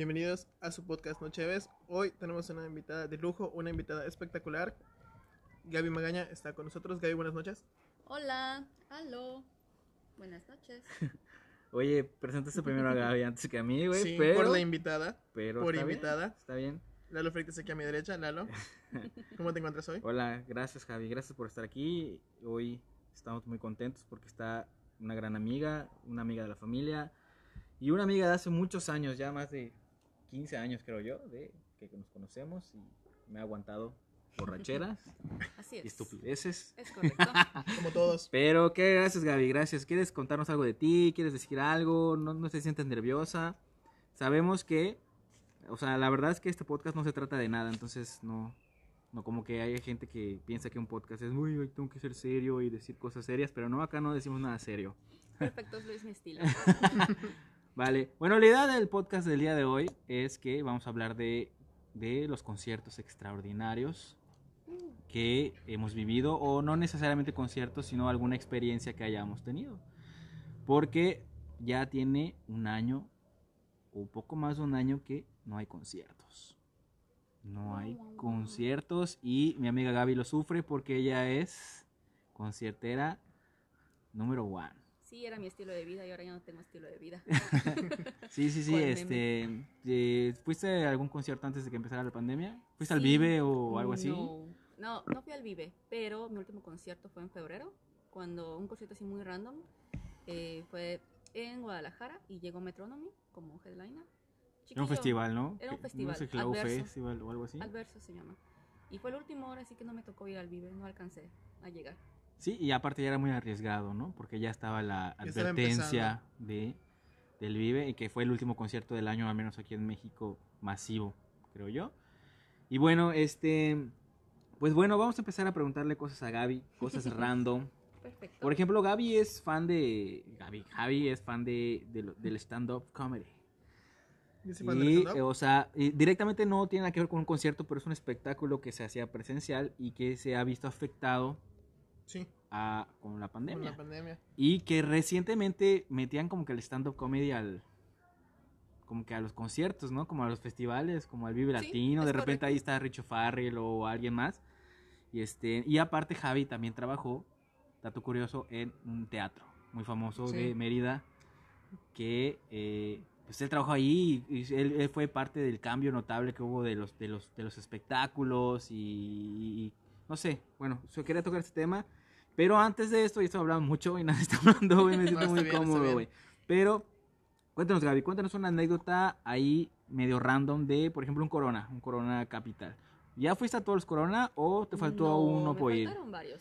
Bienvenidos a su podcast Nocheves. Hoy tenemos una invitada de lujo, una invitada espectacular. Gaby Magaña está con nosotros. Gaby, buenas noches. Hola, aló, buenas noches. Oye, presentaste primero a Gaby antes que a mí, güey. Sí, pero, por la invitada. pero por está bien, invitada. está bien. Lalo Freitas aquí a mi derecha. Lalo, ¿cómo te encuentras hoy? Hola, gracias Javi, gracias por estar aquí. Hoy estamos muy contentos porque está una gran amiga, una amiga de la familia y una amiga de hace muchos años, ya más de 15 años creo yo, de que nos conocemos y me ha aguantado borracheras Así es. y estupideces. Es correcto. Como todos. Pero qué gracias Gaby, gracias. ¿Quieres contarnos algo de ti? ¿Quieres decir algo? No, no te sientes nerviosa. Sabemos que, o sea, la verdad es que este podcast no se trata de nada, entonces no, no como que hay gente que piensa que un podcast es muy, "Ay, tengo que ser serio y decir cosas serias, pero no, acá no decimos nada serio. Perfecto, es mi estilo. Vale, bueno, la idea del podcast del día de hoy es que vamos a hablar de, de los conciertos extraordinarios que hemos vivido, o no necesariamente conciertos, sino alguna experiencia que hayamos tenido. Porque ya tiene un año, o poco más de un año, que no hay conciertos. No hay conciertos y mi amiga Gaby lo sufre porque ella es conciertera número one. Sí, era mi estilo de vida y ahora ya no tengo estilo de vida. Sí, sí, sí, ¿Cuál este, eh, ¿fuiste a algún concierto antes de que empezara la pandemia? ¿Fuiste al Sí. Vive o algo así? No, no, no fui al Vive, pero mi último concierto fue en febrero, cuando un concierto así muy random eh, fue en Guadalajara y llegó Metronomy como headliner. Era un festival, ¿no? Era un festival, No sé, Adverso. Festival o algo así. Alverso se llama. Y fue el último hora, así que no me tocó ir al Vive, no alcancé a llegar. Sí, y aparte ya era muy arriesgado, ¿no? Porque ya estaba la advertencia de, del Vive y que fue el último concierto del año, al menos aquí en México, masivo, creo yo. Y bueno, este, pues bueno, vamos a empezar a preguntarle cosas a Gaby, cosas random. Perfecto. Por ejemplo, Gaby es fan de, Gaby, Javi es fan de, de lo- del stand-up comedy. Y, eh, o sea, directamente no tiene nada que ver con un concierto, pero es un espectáculo que se hacía presencial y que se ha visto afectado Sí, a, con la con pandemia. la pandemia. Y que recientemente metían como que el stand-up comedy al. Como que a los conciertos, ¿no? Como a los festivales, como al Vive Sí, Latino. de repente correcto. ahí está Richo Farrell o alguien más. Y, este, y aparte, Javi también trabajó, dato curioso, en un teatro muy famoso Sí. de Mérida. Que eh, pues él trabajó ahí y, y él, él fue parte del cambio notable que hubo de los, de los, de los espectáculos y, y- no sé, bueno, yo quería tocar este tema. Pero antes de esto, ya estaba hablando mucho y nadie está hablando, güey, me siento No, muy bien, cómodo, güey. Pero, cuéntanos, Gaby, cuéntanos una anécdota ahí medio random de, por ejemplo, un Corona, un Corona Capital. ¿Ya fuiste a todos los Corona o te faltó No, uno por ir? faltaron varios.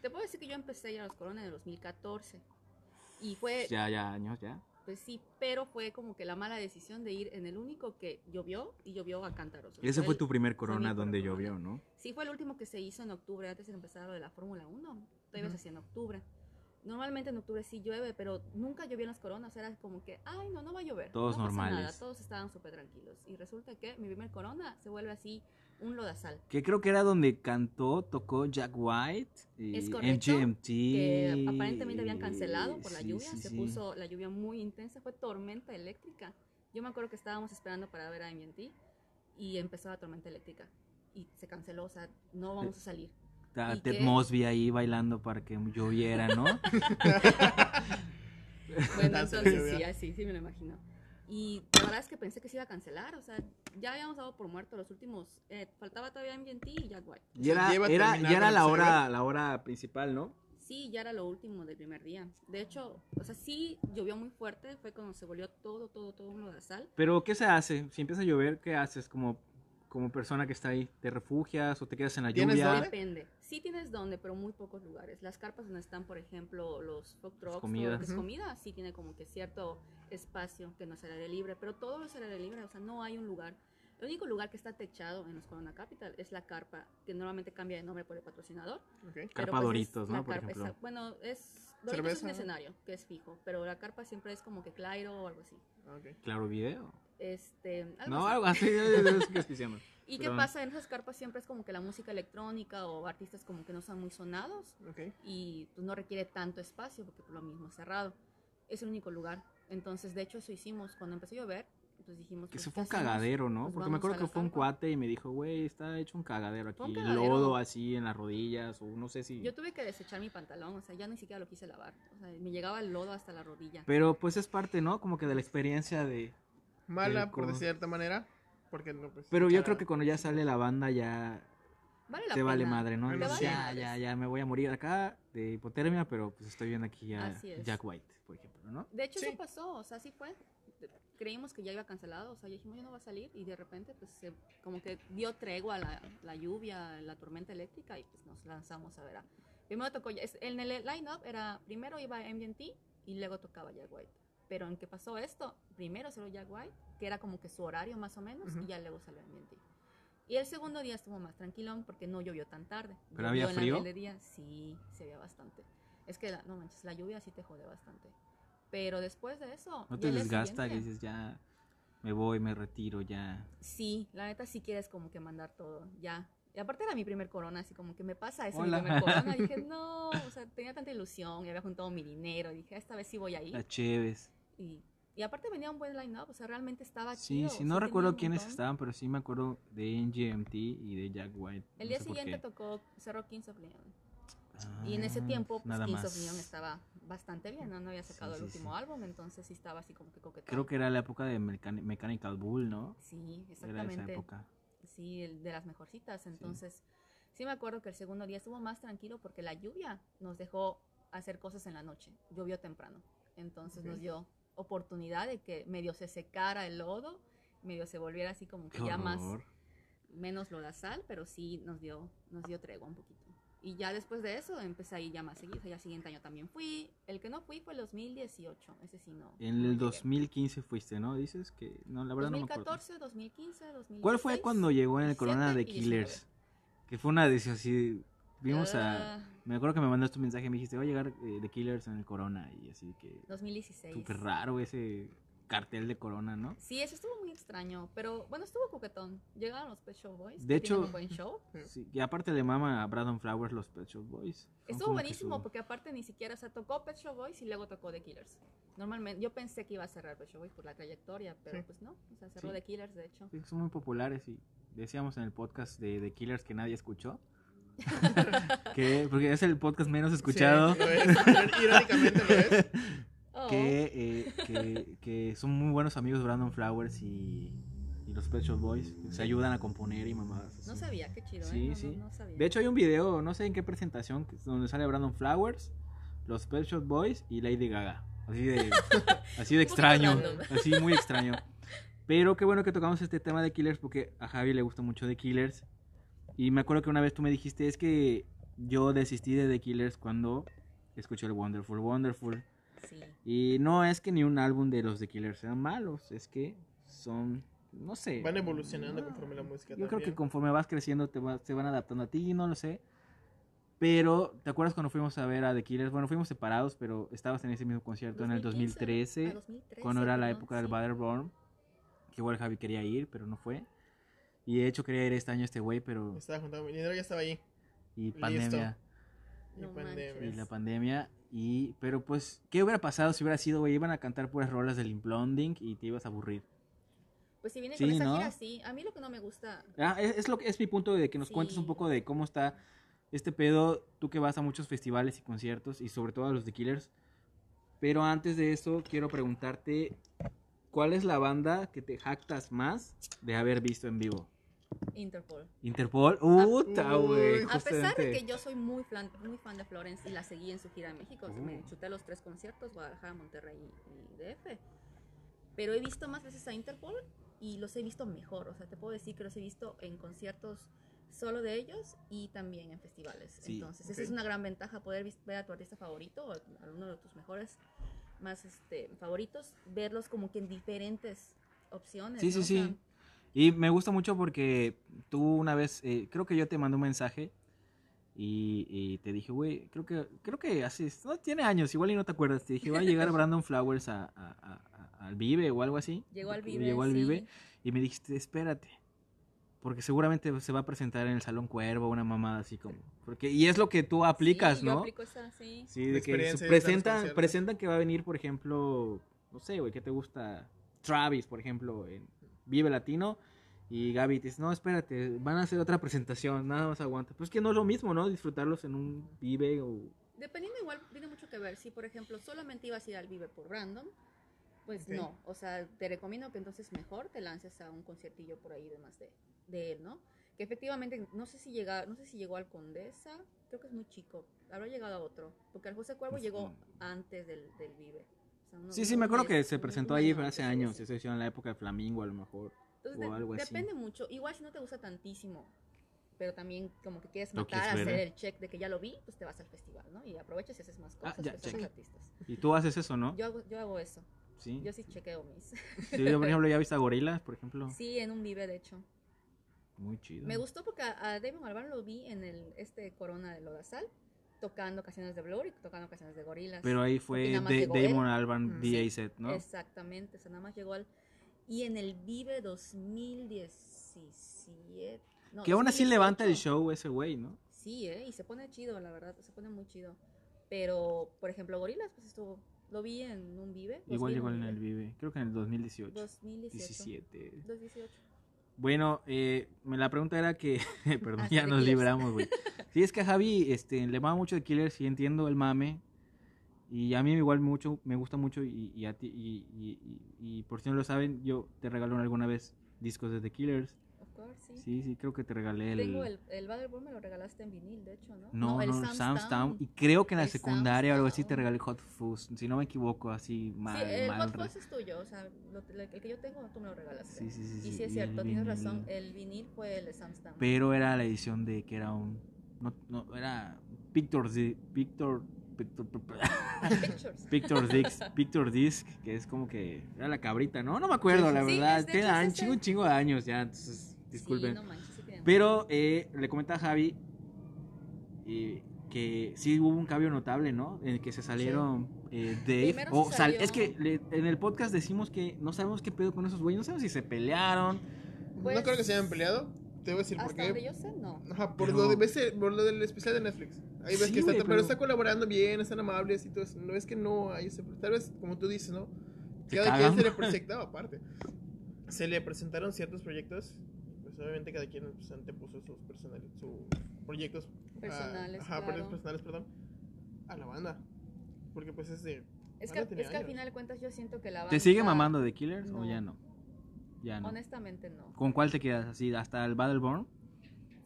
Te puedo decir que yo empecé a ir a los Corona en el 2014. Y fue, Ya, ya, años, ya. pues sí, pero fue como que la mala decisión de ir en el único que llovió y llovió a cántaros. O Ese fue el- tu primer fue Corona donde primer llovió, ¿no? Sí, fue el último que se hizo en octubre, antes de empezar lo de la Fórmula 1. Ujú. se hacía en octubre. Normalmente en octubre sí llueve, pero nunca llovía en las coronas. Era como que, ay, no, no va a llover. Todos no pasa normales. nada, todos estaban súper tranquilos. Y resulta que mi primer corona se vuelve así un lodazal. Que creo que era donde cantó, tocó Jack White y Es correcto, MGMT. Que aparentemente habían cancelado por la Sí, lluvia. sí, se sí. puso la lluvia muy intensa. Fue tormenta eléctrica. Yo me acuerdo que estábamos esperando para ver a MNT y empezó la tormenta eléctrica. Y se canceló, o sea, no vamos a salir. Está ¿Y Ted qué? Mosby ahí bailando para que lloviera, ¿no? Bueno, entonces sí, así, sí me lo imagino. Y la verdad es que pensé que se iba a cancelar, o sea, ya habíamos dado por muerto los últimos, eh, faltaba todavía MGT y Jack White. Y era, ya era la hora, la hora principal, ¿no? Sí, ya era lo último del primer día. De hecho, o sea, sí llovió muy fuerte, fue cuando se volvió todo, todo, todo un lodazal. Pero, ¿qué se hace? Si empieza a llover, ¿qué haces como, como persona que está ahí? ¿Te refugias o te quedas en la ¿Tienes lluvia? dónde? Depende. Sí tienes donde, pero muy pocos lugares. Las carpas donde están, por ejemplo, los food trucks, todo comidas. lo que es Ujú. comida, sí tiene como que cierto espacio que no es aire libre, pero todo es aire libre, o sea, no hay un lugar. El único lugar que está techado en los Corona Capital es la carpa, que normalmente cambia de nombre por el patrocinador. Ok. pero, Carpa pues, es Doritos, ¿no? Por carpa, ejemplo. bueno, es Doritos es un escenario que es fijo, pero la carpa siempre es como que Clairo o algo así. Ok. Claro, video. Este, algo No, así. algo así. es que es que se llama. ¿Y qué pasa? En esas carpas siempre es como que la música electrónica o artistas como que no son muy sonados Ok. y pues no requiere tanto espacio porque por lo mismo es cerrado. Es el único lugar. Entonces, de hecho, eso hicimos cuando empezó a llover. Pues dijimos Que pues, se ¿qué fue un hacemos? cagadero, ¿no? Pues Porque me acuerdo que fue un cuate y me dijo, güey, está hecho un cagadero aquí. un cagadero. Lodo así en las rodillas o no sé si... Yo tuve que desechar mi pantalón, o sea, ya ni siquiera lo quise lavar. O sea, me llegaba el lodo hasta la rodilla. Pero pues es parte, ¿no? Como que de la experiencia de... Mala, por de cierta manera. Porque no, pues. Pero yo creo que cuando ya sale la banda ya Vale la te vale pena. madre, ¿no? Vale ya, ya, ya me voy a morir acá de hipotermia, pero pues estoy viendo aquí a Así es. Jack White, por ejemplo, ¿no? De hecho, Sí. eso pasó, o sea, sí fue. Creímos que ya iba cancelado, o sea, ya dijimos, ya no va a salir, y de repente, pues, se- como que dio tregua la, la lluvia, la tormenta eléctrica, y pues nos lanzamos a ver a... Primero tocó, es- en el line-up era, primero iba MGMT, y luego tocaba Jack White. Pero en que pasó esto, primero salió Jack White, que era como que su horario más o menos, Ujú. y ya luego salió MGMT. Y el segundo día estuvo más tranquilón porque no llovió tan tarde. ¿Pero había en la frío? mediodía, sí, se veía bastante. Es que, la- no manches, la lluvia sí te jode bastante. Pero después de eso... No te el día desgasta siguiente- dices, ya me voy, me retiro, ya. Sí, la neta sí quieres como que mandar todo, ya. Y aparte era mi primer corona, así como que me pasa eso, Hola. mi primer corona. Dije, no, o sea, tenía tanta ilusión y había juntado mi dinero. Dije, esta vez sí voy a ir. La Cheves. Y, y aparte venía un buen line-up, o sea, realmente estaba Sí, chido. sí, sea, no recuerdo quiénes estaban, pero sí me acuerdo de NGMT y de Jack White. El no día sé siguiente tocó, cerró Kings of Leon. Y en ese Ah, tiempo, pues Kings más. of Leon estaba bastante bien, ¿no? No había sacado Sí, el sí, último sí. álbum, entonces sí estaba así como que coquetón. Creo que era la época de Mechan- Mechanical Bull, ¿no? Sí, Era esa exactamente. época. Sí, el de las mejorcitas. Entonces, sí. me acuerdo que el segundo día estuvo más tranquilo porque la lluvia nos dejó hacer cosas en la noche. Llovió temprano. Entonces nos dio oportunidad de que medio se secara el lodo, medio se volviera así como que ya más, menos lodazal, pero sí nos dio, nos dio tregua un poquito. Y ya después de eso empecé a ir ya más seguido. O sea, ya siguiente año también fui. El que no fui fue el 2018. Ese sí no. En el llegué. 2015 fuiste, ¿no? Dices que... No, la verdad no me acuerdo. 2014, 2015, 2016. ¿Cuál fue cuando llegó en el 17 Corona de y 19? Killers? Que fue una decisión así... Vimos a... Ah, Me acuerdo que me mandaste un mensaje y me dijiste, va a llegar eh, The Killers en el Corona. Y así que... 2016. Súper raro ese cartel de Corona, ¿no? Sí, eso estuvo muy extraño, pero bueno, estuvo coquetón. Llegaron los Pet Shop Boys. De hecho- un buen show. Sí, y aparte le mama a Brandon Flowers los Pet Shop Boys. Estuvo buenísimo porque aparte ni siquiera, o sea, tocó Pet Shop Boys y luego tocó The Killers. Normalmente, yo pensé que iba a cerrar Pet Shop Boys por la trayectoria, pero Sí. pues no, o sea, cerró Sí. The Killers, de hecho. Sí, son muy populares y decíamos en el podcast de The Killers que nadie escuchó. que, porque es el podcast menos escuchado. Sí, lo es. Irónicamente lo es. Oh, que, eh, que, que son muy buenos amigos Brandon Flowers y, y los Pet Shop Boys. Se ayudan a componer y mamadas. así. no sabía, qué chido, Sí, ¿eh? No, sí. no, no sabía. De hecho hay un video, no sé en qué presentación, donde sale Brandon Flowers, los Pet Shop Boys y Lady Gaga. Así de, así de extraño. Así muy extraño. Pero qué bueno que tocamos este tema de Killers porque a Javi le gusta mucho The Killers. Y me acuerdo que una vez tú me dijiste, es que yo desistí de The Killers cuando escuché el Wonderful Wonderful. Sí. Y no es que ni un álbum de los The Killers sean malos, es que son, no sé. Van evolucionando no, conforme la música Yo creo que conforme vas creciendo te va- se van adaptando a ti, no lo sé. Pero, ¿te acuerdas cuando fuimos a ver a The Killers? Bueno, fuimos separados, pero estabas en ese mismo concierto en el 2015, 2013, ah, 2013, cuando era la época del sí. Battleborn, que igual Javi quería ir, pero no fue. Y de hecho quería ir este año este güey, pero... Estaba juntando mi dinero, ya estaba ahí. Y Listo. pandemia. Y No pandemia. Y la pandemia. Y, pero pues, ¿qué hubiera pasado si hubiera sido, güey? Iban a cantar puras rolas del Imploding y te ibas a aburrir. Pues si viene Sí, con esa ¿no? gira, sí. A mí lo que no me gusta, Ah, es, es lo que es mi punto de que nos cuentes un poco de cómo está este pedo, tú que vas a muchos festivales y conciertos y sobre todo a los de Killers. Pero antes de eso quiero preguntarte ¿cuál es la banda que te jactas más de haber visto en vivo? Interpol. Interpol. Uta, güey. A pesar de que yo soy muy fan, muy fan de Florence y la seguí en su gira en México, sea, me Uh. chuté los tres conciertos, Guadalajara, Monterrey y, y DF. Pero he visto más veces a Interpol y los he visto mejor. O sea, te puedo decir que los he visto en conciertos solo de ellos y también en festivales. Sí, Entonces, esa es una gran ventaja, poder ver a tu artista favorito o a uno de tus mejores más este, favoritos, verlos como que en diferentes opciones. Sí, sí, sí. Y me gusta mucho porque tú una vez, eh, creo que yo te mandé un mensaje y, y te dije, güey, creo que, creo que hace, no tiene años, igual y no te acuerdas, te dije, va a llegar Brandon Flowers a, a- a- al Vive o algo así. Llegó al Vive. Llegó al sí. Vive y me dijiste, espérate, porque seguramente se va a presentar en el Salón Cuervo, una mamada así como, porque, y es lo que tú aplicas, Sí, yo ¿no? aplico esa, sí. Sí, de que presentan, presentan que va a venir, por ejemplo, no sé, güey, ¿qué te gusta? Travis, por ejemplo, en Vive Latino. Y Gaby te dice, no, espérate, van a hacer otra presentación, nada más aguanta. Pues que no es lo mismo, ¿no? Disfrutarlos en un Vive o... Dependiendo igual, tiene mucho que ver. Si, por ejemplo, solamente ibas a ir al Vive por random, pues no. O sea, te recomiendo que entonces mejor te lances a un conciertillo por ahí de más de, de él, ¿no? Que efectivamente, no sé si llega, no sé si llegó al Condesa, creo que es muy chico. Habrá llegado a otro. Porque al José Cuervo Pues, llegó no. antes del, del Vive. Sea, Sí, sí, me acuerdo que se presentó ahí hace años, sí. se hizo en la época de Flamingo a lo mejor. Entonces, o de- algo así. depende mucho. Igual si no te gusta tantísimo, pero también como que quieres matar, hacer ¿eh? el check de que ya lo vi, pues te vas al festival, ¿no? Y aprovechas y haces más Ah, cosas ya, que son check. los artistas. Y tú haces eso, ¿no? Yo hago, yo hago eso. Sí. Yo sí chequeo mis. Sí, yo, por ejemplo, ya viste a Gorilas, por ejemplo. Sí, en un vive, de hecho. Muy chido. Me gustó porque a, a Damon Albarn lo vi en el este Corona de Lodazal, tocando canciones de Blur y tocando canciones de Gorilas. Pero ahí fue de- Damon él. Albarn Mm. DA Sí, set, ¿no? Exactamente, o sea, nada más llegó al... Y en el Vive 2017... no, que aún así 2018. levanta el show ese güey, ¿no? Sí, ¿eh? Y se pone chido, la verdad, se pone muy chido. Pero, por ejemplo, Gorilas, pues estuvo... Lo vi en un Vive. Igual llegó en el Vive. Creo que en el 2018. 2018. 17. 2018. Bueno, eh, me- la pregunta era que, perdón, Ah, ya nos libramos, güey. Sí, es que a Javi este, le va mucho de Killers, sí entiendo el mame. Y a mí igual mucho, me gusta mucho y, y a ti, y, y- y- y por si no lo saben, yo te regalé alguna vez discos de The Killers. Of course, sí. Sí, sí, creo que te regalé el... Tengo el, el Battleborn, me lo regalaste en vinil, de hecho, ¿no? No, el no, Sam's Town. Y creo que en la El secundaria o algo así te regalé Hot Fuzz, si no me equivoco, así mal, sí, el mal. Hot Fuzz es tuyo, o sea, lo- el que yo tengo tú me lo regalaste. Sí, sí, sí, Y sí, sí es cierto, el tienes vinil. razón, el vinil fue el de Sam's Town. Pero era la edición de que era un... No, no, era Victor... Di- Victor... Victor... Pictures. Picture Disc, Picture Disc, que es como que era la cabrita, ¿no? No me acuerdo, la sí, verdad. Tiene un chingo, un chingo de años ya, entonces disculpen. Sí, no manches, sí tienen Pero eh, le comenta a Javi eh, que sí hubo un cambio notable, ¿no? En el que se salieron eh, Dave. Primero O se sal- es que le- en el podcast decimos que no sabemos qué pedo con esos güeyes, no sabemos si se pelearon. Pues, no creo que se hayan peleado. Te voy a decir por donde qué. yo sé, no. Ajá, por, Pero- lo de, por lo del especial de Netflix. Ahí ves Sí, que está, pero... pero- está colaborando bien, están amables y todo eso. No es que no hay ese. Tal vez, como tú dices, ¿no? Se Cada quien se le presentaba, aparte. Se le presentaron ciertos proyectos. Obviamente cada quien pues, antepuso sus personales, sus proyectos a- Personales, ajá, claro. proyectos personales, perdón, a la banda. Porque pues es de. Es que, es que al final de cuentas yo siento que la banda... ¿Te sigue mamando de Killers o No. ya no? Ya no. Honestamente no. ¿Con cuál te quedas así? ¿Hasta el Battleborn?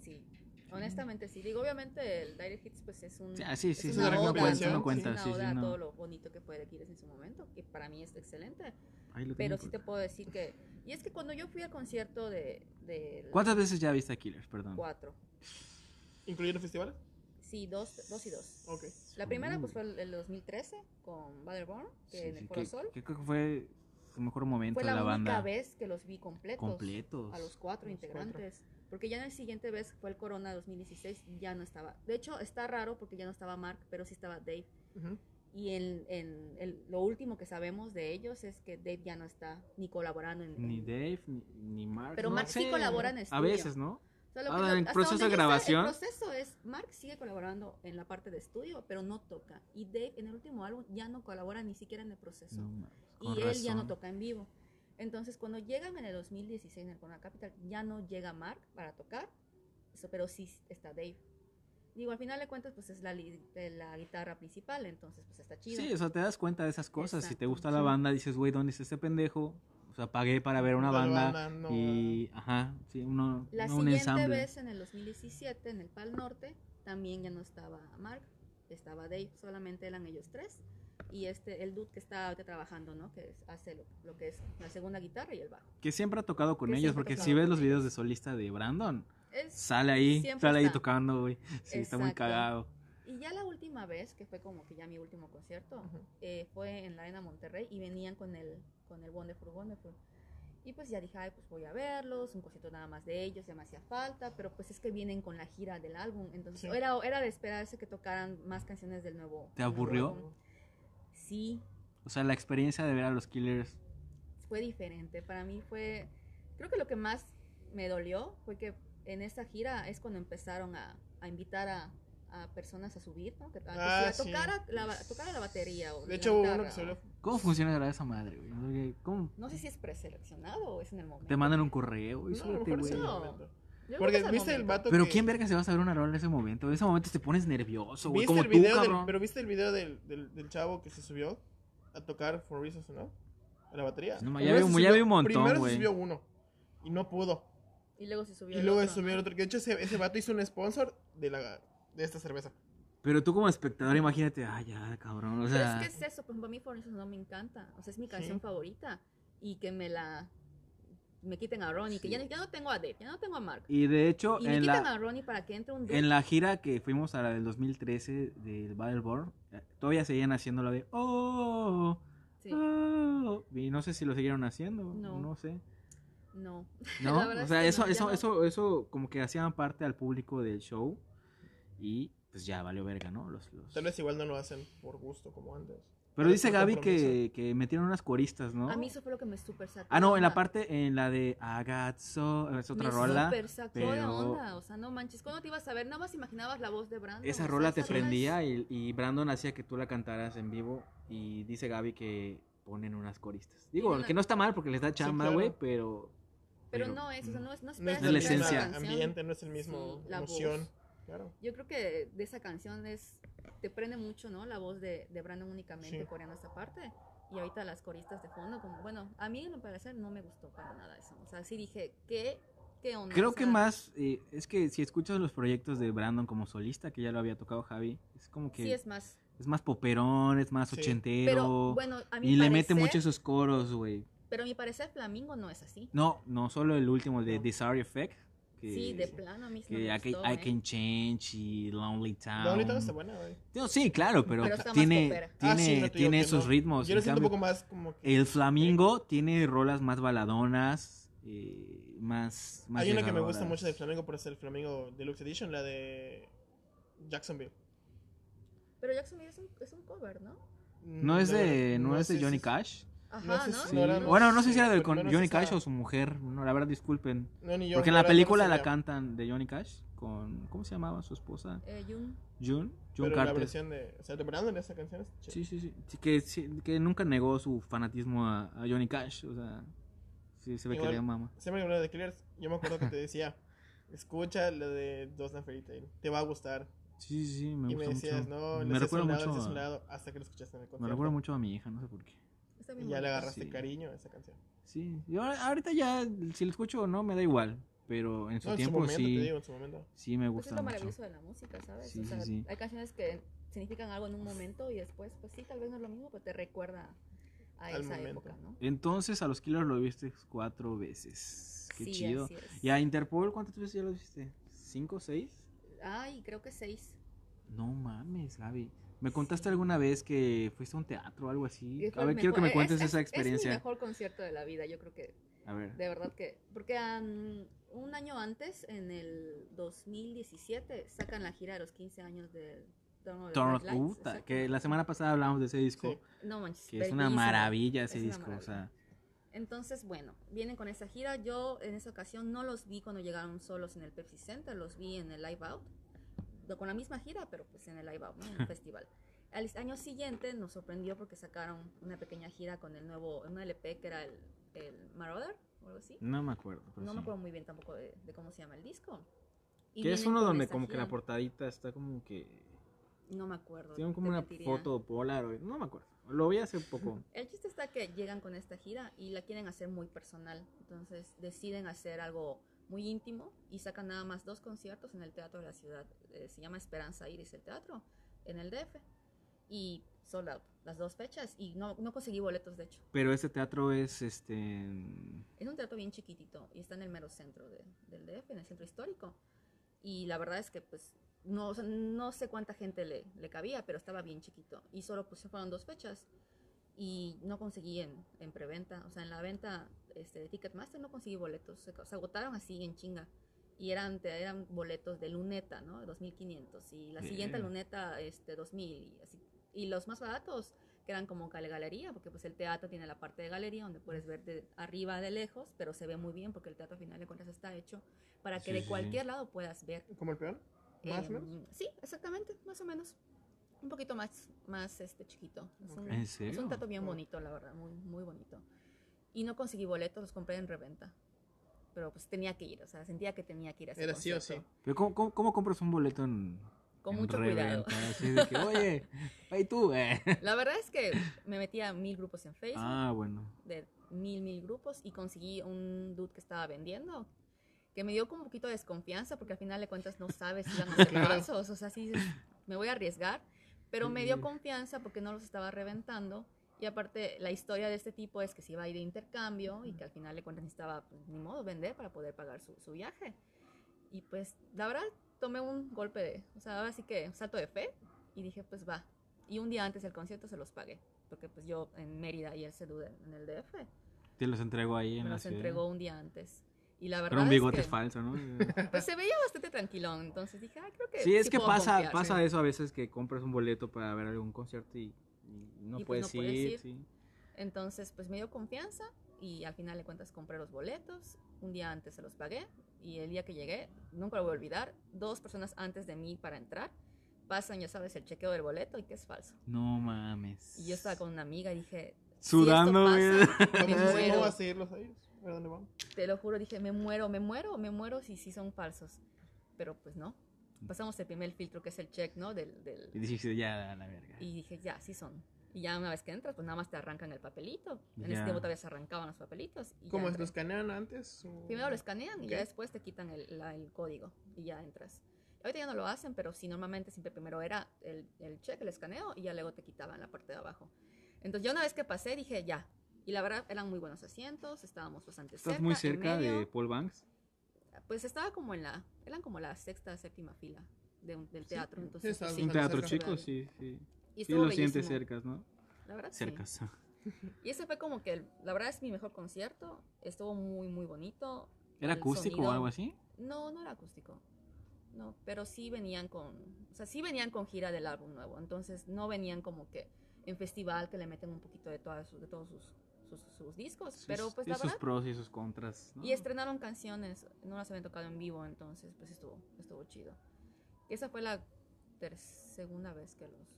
Sí. Honestamente sí. Digo, obviamente el Direct Hits pues es un... Sí, ah, sí, es sí, sí, una no oda, cuenta, ¿no? no Es cuenta, una sí, sí, oda a no. todo lo bonito que fue The Killers en su momento, que para mí es excelente. Ahí lo Pero sí te puedo decir que... Y es que cuando yo fui al concierto de... de ¿Cuántas veces ya viste a Killers? Perdón. Cuatro. ¿Incluyendo festivales? Sí, dos, dos y dos. Ok. La primera Uh. pues fue el, el 2013 con Battleborn, que Sí, en sí, el Foro que- Sol. que creo que fue su mejor momento Fue de la, la única banda. vez que los vi completos. Completos. A los cuatro los integrantes. Porque ya en el siguiente vez fue el Corona 2016, ya no estaba. De hecho, está raro porque ya no estaba Mark, pero sí estaba Dave. Ujú. Y en, en el- lo último que sabemos de ellos es que Dave ya no está ni colaborando en. Ni en- Dave, ni, ni Mark. Pero no Mark sí colabora en A estudio. veces, ¿no? O sea, lo Ah, que- en proceso de sé, grabación. el proceso es, Mark sigue colaborando en la parte de estudio, pero no toca. Y Dave en el último álbum ya no colabora ni siquiera en el proceso. No, y él ya no toca en vivo. Entonces, cuando llegan en el 2016 en el Corona Capital, ya no llega Mark para tocar, eso, pero sí está Dave. Digo, al final de cuentas, pues es la, de la guitarra principal, entonces pues está chido. Sí, o sea, te das cuenta de esas cosas. Si te Exacto, gusta la sí. banda, dices, güey, ¿dónde está este pendejo? O sea, pagué para ver una La banda. banda no- y, ajá, sí, uno, La no un siguiente ensamble. vez, en el 2017, en el Pal Norte, también ya no estaba Mark, estaba Dave, solamente eran ellos tres. Y este, el dude que está ahorita trabajando, ¿no? Que es- hace lo, lo que es la segunda guitarra y el bajo. Que siempre ha tocado con Que ellos, porque si ves los videos de solista de Brandon, Es, sale ahí, sale ahí está. tocando, güey. Sí, está muy Exacto. cagado. y ya la última vez, que fue como que ya mi último concierto, Ujú. eh, fue en la Arena Monterrey y venían con el, con el Wonderful Wonderful. Y pues ya dije, ay, pues voy a verlos, un concierto nada más de ellos, ya me hacía falta, pero pues es que vienen con la gira del álbum, entonces Sí. era, era de esperarse que tocaran más canciones del nuevo. ¿Te nuevo aburrió? álbum. Sí, O sea, la experiencia de ver a los Killers. fue diferente. Para mí fue, creo que lo que más me dolió fue que en esta gira es cuando empezaron a, a invitar a, a personas a subir, ¿no? Que, a, que Ah, sí. tocar, a, la, a tocar a la batería. O De la hecho, hubo uno que se o- habló. ¿Cómo funciona esa madre, güey? ¿Cómo? No sé si es preseleccionado o es en el momento. Te mandan un correo y No, lo súbete, güey. el No. Porque viste el momento. vato Pero que- ¿quién verga se va a saber una rola en ese momento? En ese momento te pones nervioso, güey. ¿Viste Como el tú, video del, cabrón. pero viste el video del, del, del chavo que se subió a tocar For Reasons, ¿no? A la batería. No, ya vi- ya vi un montón, Primero güey. se subió uno y no pudo. Y luego se subió Y el luego otro, se subió otro. Que de hecho ese, ese vato hizo un sponsor de, la, de esta cerveza. Pero tú como espectador, imagínate, ay, ya, cabrón. O Pero sea, es que es eso, por ejemplo, a mí For Instance no me encanta. O sea, es mi canción Sí. favorita. Y que me la. Me quiten a Ronnie, que Sí. ya, ya no tengo a Dave, ya no tengo a Mark. y de hecho, Y me en quitan la, a Ronnie para que entre un dude. en la gira que fuimos a la del 2013 del Battleborn, eh, todavía seguían haciendo lo de, oh, Sí. oh. Y no sé si lo siguieron haciendo, No. no sé. No. ¿No? O es sea, que eso, no, eso, no. eso, eso como que hacían parte al público del show y pues ya valió verga, ¿no? Los, los... Tal vez igual no lo hacen por gusto como antes. Pero dice Gaby que, que metieron unas coristas, ¿no? A mí eso fue lo que me super sacó. Ah, no, de en la parte, en la de so, es otra me rola. super sacó de pero- onda. O sea, no manches. ¿Cuándo te ibas a ver? Nada más imaginabas la voz de Brandon. Esa rola te es- prendía y, y Brandon hacía que tú la cantaras en vivo y dice Gaby que ponen unas coristas. Digo, una- que no está mal porque les da chamba, claro. güey, pero... Pero no es, o sea, no es, no No es la el escuchar mismo esencia. ambiente, no es el mismo Sí, la emoción. voz. Claro. Yo creo que de esa canción es te prende mucho, ¿no? La voz de, de Brandon únicamente Sí. coreando esta parte. Y ahorita las coristas de fondo, como, bueno, a mí en lo parecer no me gustó para nada eso. O sea, sí dije, ¿qué, qué onda? Creo O que sea, más, eh, es que si escuchas los proyectos de Brandon como solista, que ya lo había tocado Javi, es como que Sí, es... es más. más poperón, es más Sí. ochentero. Pero bueno, a mi y le mete mucho esos coros, güey. Pero a mi parecer, Flamingo no es así. No, no solo el último de No. Desire Effect. Que, Sí, de plano a mí que no I, me Can, gustó, I ¿eh? Can Change y Lonely Town. La bonita está buena, güey. No, sí, claro, pero, tiene, tiene, Ah, sí, no tiene que esos no. ritmos. Yo lo un poco más como que. El Flamingo tiene rolas más baladonas, eh, más, más Hay una que me gusta mucho del Flamingo, por ser el Flamingo Deluxe Edition, la de Jacksonville. Pero Jackson es un, es un cover, ¿no? No es de, no, es de Johnny Cash. Ajá, sé ¿no? si- bueno, no sé, si era del con Johnny Cash o su mujer. No, la verdad, disculpen. No, ni yo, Porque en la película la cantan de Johnny Cash con. ¿Cómo se llamaba su esposa? Eh, Jun. June. June Pero la Carter. versión de. O sea, de Brandon, esa canción es. Sí, sí, sí. Que, sí, que nunca negó su fanatismo a, a Johnny Cash. O sea, sí se ve Igual- que le mama. Siempre que hablaba de Killers, yo me acuerdo que te decía: escucha la de Dosna Fairy Tail, te va a gustar. Sí, sí, sí, me y me gusta decías, mucho. no, me lado, mucho. a- lado, hasta que lo escuchaste en el me concierto. recuerda mucho a mi hija, no sé por qué. Está bien Y ya le agarraste Sí. cariño a esa canción. Sí, yo ahora- ahorita ya, si lo escucho o no, me da igual. Pero en su No, en su tiempo momento, sí, te digo, en su momento. sí me Pues es gusta lo mucho. maravilloso de la música, ¿sabes? Sí, o sí, sea, sí. hay canciones que significan algo en un momento y después, pues sí, tal vez no es lo mismo, pero te recuerda a Al esa momento. época, ¿no? Entonces a los Killers lo viste cuatro veces. Qué Sí, chido. así es. ¿Y a Interpol cuántas veces ya lo viste? ¿Cinco, seis? Ay, creo que seis. No mames, Gaby. Me contaste alguna vez que fuiste a un teatro o algo así. A ver, quiero que me cuentes es- esa es- Es experiencia. mi mejor concierto de la vida, yo creo que, A ver. de verdad que, porque um, un año antes, en el 2017, sacan la gira de los 15 años de Black Lights, Uta, que la semana pasada hablamos de ese disco. Sí. No manches, Que es una maravilla ese Es disco. O maravilla. sea, Entonces, bueno, vienen con esa gira. Yo en esa ocasión no los vi cuando llegaron solos en el Pepsi Center, los vi en el Live Out, con la misma gira, pero pues en el Live Out, ¿no? en el festival. Al año siguiente nos sorprendió porque sacaron una pequeña gira con el nuevo, un LP que era el, el Marauder o algo así. no me acuerdo. No sí. me acuerdo muy bien tampoco de, de cómo se llama el disco. Y Que es uno donde como que la gira. portadita está como que... No me acuerdo. Tiene como una foto Polaroid. No me acuerdo. Lo vi hace poco. El chiste está que llegan con esta gira y la quieren hacer muy personal. Entonces deciden hacer algo muy íntimo y sacan nada más dos conciertos en el Teatro de la Ciudad. Eh, se llama Esperanza Iris el teatro, en el DF. Y sold out las dos fechas y no, no conseguí boletos, de hecho. Pero ese teatro es este... Es un teatro bien chiquitito y está en el mero centro de- del DF, en el centro histórico. Y la verdad es que pues no, o sea, no sé cuánta gente le, le cabía, pero estaba bien chiquito. Y solo pues fueron dos fechas y no conseguí en, en preventa, o sea, en la venta este, de Ticketmaster no conseguí boletos, se, se agotaron así en chinga. Y eran, eran boletos de luneta, ¿no? 2.500. Y la siguiente Bien. luneta, este, 2.000. Y, así. y los más baratos, que eran como gal- galería, porque pues el teatro tiene la parte de galería donde puedes ver de arriba de lejos, pero se ve muy bien porque el teatro al final de cuentas está hecho para que Sí, de sí, sí. cualquier lado puedas ver. ¿Como el peón? ¿Más o Em, menos? Sí, exactamente, más o menos. Un poquito más, más este chiquito. Es un, Ok. ¿En es serio? un teatro bien Oh. bonito, la verdad, muy, muy bonito. Y no conseguí boletos, los compré en reventa. Pero pues tenía que ir, o sea, sentía que tenía que ir a ese Era sí o concierto. Pero ¿cómo, cómo, cómo compras un boleto en... Con en mucho cuidado. reventa? Así de que, oye, ahí tú, eh. La verdad es que me metí a mil grupos en Facebook. Ah, bueno. de mil, mil grupos y conseguí un dude que estaba vendiendo que me dio como un poquito de desconfianza porque al final de cuentas no sabes si van a ser falsos, o sea, sí me voy a arriesgar, pero me dio Sí. confianza porque no los estaba reventando y aparte la historia de este tipo es que se iba a ir de intercambio y que al final de cuentas necesitaba, pues, ni modo, vender para poder pagar su, su viaje. Y pues, la verdad, tomé un golpe de, o sea, ahora sí que un salto de fe y dije, pues va. Y un día antes del concierto se los pagué, porque pues yo en Mérida y él se duda en el DF. Te los entregó ahí en Me la los ciudad. entregó un día antes. Y la verdad Con un bigote es que, falso, ¿no? pues se veía bastante tranquilón, entonces dije, ah, creo que Sí, es que puedo pasa, confiar". pasa sí. eso a veces que compras un boleto para ver algún concierto y no, Y pues puedes no puedes ir, ir. sí. Entonces, pues me dio confianza y al final de cuentas compré los boletos. Un día antes se los pagué y el día que llegué, nunca lo voy a olvidar, dos personas antes de mí para entrar pasan, ya sabes, el chequeo del boleto y que es falso. No mames. Y yo estaba con una amiga y dije, Sudando, si esto pasa, me ¿Cómo muero. vas a irlos a ellos? ¿A dónde van? Te lo juro, dije, me muero, me muero, me muero si sí son falsos. Pero pues no. Pasamos el primer filtro que es el check, ¿no? Del, del, Y dijiste, ya, a la verga. Y dije, ya, sí son. Y ya una vez que entras, pues nada más te arrancan el papelito. En Ya. ese tiempo todavía se arrancaban los papelitos. Y ¿Cómo. ¿Lo escanean antes? o- Primero lo escanean y ya después te quitan el, la- el código y ya entras. Ahorita ya no lo hacen, pero sí, normalmente siempre primero era el, el check, el escaneo y ya luego te quitaban la parte de abajo. Entonces ya una vez que pasé dije, ya. Y la verdad eran muy buenos asientos, estábamos bastante cerca. ¿Estás muy cerca de Paul Banks? Pues estaba como en la, eran como la sexta, séptima fila de un- del teatro. sí, entonces, pues, Un teatro chico, sí, sí. Y Sí lo sientes cercas, ¿no? La verdad, sí. Cercas. Y ese fue como que, el- la verdad es mi mejor concierto. Estuvo muy, muy bonito. ¿Era El acústico o algo así? No, no era acústico. No, pero sí venían con, o sea, sí venían con gira del álbum nuevo. Entonces no venían como que en festival que le meten un poquito de, todas sus- de todos sus, sus, sus discos. pero pues sí, la sus verdad. pros y sus contras, ¿no? Y estrenaron canciones, no las habían tocado en vivo, entonces pues estuvo, estuvo chido. Esa fue la segunda vez que los,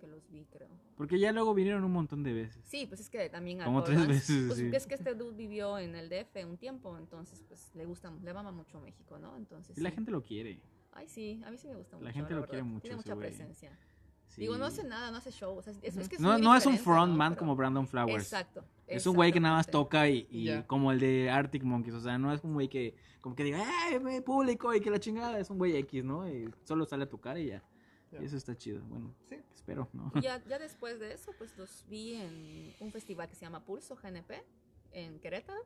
que los vi, creo. Porque ya luego vinieron un montón de veces. Sí, pues es que también a Como tres veces, pues sí. es que este dude vivió en el DF un tiempo, entonces pues le gusta, le mama mucho México, ¿no? Entonces Y la sí. gente lo quiere. Ay, sí, a mí sí me gusta mucho. La gente lo verdad. quiere mucho Tiene mucha presencia. Sí. Digo, no hace nada, no hace show, o sea, es, es que es no, no es un frontman ¿no? Como Brandon Flowers. Exacto. Es un güey que nada más toca y, y Ya. como el de Arctic Monkeys, o sea, no es un güey que como que diga, ¡eh, me público! y que la chingada, es un güey X, ¿no? Y solo sale a tocar y ya. Ya. Y eso está chido, bueno, Sí. espero, ¿no? Ya, ya después de eso, pues los vi en un festival que se llama Pulso GNP en Querétaro.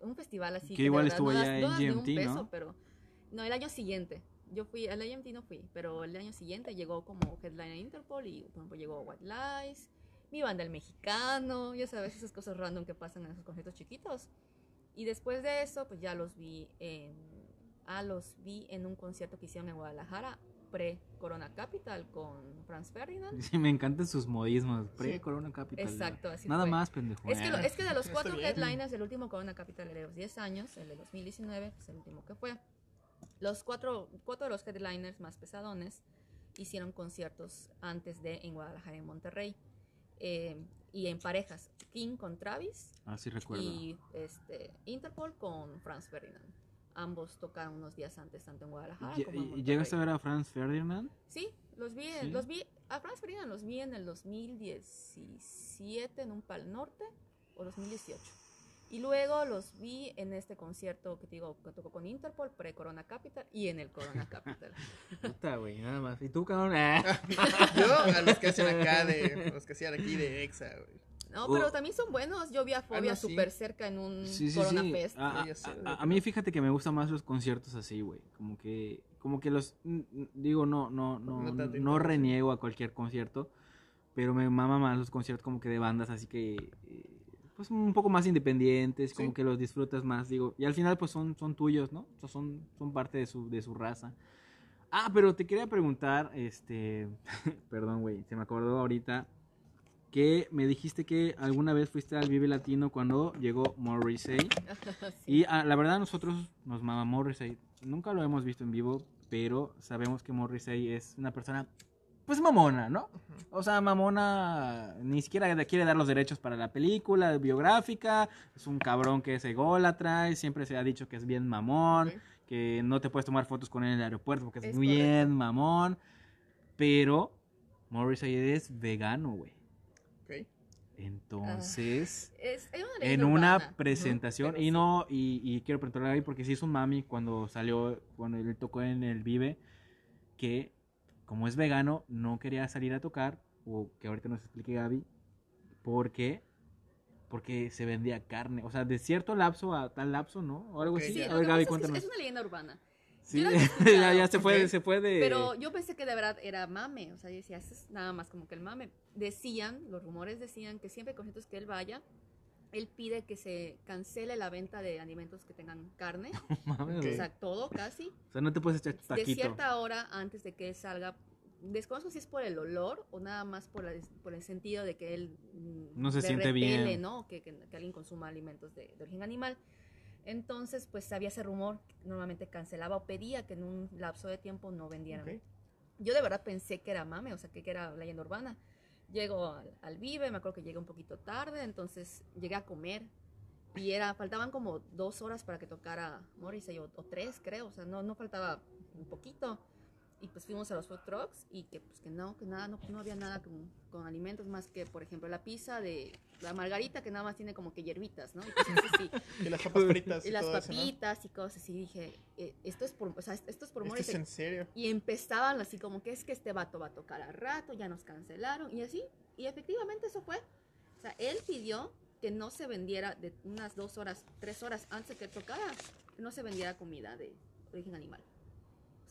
Un festival así. Que de igual verdad estuvo no allá en no GMT, ¿no? peso, pero no, el año siguiente. Yo fui, al AMT no fui, pero el año siguiente llegó como headliner Interpol y, por ejemplo, llegó White Lies, mi banda el mexicano, ya sabes, esas cosas random que pasan en esos conciertos chiquitos. Y después de eso, pues ya los vi en, ah, los vi en un concierto que hicieron en Guadalajara, pre-Corona Capital, con Franz Ferdinand. Sí, me encantan sus modismos. Sí. Pre-Corona Capital. Exacto, así Nada fue. más, pendejo. Es que, lo- Eh. es que de los cuatro headliners del último Corona Capital de los 10 años, el de 2019, pues el último que fue, los cuatro, cuatro de los headliners más pesadones hicieron conciertos antes de en Guadalajara y en Monterrey. Eh, y en parejas, King con Travis Ah, sí recuerdo. y este, Interpol con Franz Ferdinand. Ambos tocaron unos días antes, tanto en Guadalajara Lle- como en ¿y- Monterrey. ¿Llegaste a ver a Franz Ferdinand? Sí, los vi, Sí. los vi, a Franz Ferdinand los vi en el 2017 en un Pal Norte o 2018. Y luego los vi en este concierto que te digo, que tocó con Interpol, pre-Corona Capital y en el Corona Capital. Puta, güey, nada más. ¿Y tú, cabrón? Ah. Yo a los que hacen acá de. Los que hacían aquí de Exa, güey. No, pero también son buenos. Yo vi a Fobia no, sí. súper cerca en un Sí, sí, Corona sí. Fest. A, mí fíjate que me gustan más los conciertos así, güey. Como que, como que los, digo, no, no, no, No no, reniego a cualquier concierto, pero me mama más los conciertos como que de bandas así que, eh, pues un poco más independientes, como Sí. que los disfrutas más, digo. Y al final pues son, son tuyos, ¿no? O sea, son, son parte de su, de su raza. Ah, pero te quería preguntar, este, perdón, güey, se me acordó ahorita que me dijiste que alguna vez fuiste al Vive Latino cuando llegó Morrissey. Sí. Y ah, la verdad nosotros nos mama Morrissey. Nunca lo hemos visto en vivo, pero sabemos que Morrissey es una persona, pues mamona, ¿no? O sea, mamona ni siquiera quiere dar los derechos para la película biográfica. Es un cabrón que es ególatra y siempre se ha dicho que es bien mamón, que no te puedes tomar fotos con él en el aeropuerto porque es, Es bien correcto. mamón. Pero Morrissey es vegano, güey. Ok. Entonces Es, es una en una urbana. presentación y no y, y quiero preguntarle a Gaby porque sí es un mami cuando salió cuando él tocó en el Vive que como es vegano no quería salir a tocar o que ahorita nos explique Gaby porque porque se vendía carne o sea de cierto lapso a tal lapso no o algo Ok. así Sí, a ver Gaby pasa es que cuéntanos es una leyenda urbana. Sí, ya, ya se fue Ok. se fue de Pero yo pensé que de verdad era mame, o sea, yo decía, eso es nada más como que el mame. Decían, los rumores decían que siempre conciertos que él vaya, él pide que se cancele la venta de alimentos que tengan carne, Mames, o sea, todo casi, o sea no te puedes echar tu de taquito cierta hora antes de que él salga. Desconozco si es por el olor o nada más por, la- por el sentido de que él mm, No se siente repele, bien. ¿no? Que, que- que alguien consuma alimentos de, de origen animal. Entonces, pues había ese rumor, que normalmente cancelaba o pedía que en un lapso de tiempo no vendieran Ok. yo de verdad pensé que era mame, o sea, que, que era leyenda urbana. Llego al, al Vive, me acuerdo que llegué un poquito tarde, entonces llegué a comer y era, faltaban como dos horas para que tocara Morrissey, o, o tres creo, o sea, no, no faltaba un poquito. Y pues fuimos a los food trucks y que pues que no, que nada, no, no había nada con, con alimentos más que, por ejemplo, la pizza de la margarita que nada más tiene como que hierbitas, ¿no? Y así. Y las papas fritas. y y las todo eso, ¿no? papitas y cosas así. Dije, eh, esto es por, o sea, esto es por ¿Esto Morrissey. es en serio? Y empezaban así como que es que este vato va a tocar al rato, ya nos cancelaron y así. Y efectivamente eso fue. O sea, él pidió que no se vendiera de unas dos horas, tres horas antes de que tocara, que no se vendiera comida de origen animal.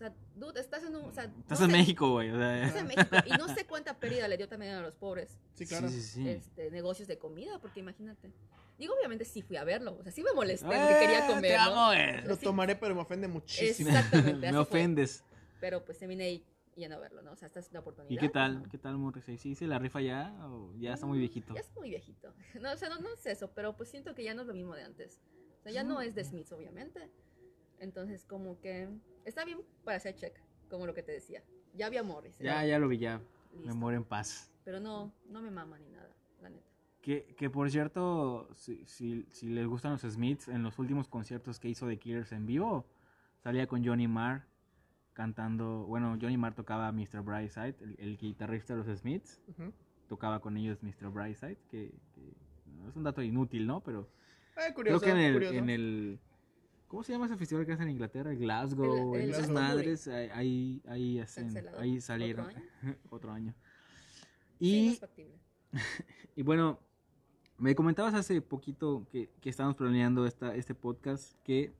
O sea, dude, estás en un... O sea, estás no en sé- México güey o sea, Estás en México y no sé cuánta pérdida le dio también a los pobres Sí, claro. sí, sí, sí. este, negocios de comida, porque imagínate. Digo, obviamente sí fui a verlo, o sea, sí me molesté Eh, porque quería comer, te ¿no? amo, güey. Lo Sí. tomaré, pero me ofende muchísimo. Exactamente, así me fue. ofendes Pero pues terminé ahí yendo a verlo, ¿no? O sea, esta es la oportunidad. ¿Y qué tal? ¿no? ¿Qué tal Morrissey? ¿Sí se la rifa ya o ya está muy Mm, viejito? Ya es muy viejito. No, o sea, no, no es eso, pero pues siento que ya no es lo mismo de antes. O sea, ya no es de Smiths, obviamente. Entonces, como que está bien para hacer check, como lo que te decía. Ya había Morris. Ya, ya lo vi, ya. Me muero en paz. Pero no, no me mama ni nada, la neta. Que, que por cierto, si, si, si les gustan los Smiths, en los últimos conciertos que hizo de Killers en vivo, salía con Johnny Marr cantando. Bueno, Johnny Marr tocaba Mr. Brightside, el, el guitarrista de los Smiths. Tocaba con ellos Mr. Brightside, que, que es un dato inútil, ¿no? Pero Ah, curioso, creo que en el, curioso. en el. ¿Cómo se llama ese festival que hacen en Inglaterra? Glasgow, El- el esas madres, ahí, ahí, hacen- ahí salieron. ¿Otro Otro año. Y y bueno, me comentabas hace poquito que, que estábamos planeando esta, este podcast que,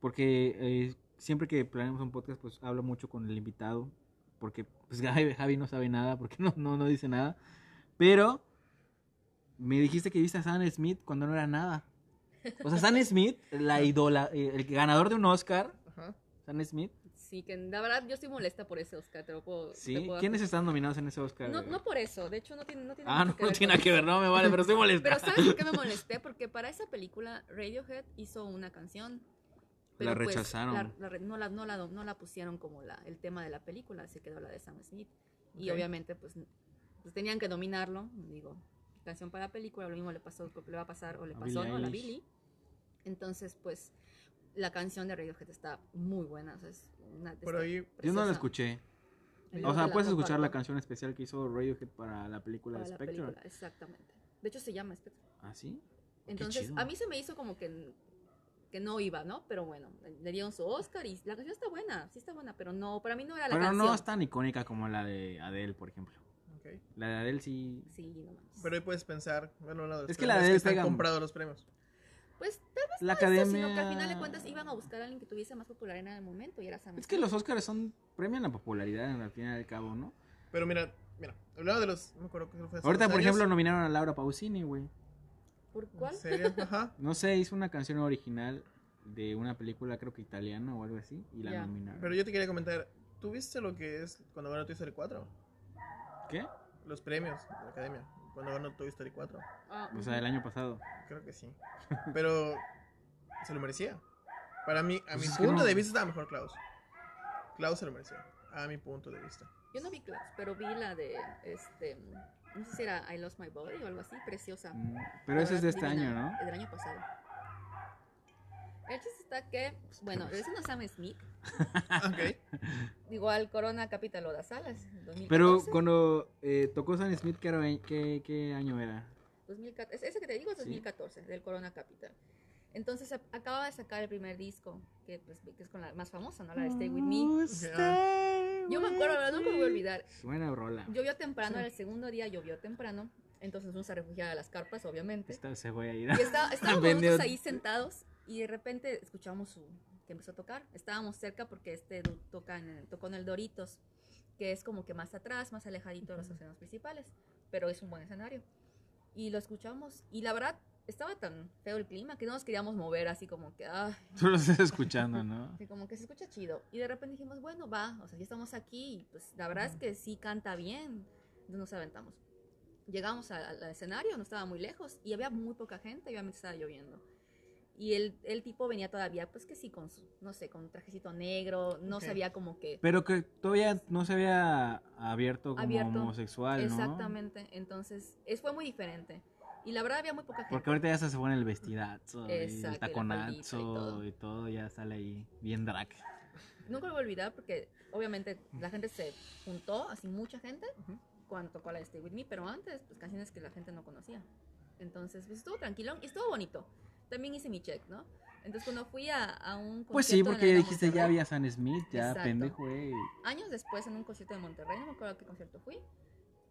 porque eh, siempre que planeamos un podcast, pues hablo mucho con el invitado, porque pues Javi, Javi no sabe nada, porque no, no, no dice nada. Pero me dijiste que viste a Sam Smith cuando no era nada. O sea, Sam Smith, la idola, eh, el ganador de un Oscar, Ajá. Sam Smith. Sí, que la verdad yo estoy molesta por ese Oscar, te lo puedo. te Sí. puedo ¿Quiénes están nominados en ese Oscar? No, no por eso, de hecho no tiene, no tiene Ah, no, no ver tiene con nada que ver, no me vale, pero estoy molesta. Pero ¿sabes por qué me molesté? Porque para esa película Radiohead hizo una canción. La pues, rechazaron. la- la re- no, la, no, la, no la pusieron como la, el tema de la película, se quedó la de Sam Smith. Y obviamente pues, pues tenían que nominarlo, digo, canción para película, lo mismo le pasó, le va a pasar o le A pasó Billie ¿no? a la. Billy. Entonces pues la canción de Radiohead está muy buena, o sea, es una ahí- Yo no la escuché. O sea, la puedes escuchar la canción especial que hizo Radiohead para la película para de la Spectre. película, exactamente. De hecho se llama Spectre. ¿Ah, sí? Entonces, a mí se me hizo como que, que no iba, ¿no? Pero bueno, le dieron su Oscar y la canción está buena, sí está buena, pero no, para mí no era la Pero canción. no es tan icónica como la de Adele, por ejemplo. La de Adele sí. Sí, no manches. Pero ahí puedes pensar, bueno, una de los Es que la de él están pega- comprados los premios. Pues tal vez La no academia. sino que al final de cuentas iban a buscar a alguien que tuviese más popularidad en el momento y era Sam Es que los Oscars son premian la popularidad al fin y al cabo, ¿no? Pero mira, mira, hablando de los, no me acuerdo qué fue. hace Ahorita, por años. ejemplo, nominaron a Laura Pausini, güey. ¿Por ¿En cuál? serio? Ajá. No sé, hizo una canción original de una película, creo que italiana o algo así, y la Ya. nominaron. Pero yo te quería comentar, ¿tú viste lo que es cuando ganó Toy Story 4? ¿Qué? Los premios de la academia. Cuando ganó Toy Story 4. Ah, O sea, el año pasado. Creo que sí. Pero se lo merecía. Para mí, a Pues mi punto no. de vista estaba mejor Klaus. Klaus se lo merecía. A mi punto de vista. Yo no vi Klaus, pero vi la de, este, no sé si era I Lost My Body o algo así, preciosa. Mm, Pero ese es de este Divina, año, ¿no? Es del año pasado. El chiste está que, pues, bueno, regresando a Sam Smith, ok. igual Corona Capital o das Salas, 2014. Pero cuando eh, tocó Sam Smith, ¿qué, era- qué, qué año era? 2014, ese que te digo es Sí. 2014, del Corona Capital. Entonces acaba de sacar el primer disco, que, pues, que es con la más famosa, ¿no? La de Stay With Me. Yo me acuerdo, ¿verdad? nunca me voy a olvidar. Buena rola. Llovió temprano, Sí. era el segundo día, llovió temprano. Entonces uno se refugiaba a las carpas, obviamente. Esta se voy a ir. Y está- estábamos nosotros ahí sentados y de repente escuchamos su, que empezó a tocar. Estábamos cerca porque este toca en tocó en el Doritos, que es como que más atrás, más alejadito de los escenarios principales, pero es un buen escenario. Y lo escuchamos y la verdad estaba tan feo el clima que no nos queríamos mover así como que, Tú lo estás escuchando, ¿no? como que se escucha chido. Y de repente dijimos, bueno, va, o sea, ya estamos aquí y pues la verdad es que sí canta bien. Entonces nos aventamos. Llegamos a- al escenario, no estaba muy lejos y había muy poca gente, y obviamente estaba lloviendo. Y el, el tipo venía todavía, pues que sí, con su, no sé, con un trajecito negro, no sabía como que... Pero que todavía no se había abierto como Abierto. homosexual, ¿no? Exactamente, entonces es, fue muy diferente. Y la verdad había muy poca gente. Porque ahorita ya se pone el vestidazo, Exacto, y el taconazo y todo. y todo ya sale ahí bien drag. Nunca lo voy a olvidar porque obviamente la gente se juntó, así mucha gente, cuando tocó la de Stay With Me, pero antes, pues canciones que la gente no conocía. Entonces, pues estuvo tranquilo y estuvo bonito. También hice mi check, ¿no? Entonces, cuando fui a, a un Pues sí, concierto porque Arena dijiste ya había San Smith, ya Exacto. pendejo, eh. Años después, en un concierto de Monterrey, no me acuerdo a qué concierto fui,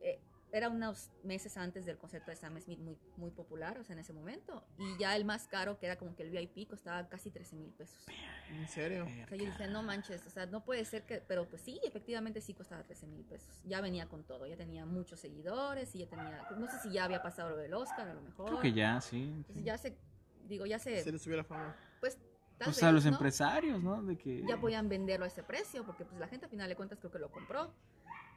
eh, era unos meses antes del concierto de Sam Smith muy, muy popular, o sea, en ese momento. Y ya el más caro, que era como que el VIP, costaba casi 13 mil pesos. ¿En serio? O sea, yo dije, no manches, o sea, no puede ser que, pero pues sí, efectivamente sí costaba 13 mil pesos. Ya venía con todo, ya tenía muchos seguidores y ya tenía, no sé si ya había pasado lo del Oscar, a lo mejor. Creo que ya, sí. Entonces ya se, digo, ya se, Se le subió la fama. pues, tal Pues vez, a los ¿no? empresarios, ¿no? De que... Ya podían venderlo a ese precio, porque pues la gente al final de cuentas creo que lo compró.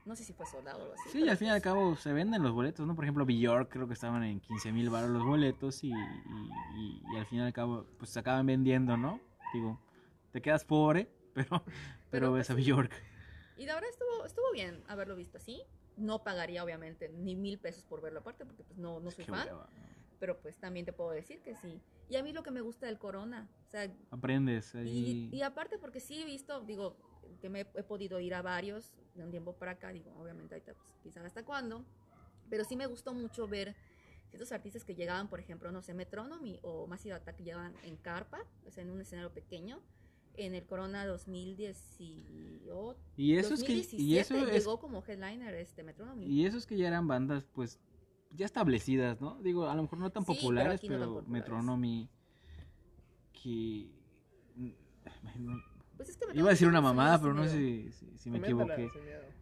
No sé si fue soldado o algo así. Sí, al fin y al pues, cabo se venden los boletos, ¿no? Por ejemplo, Bjork creo que estaban en 15 mil baros los boletos y, y, y- y al fin y al cabo pues se acaban vendiendo, ¿no? Digo, te quedas pobre, pero, pero, pues, ves a sí. Bjork. Y la verdad estuvo, estuvo bien haberlo visto así. No pagaría obviamente ni mil pesos por verlo aparte, porque pues no, no soy Qué fan. hueva, ¿no? Pero pues también te puedo decir que sí. Y a mí lo que me gusta del Corona, o sea, Aprendes ahí. Y, y aparte porque sí he visto, digo, que me he, podido ir a varios de un tiempo para acá, digo, obviamente ahorita pues, quizás hasta cuándo, pero sí me gustó mucho ver estos artistas que llegaban, por ejemplo, no sé, Metronomy o Massive Attack que llegaban en carpa, o sea, en un escenario pequeño, en el Corona 2018. Y eso es que 2017 y eso es llegó como headliner este Metronomy. y eso es que ya eran bandas pues ya establecidas, ¿no? Digo, a lo mejor no tan Sí, pero populares, no pero, populares. Metronomy que Pues es que que Iba a decir una mamada, pero no sé si, si- si me equivoqué.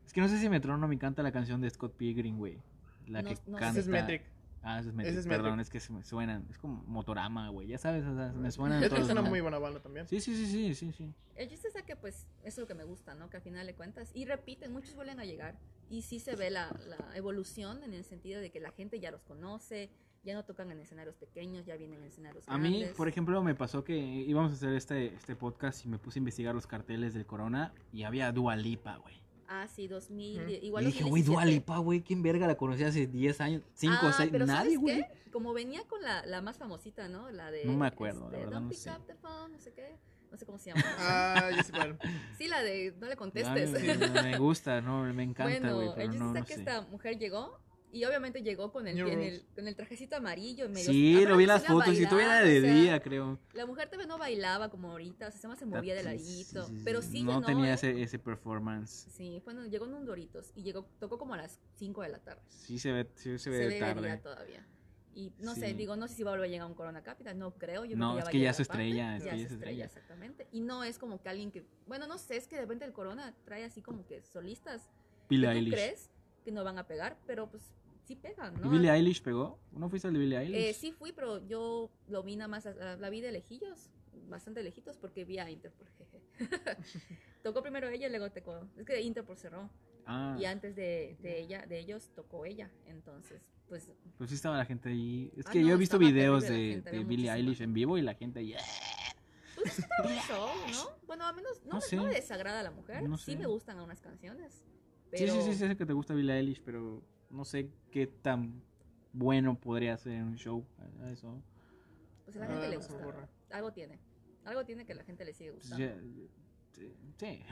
Es que no sé si Metronomy canta la canción de Scott Pilgrim, güey. La No- que no canta. Es Metric. Ah, ese es Metric. Ese es Perdón, Metric. es que se me suenan. Es como Motorama, güey. Ya sabes, o sea, me suenan Es todos. una muy buena banda también. Sí, sí, sí, sí, sí, sí. El chiste es que, pues, eso es lo que me gusta, ¿no? Que al final de cuentas. Y repiten, muchos vuelven a llegar. Y sí se ve la, la evolución en el sentido de que la gente ya los conoce, ya no tocan en escenarios pequeños, ya vienen en escenarios A mí, grandes. por ejemplo, me pasó que íbamos a hacer este, este podcast y me puse a investigar los carteles del Corona y había Dua Lipa, güey. Ah, sí, 2000. Ujú. Igual Y dije, güey, 2017. Dua Lipa, güey, ¿quién verga la conocía hace 10 años? 5 o Ah, 6, pero nadie, ¿sabes güey. Como venía con la, la más famosita, ¿no? La de. No me acuerdo, la este, verdad, Don't no pick sé. up the phone, no sé qué. No sé cómo se llama. Ah, ya sé cuál. Sí, la de no le contestes. mí me, me gusta, no, me encanta, bueno, güey, el pero chiste no, no que sé. esta mujer llegó y obviamente llegó con el, en el, con el trajecito amarillo. Medio, Sí, lo vi en las fotos y todavía era bailar, de o sea, día, creo. La mujer todavía no bailaba como ahorita, o sea, se movía de ladito. sí, sí, pero sí. No tenía ¿eh? ese, ese performance. Sí, bueno, llegó en un Doritos y llegó, tocó como a las 5 de la tarde. Sí se ve, sí se ve se de día tarde. todavía. Y no sé, digo, no sé si va a volver a llegar a un Corona Capital, no creo. Yo creo No, que ya es que ya su aparte, estrella, es ya que ya su su estrella, estrella. exactamente. Y no es como que alguien que, bueno, no sé, es que de repente el Corona trae así como que solistas que tú crees que no van a pegar, pero pues sí pegan, ¿Y ¿no? Billie Eilish pegó? ¿No fuiste al de Billie Eilish? Eh, sí fui, pero yo lo vi nada más, la, la vi de lejillos, bastante lejitos, porque vi a Interpol. tocó primero ella y luego tocó, es que Interpol cerró, Ah, y antes de, de ella, de ellos tocó ella, entonces, pues pues sí estaba la gente ahí. Es Ah, que no, yo he visto videos de, gente, de Billie. Eilish en vivo y la gente ahí... "Ah". Pues es que está un show, ¿no? Bueno, a menos no, No me- sé. no me desagrada a la mujer. No sí me gustan algunas canciones. Sí, Pero sí, sí, sí, sé que te gusta Billie Eilish, pero no sé qué tan bueno podría ser en un show. a- Eso. pues a la Ah, gente le gusta. Algo tiene. Algo tiene que la gente le sigue Pues gustando. sí, sí.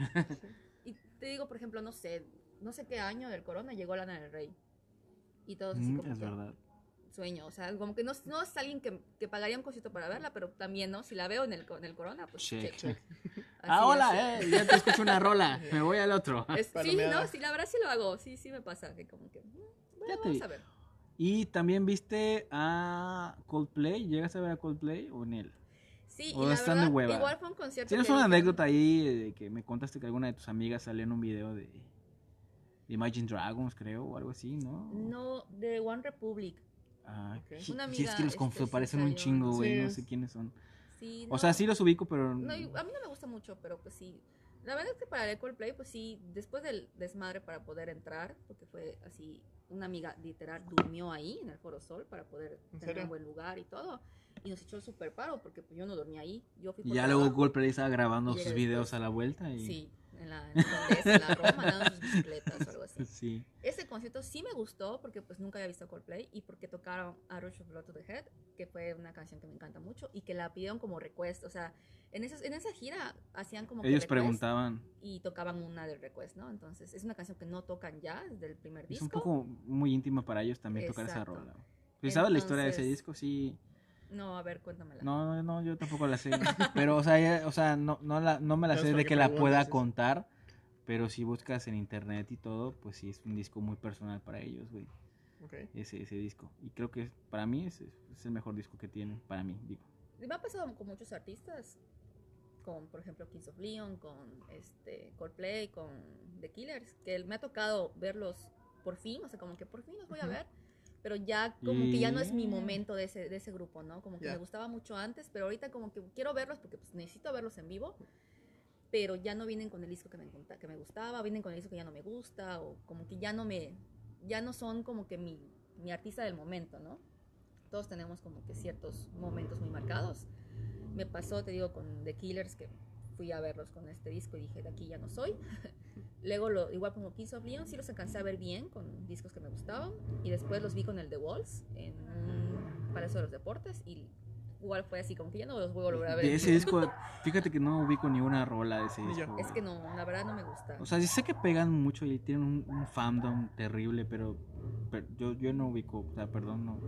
Y te digo, por ejemplo, no sé, no sé qué año del corona llegó Lana del Rey. Y todos así Mm, como es que verdad. Sueño. O sea, como que no, no es alguien que, que pagaría un cosito para verla, pero también, ¿no? Si la veo en el, co- en el corona, pues Check. check. Ah, hola, así. eh, ya te escucho una rola. Me voy al otro. Es- sí, no, sí, la verdad sí lo hago. Sí, sí me pasa. Que como que, mm, bueno, Ya te vamos vi. a ver. Y también viste a Coldplay. ¿Llegas a ver a Coldplay o en él? Sí, O y la están de verdad, hueva. igual fue un concierto. Tienes una anécdota ahí de que me contaste que alguna de tus amigas salió en un video de, de Imagine Dragons, creo, o algo así, ¿no? No, de One Republic. Ah, Ok. sí, Una sí, es amiga, que los este, parecen un chingo, güey. Sí, No sé quiénes son. Sí, O sea, sí los ubico, pero. no, a mí no me gusta mucho, pero pues sí. La verdad es que para el Coldplay, pues sí, después del desmadre para poder entrar, porque fue así, una amiga literal durmió ahí en el Foro Sol para poder ¿En tener serio? un buen lugar y todo. Y nos echó el super paro porque pues yo no dormía ahí. Yo fui Y ya luego. Coldplay estaba grabando sus videos después. a la vuelta y. Sí, en la, en la Condesa, en la Roma, andando en sus bicicletas o algo así. Sí. Ese concierto sí me gustó porque pues nunca había visto Coldplay y porque tocaron A Rush of Blood to the Head, que fue una canción que me encanta mucho y que la pidieron como request, o sea, en, esas, en esa gira hacían como que Ellos request preguntaban. y tocaban una del request, ¿no? Entonces es una canción que no tocan ya desde el primer Es disco. un poco muy íntimo para ellos también tocar esa Exacto. rola. Si sabes la historia de ese disco, sí. No, a ver, cuéntamela. No, no, yo tampoco la sé. pero, o sea, ya- o sea no, no, la, no me la No sé de que la pueda es- contar. Pero si buscas en internet y todo, pues sí es un disco muy personal para ellos, güey. Ok. Ese, ese disco. Y creo que para mí es, es el mejor disco que tienen. Para mí, digo. Me ha pasado con muchos artistas, con por ejemplo Kings of Leon, con este Coldplay, con The Killers, que me ha tocado verlos por fin, o sea, como que por fin los voy a Ujú. ver, pero ya como que ya no es mi Y- momento de ese, de ese grupo, ¿no? Como que Ya. me gustaba mucho antes, pero ahorita como que quiero verlos porque pues, necesito verlos en vivo, pero ya no vienen con el disco que me, que me gustaba, vienen con el disco que ya no me gusta, o como que ya no me, ya no son como que mi, mi artista del momento, ¿no? Todos tenemos como que ciertos momentos muy marcados. Me pasó, te digo, con The Killers, que fui a verlos con este disco y dije, de aquí ya no soy. Luego, lo, igual como Kings of Leon, sí los alcancé a ver bien con discos que me gustaban. Y después los vi con el The Walls en un Palacio de los Deportes. Y igual fue así, como que ya no los voy a volver a ver. De ese disco, fíjate que no ubico ni una rola de ese disco. Es que no, la verdad no me gusta. O sea, sí sé que pegan mucho y tienen un, un fandom terrible, pero yo, yo no ubico, o sea, perdón, no.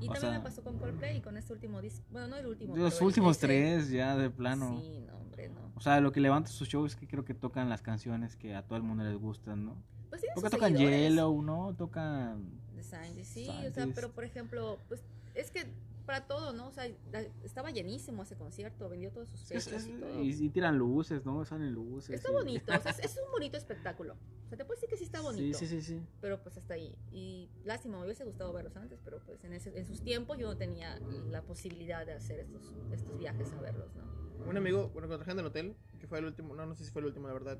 y o también sea- me pasó con Coldplay y con este último disco. Bueno, no el último. Los últimos tres ya de plano. Sí, no, hombre, no. O sea, lo que levanta sus shows es que creo que tocan las canciones que a todo el mundo les gustan, ¿no? Pues tienen Porque tocan. Yellow, ¿no? Tocan... Scientist, sí, o sea, pero por ejemplo, pues es que para todo, ¿no? O sea, da- estaba llenísimo ese concierto, vendió todos sus Es que es- fechas y todo. y, y tiran luces, ¿no? Salen luces. Está y- bonito, o sea, es, es un bonito espectáculo. O sea, te puedo decir que sí está bonito. Sí, sí, sí, sí. Pero pues hasta ahí. Y lástima, me hubiese gustado verlos antes, pero pues en, ese- en sus tiempos yo no tenía la posibilidad de hacer estos, estos viajes a verlos, ¿no? Un amigo, bueno, cuando trabajaba en el hotel, que fue el último, no, no sé si fue el último, la verdad,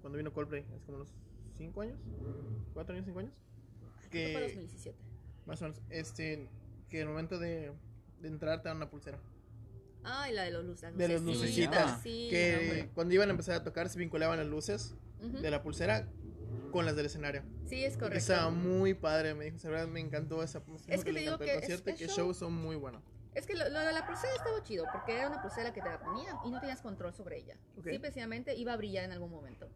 cuando vino Coldplay, hace como unos 5 años, 4 años, 5 años, Esto fue que 2017. más o menos, este, que el momento de, de entrar te dan una pulsera. Ah, y la de los luces. De las lucecitas, Sí, que hombre. cuando iban a empezar a tocar se vinculaban las luces de la pulsera con las del escenario. Sí, es Que correcto. estaba muy padre, me dijo, la verdad me encantó esa Es que le te digo que el es- concierto es que show. show son muy buenos. Es que lo, lo de la pulsera estaba chido, porque era una pulsera que te la ponían y no tenías control sobre ella. Sí, precisamente iba a brillar en algún momento.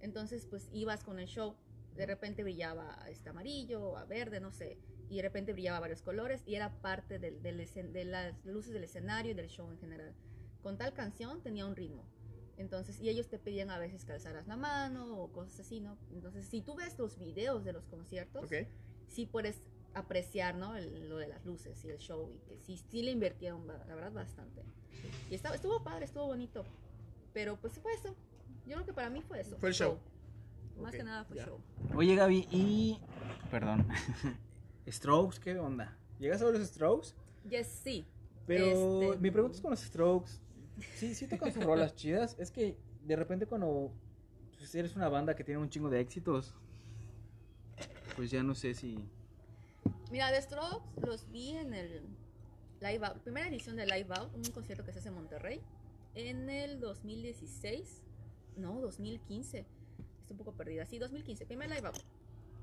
Entonces, pues ibas con el show, de repente brillaba este amarillo, a verde, no sé, y de repente brillaba varios colores y era parte del, del escen- de las luces del escenario y del show en general. Con tal canción tenía un ritmo. Entonces, y ellos te pedían a veces que alzaras la mano o cosas así, ¿no? Entonces, si tú ves los videos de los conciertos, ¿Ok? sí puedes apreciar, ¿no? El- lo de las luces y el show y que sí, sí le invirtieron, la verdad, bastante. Y estaba, estuvo padre, estuvo bonito. Pero pues fue eso. Yo creo que para mí fue eso. Fue el show. Más Ok, que nada fue ya. show. Oye, Gaby, y. Perdón. Strokes, ¿qué onda? ¿Llegas a ver los Strokes? Yes, sí. Pero Este- mi pregunta es con los Strokes. Sí, sí tocan sus rolas chidas. Es que de repente cuando pues, eres una banda que tiene un chingo de éxitos, pues ya no sé si. Mira, The Strokes los vi en el Live Out, primera edición de Live Out, un concierto que se hace en Monterrey, en el 2016. No, 2015. Estoy un poco perdida. Sí, 2015, primer Live Out.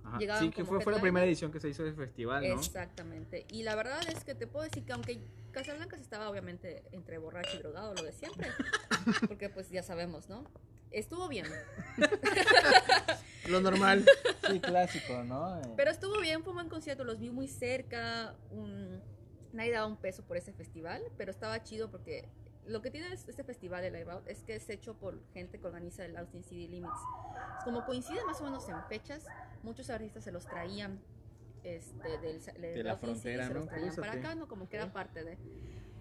Ajá. Llegaban Sí, que fue, fue la primera edición que se hizo del festival, ¿no? Exactamente. Y la verdad es que te puedo decir que aunque Casablancas estaba obviamente entre borracho y drogado, lo de siempre, porque pues ya sabemos, ¿no? Estuvo bien, Lo normal. Sí, clásico, ¿no? Eh, pero estuvo bien, fue un buen concierto, los vi muy cerca, un- nadie daba un peso por ese festival, pero estaba chido porque lo que tiene es- este festival de Live Out es que es hecho por gente que organiza el Austin City Limits. Como coincide más o menos en fechas, muchos artistas se los traían este, del, del la Austin City, frontera, se los ¿no? traían para acá, ¿no? Como que era parte de...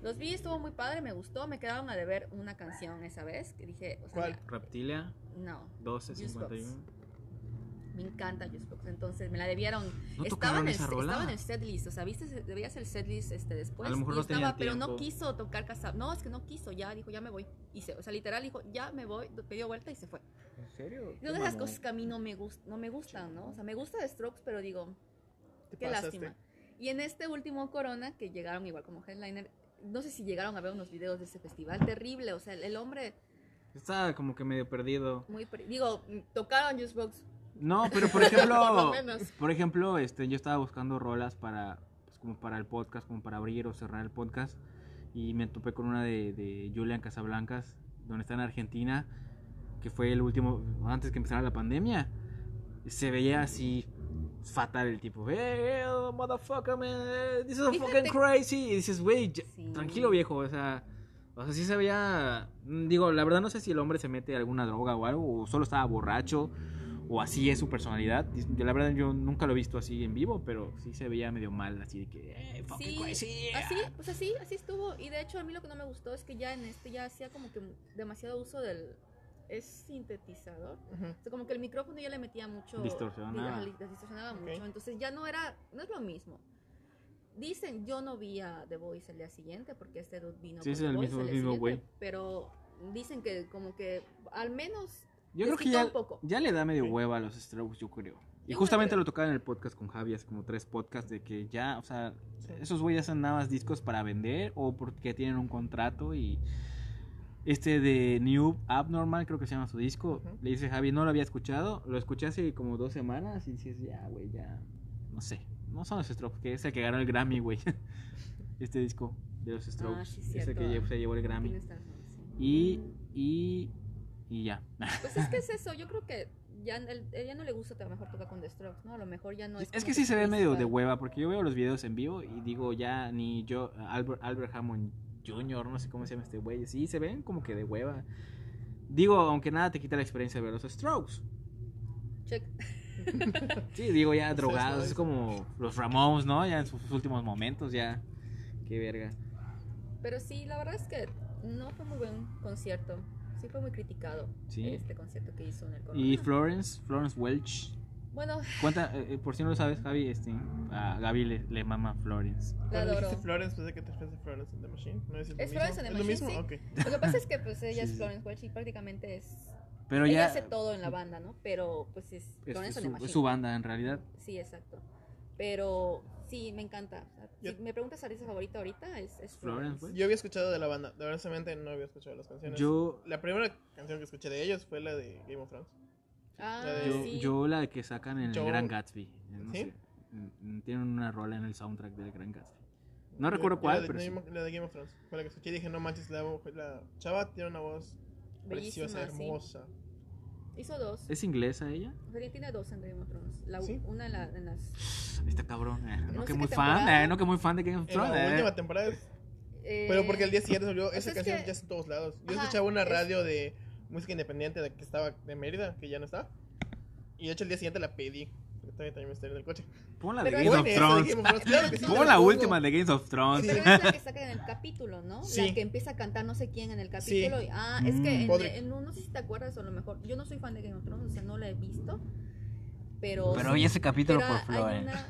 Los vi, estuvo muy padre, me gustó, me quedaron a deber una canción esa vez, que dije, o sea, ¿Cuál? Reptilia, no, 1251. Me encanta Juicebox, entonces me la debieron ¿No estaba en, el, esa rola? estaba en el setlist, o sea, viste, veías el setlist este después. A lo mejor y no estaba, tenían pero no quiso tocar casa. No, es que no quiso, ya dijo, ya me voy. Y se, o sea, literal dijo, ya me voy, dio vuelta y se fue. ¿En serio? Una de esas cosas que a mí no me, gust, no me gustan, ¿no? O sea, me gusta de Strokes, pero digo, qué pasaste. lástima. Y en este último Corona, que llegaron igual como headliner, no sé si llegaron a ver unos videos de ese festival, terrible, o sea, el, el hombre Estaba como que medio perdido. muy... per- Digo, tocaron Juicebox, No, pero por ejemplo, por ejemplo, este, yo estaba buscando rolas para, pues, como para el podcast, como para abrir o cerrar el podcast, y me topé con una de, de Julian Casablancas, donde está en Argentina, que fue el último, antes que empezara la pandemia. Se veía así fatal el tipo, hey, oh, motherfucker, man, this is Fíjate- fucking crazy. Y dices, güey, Sí. tranquilo viejo, o sea, o sea, sí se veía, digo, la verdad no sé si el hombre se mete alguna droga o algo, o solo estaba borracho, o así es su personalidad. Yo, la verdad yo nunca lo he visto así en vivo, pero sí se veía medio mal, así de que, fucking Sí, crazy. así, pues así, así estuvo. Y de hecho, a mí lo que no me gustó es que ya en este ya hacía como que demasiado uso del. Es sintetizador. O sea, como que el micrófono ya le metía mucho. Distorsionaba. di- distorsionaba mucho. Entonces ya no era. No es lo mismo. Dicen, yo no vi a The Voice el día siguiente porque este dude vino Sí, con es The el Voice mismo- güey. Pero dicen que como que al menos. Yo creo que ya, un poco. ya le da medio hueva a los Strokes, yo creo. Y Yo justamente creo. lo tocaba en el podcast con Javi, hace como tres podcasts, de que ya, o sea, Sí. esos güeyes hacen nada más discos para vender o porque tienen un contrato y este de New Abnormal, creo que se llama su disco, le dice Javi, no lo había escuchado, lo escuché hace como dos semanas y dices, ya, güey, ya, no sé, no son los Strokes, que es el que ganó el Grammy, güey, este disco de los Strokes, Ah, sí, es el que ah. se llevó el Grammy. Y, y, y ya. Pues es que es eso, yo creo que ya el- ella no le gusta a lo mejor tocar con The Strokes, ¿no? A lo mejor ya no es Es, que sí se ve medio de hueva, porque yo veo los videos en vivo y digo, ya ni yo, Albert, Albert Hammond Jr., no sé cómo se llama este güey, sí, se ven como que de hueva. Digo, aunque nada te quita la experiencia de ver los Strokes. Check. Sí, digo, ya drogados, es como los Ramones, ¿no? Ya en sus últimos momentos, ya Qué verga. Pero sí, la verdad es que no fue muy buen concierto. Sí fue muy criticado Sí. este concierto que hizo en el Corona. Y Florence, Florence Welch. Bueno, Cuenta, eh, eh, por si no lo sabes, Gaby, este, a Gaby le, le mama Florence. la Cuando adoro. dijiste Florence, pensé que te refieres a Florence and the Machine. ¿No es, el Es mismo? Florence and the ¿Es lo Machine, mismo? sí. Ok. Lo que pasa es que pues ella Sí, es. Florence Welch y prácticamente es... Pero ella ya hace todo en la banda, ¿no? Pero pues es es, Florence es and the su, Machine. es su banda en realidad. Sí, exacto. Pero sí, me encanta. O sea, Yo- Si me preguntas artista favorita ahorita, es, es Florence Florence. Yo había escuchado de la banda, de honestamente no había escuchado las canciones. Yo, La primera canción que escuché de ellos fue la de Game of Thrones. Ah, La de- yo, sí. yo la que sacan en Yo- el Gran Gatsby. eh, No ¿Sí? sé, mm, tienen una rola en el soundtrack del Gran Gatsby. No recuerdo yo cuál, la de, pero sí. la de Game of Thrones. Fue la que escuché y dije, no manches, la, la chava tiene una voz Bellísima, preciosa, sí. Hizo dos. ¿Es inglesa ella? O sea, tiene dos en Game of Thrones. La, ¿Sí? Una en, la- en las... Está cabrón. eh, No, No que muy fan, eh, no que muy fan de Game of En la Thrones. eh. última temporada, es- eh, pero porque el día siguiente salió esa es canción que- ya está en todos lados. Yo Ajá, escuchaba una es- radio de música independiente de que estaba de Mérida, que ya no está. Y de hecho el día siguiente la pedí. Todavía tenía mi estéreo en el coche. Pon la de Pero Game es- of Thrones. Te Pon la última de Game of Thrones. Pero es la que saca en el capítulo, ¿no? Sí. La que empieza a cantar no sé quién en el capítulo. ah, es que en, Podrick. en un- no sé si te acuerdas o a lo mejor. Yo no soy fan de Game of Thrones, o sea, no la he visto. Pero. Pero sí, oye ese capítulo por hay Florence. una.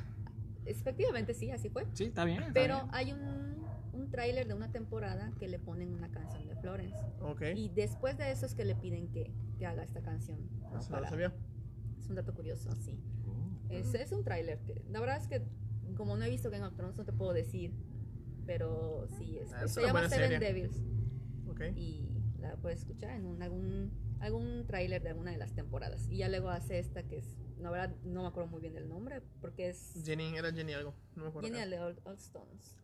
Efectivamente, sí, así fue. Sí, está bien. está Pero bien. hay un, un tráiler de una temporada que le ponen una canción de Florence. Ok. Y después de eso es que le piden que, que haga esta canción. ¿no? Eso no lo Para- sabía. es un dato curioso, sí. Es, es un tráiler. que- La verdad es que como no he visto Game of Thrones no te puedo decir. Pero sí, es, Ah, es se llama Seven serie. Devils. Ok. Y la puedes escuchar en un, algún, algún tráiler de alguna de las temporadas. Y ya luego hace esta que es, la verdad no me acuerdo muy bien del nombre, porque es Jenny, era Jenny algo. No me acuerdo. Jenny de Old, Old Stones.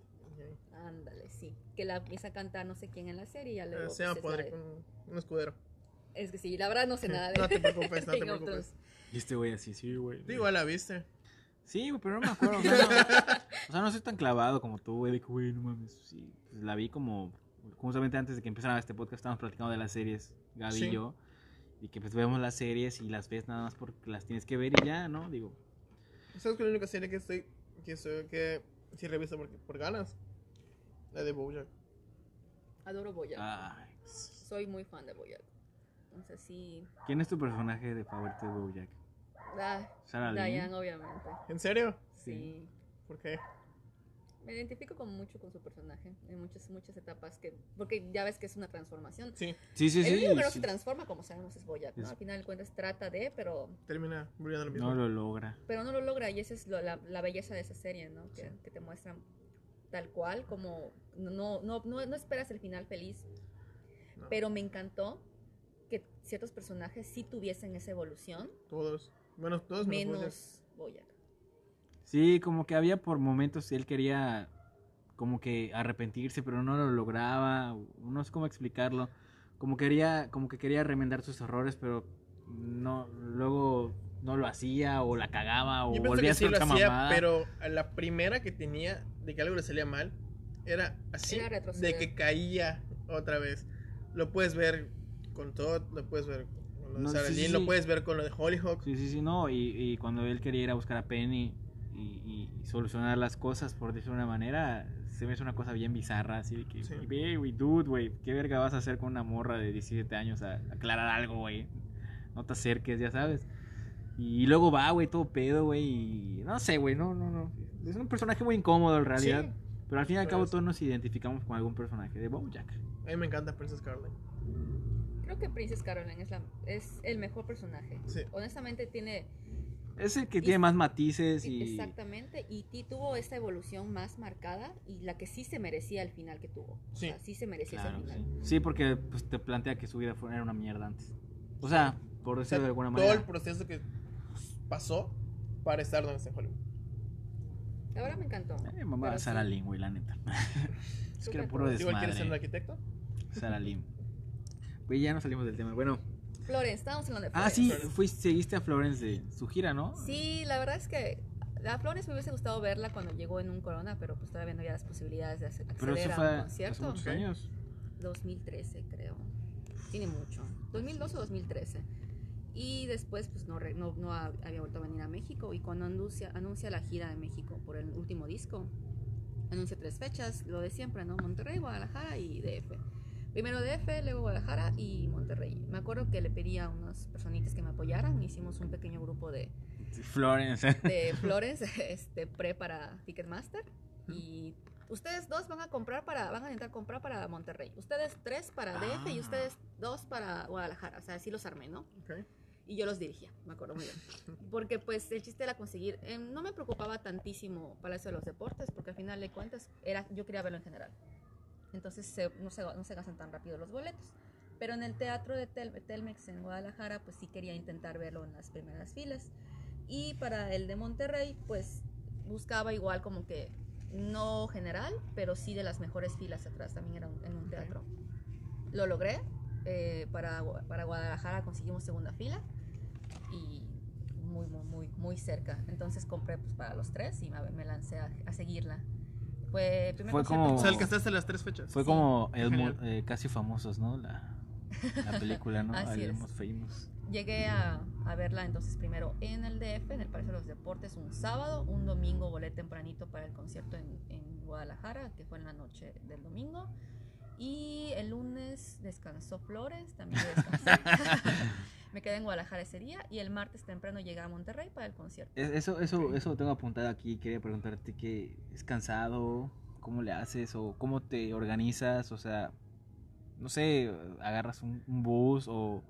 Ándale, sí. Que la empieza a cantar no sé quién en la serie y ya Eh, luego... Se llama pues, Podrick, un, un escudero. Es que sí, la verdad no sé nada de No te preocupes, no te preocupes. Y este güey así, sí, güey. Digo, la viste. Sí, güey, pero no me acuerdo. O sea, no, o sea, no soy tan clavado como tú, güey. De que, güey, no mames. Sí, pues la vi como. Justamente antes de que empezara este podcast, estábamos platicando de las series, Gaby Sí. y yo. Y que pues vemos las series y las ves nada más porque las tienes que ver y ya, ¿no? Digo, ¿Sabes es la única serie que estoy. que, estoy, que sí reviso por, por ganas? La de Bojack. Adoro Boyack. ay. Soy muy fan de Boyack. Entonces sí... ¿Quién es tu personaje de favorito de Bojack? Ah. Diane, obviamente. ¿En serio? Sí. ¿Por qué? Me identifico con mucho con su personaje en muchas muchas etapas que porque ya ves que es una transformación. Sí, Sí, sí, el sí. único que no sí. se transforma como sabemos es Boyack, ¿no? Es- Al final de cuentas trata de, pero termina volviendo lo mismo. No lo logra. pero no lo logra y esa es lo- la, la belleza de esa serie, ¿no? Que, que te muestran tal cual como no no no no esperas el final feliz, No, pero me encantó que ciertos personajes sí tuviesen esa evolución, Todos. Bueno, todos menos menos. Sí, como que había por momentos él quería como que arrepentirse, pero no lo lograba. No sé cómo explicarlo. Como quería, como que quería remendar sus errores, pero no, luego no lo hacía o la cagaba o Yo volvía a que sí hacer lo hacía, mamada. pero la primera que tenía de que algo le salía mal era así, Era de que caía otra vez. Lo puedes ver con Todd, lo puedes ver No, sí, sí, sí. lo puedes ver con lo de Hollyhock. Sí, sí, sí, no. Y, y cuando él quería ir a buscar a Penny y, y- y solucionar las cosas, por decirlo de una manera, se me hizo una cosa bien bizarra. Así de que, Sí. "Ve, güey, dude, güey, ¿qué verga vas a hacer con una morra de 17 años a aclarar algo, güey? No te acerques, ya sabes. Y luego va, güey, todo pedo, güey. Y no sé, güey, no, no, no. Es un personaje muy incómodo en realidad. Sí. Pero al fin y al cabo todos nos identificamos con algún personaje de Bojack. A mí me encanta Princess Carly. Creo que Princess Caroline es la es el mejor personaje. Sí. Honestamente tiene Es el que Y- tiene más matices y... Exactamente, y ti tuvo esta evolución más marcada y la que sí se merecía el final que tuvo. Sí. O sea, sí se merecía Claro, ese final. Sí, porque pues, te plantea que su vida fue, era una mierda antes. O sea, por O sea, decirlo de alguna todo manera. el proceso que pasó para estar donde está en Hollywood. La verdad me encantó. Eh, mamá, Sara sí. Lynn, güey, la neta. es que era puro cool. Igual quieres ser un desmadre. arquitecto. Sara Lynn. Güey, ya no salimos del tema. Bueno. Florence, estábamos hablando de Ah, Florence. sí, Florence. fuiste, seguiste a Florence de su gira, ¿no? Sí, la verdad es que a Florence me hubiese gustado verla cuando llegó en un Corona, pero pues todavía no había las posibilidades de hacer- Pero acceder eso a fue un hace concierto. muchos años. 2013, creo. Tiene mucho. 2012 o 2013. Y después, pues no, no, no ha- había vuelto a venir a México. Y cuando anuncia, anuncia la gira de México por el último disco, anuncié tres fechas, lo de siempre, ¿no? Monterrey, Guadalajara y DF. Primero DF, luego Guadalajara y Monterrey. Me acuerdo que le pedí a unas personitas que me apoyaran, hicimos un pequeño grupo de, Florence. de flores, este, pre para Ticketmaster. Y ustedes dos van a comprar para, van a intentar comprar para Monterrey. Ustedes tres para DF y Ah. ustedes dos para Guadalajara. O sea, así los armé, ¿no? Ok. Y yo los dirigía, me acuerdo muy bien. Porque pues el chiste era conseguir, eh, no me preocupaba tantísimo Palacio de los Deportes, porque al final de cuentas era, yo quería verlo en general. Entonces se- no, se, no se gastan tan rápido los boletos. Pero en el teatro de Tel- Telmex en Guadalajara, pues sí quería intentar verlo en las primeras filas. Y para el de Monterrey, pues buscaba igual como que no general, pero sí de las mejores filas atrás, también era un- en un teatro. Lo logré, eh, para, para Guadalajara conseguimos segunda fila y muy, muy, muy, muy cerca. Entonces compré pues, para los tres y me, me lancé a, a seguirla. Fue, primer Fue concierto como- O que- sea, alcanzaste las tres fechas. Fue Sí. como el eh, casi famosos, ¿no? La, la película, ¿no? Así es. Almost Famous. Llegué a, a verla entonces primero en el DF, en el Palacio de los Deportes, un sábado, un domingo volé tempranito para el concierto en, en Guadalajara, que fue en la noche del domingo. Y el lunes descansó Flores, también descansé. Me quedé en Guadalajara ese día y el martes temprano llegué a Monterrey para el concierto. Es- Eso, eso, eso lo tengo apuntado aquí. Quería preguntarte que es cansado, cómo le haces o cómo te organizas, o sea, no sé, agarras un, un bus o,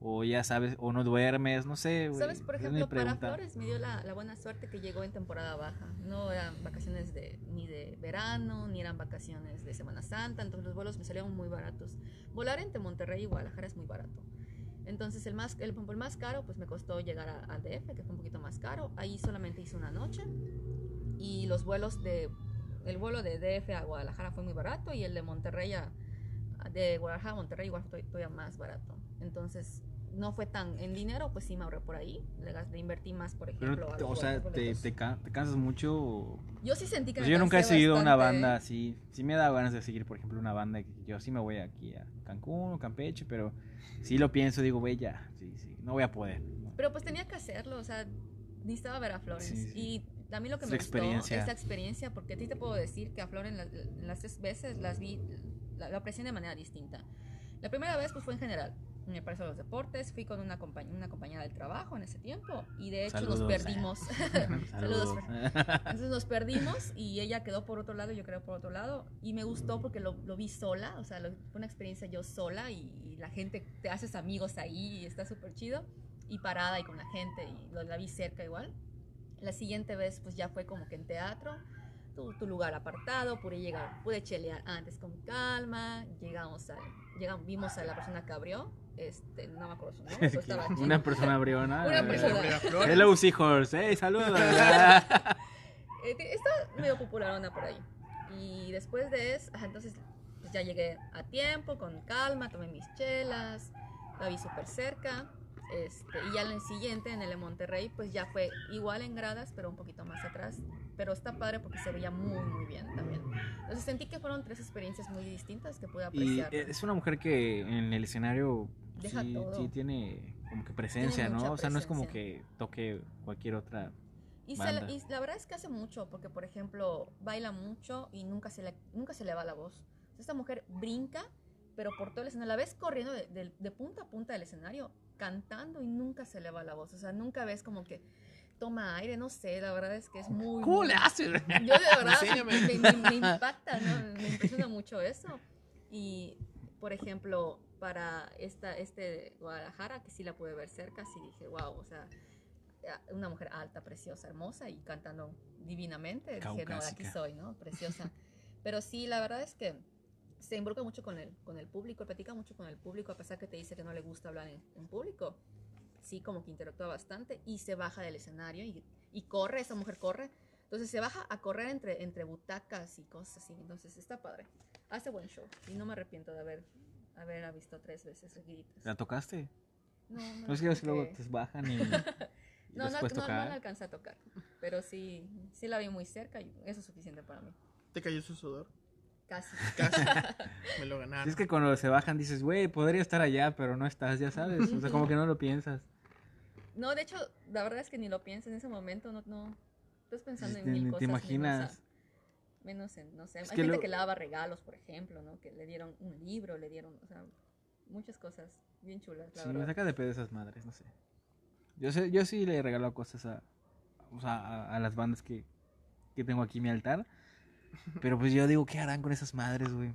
o ya sabes, o no duermes, no sé. ¿Sabes? Por ejemplo, para. Flores me dio la, la buena suerte que llegó en temporada baja. No eran vacaciones de, ni de verano, ni eran vacaciones de Semana Santa, entonces los vuelos me salieron muy baratos. Volar entre Monterrey y Guadalajara es muy barato. Entonces el más, el, el más caro pues me costó llegar a- al DF, que fue un poquito más caro. Ahí solamente hice una noche. Y los vuelos de... El vuelo de DF a Guadalajara fue muy barato y el de Monterrey a... De Guadalajara a Monterrey igual fue to- todavía más barato. Entonces no fue tan... En dinero pues sí me ahorré por ahí. Le, le invertí más, por Pero, ejemplo. los o sea, te, te, te cansas mucho. Yo sí sentí que Pues me yo nunca he seguido una bastante. banda así. Sí me da ganas de seguir, por ejemplo, una banda que yo sí me voy aquí a Cancún o Campeche, pero sí lo pienso, digo, güey, ya, sí, sí, no voy a poder. Pero pues tenía que hacerlo, o sea, necesitaba ver a Florence. Sí, sí. Y a mí lo que me la gustó experiencia. es la experiencia, porque a ti te puedo decir que a Florence las, las tres veces las vi, la, la aprecié de manera distinta. La primera vez pues fue en general, me pareció los deportes, fui con una, compañ una compañera del trabajo en ese tiempo y de hecho Saludos. nos perdimos. Saludos. Entonces nos perdimos y ella quedó por otro lado yo quedé por otro lado. Y me gustó porque lo, lo vi sola, o sea, lo- fue una experiencia yo sola y, la gente, te haces amigos ahí y está súper chido. Y parada y con la gente y lo, la vi cerca igual. La siguiente vez pues ya fue como que en teatro, tu, tu lugar apartado, pude llegar, pude chelear antes con calma, llegamos al, llegamos, vimos a la persona que abrió, este, no me acuerdo su nombre, pero estaba chido. Una persona abrió, ¿no? Una persona. Abrió a Flores. Hello, Seahorse. Hey, saludos. Eh, está medio popularona por ahí. Y después de eso, entonces pues ya llegué a tiempo, con calma, tomé mis chelas, la vi súper cerca. Este, y ya en el siguiente, en el de Monterrey, pues ya fue igual en gradas, pero un poquito más atrás. Pero está padre porque se veía muy, muy bien también. Entonces sentí que fueron tres experiencias muy distintas que pude y apreciar. es una mujer que en el escenario Deja sí, todo. sí tiene como que presencia, Tiene ¿no? mucha O sea, no es como presencia. que toque cualquier otra. Y, se banda. y la verdad es que hace mucho, porque por ejemplo, baila mucho y nunca se le, nunca se le va la voz. Esta mujer brinca, pero por todo el escenario, la ves corriendo de, de- de punta a punta del escenario, cantando y nunca se le va la voz. O sea, nunca ves como que toma aire, no sé, la verdad es que es muy... ¿Cómo muy- le haces? Yo de verdad me, me- me impacta, ¿no? Me impresiona mucho eso. Y, por ejemplo, para esta, este Guadalajara, que sí la pude ver cerca, sí dije, wow, o sea, una mujer alta, preciosa, hermosa y cantando divinamente. Dije, no, aquí Caucásica. soy, ¿no? Preciosa. Pero sí, la verdad es que se involucra mucho con el, con el público, platica mucho con el público, a pesar que te dice que no le gusta hablar en, en público. Sí, como que interactúa bastante y se baja del escenario y, y corre, esa mujer corre. Entonces se baja a correr entre, entre butacas y cosas así. Entonces está padre. Hace buen show. Y no me arrepiento de haber, haberla visto tres veces seguiditas. ¿La tocaste? No, no, No es que luego te bajan y, y No, no, después no, no la alcancé a tocar. Pero sí, sí la vi muy cerca y eso es suficiente para mí. Te cayó su sudor. Casi. Casi. Me lo ganaron. Si es que cuando se bajan dices, güey, podría estar allá, pero no estás, ya sabes. O sea, como que no lo piensas. No, de hecho, la verdad es que ni lo pienso en ese momento. No, no. Estás pensando en te- mil ni te cosas. sea, imaginas. Menos en, no sé, Es hay que gente lo- que le daba regalos, por ejemplo, ¿no? Que le dieron un libro, le dieron, o sea, muchas cosas bien chulas, la Sí, me verdad. saca de pedo esas madres, no sé. Yo sé, yo sí le regalo cosas a, o sea, a, a las bandas que, que tengo aquí en mi altar. Pero pues yo digo, ¿qué harán con esas madres, güey?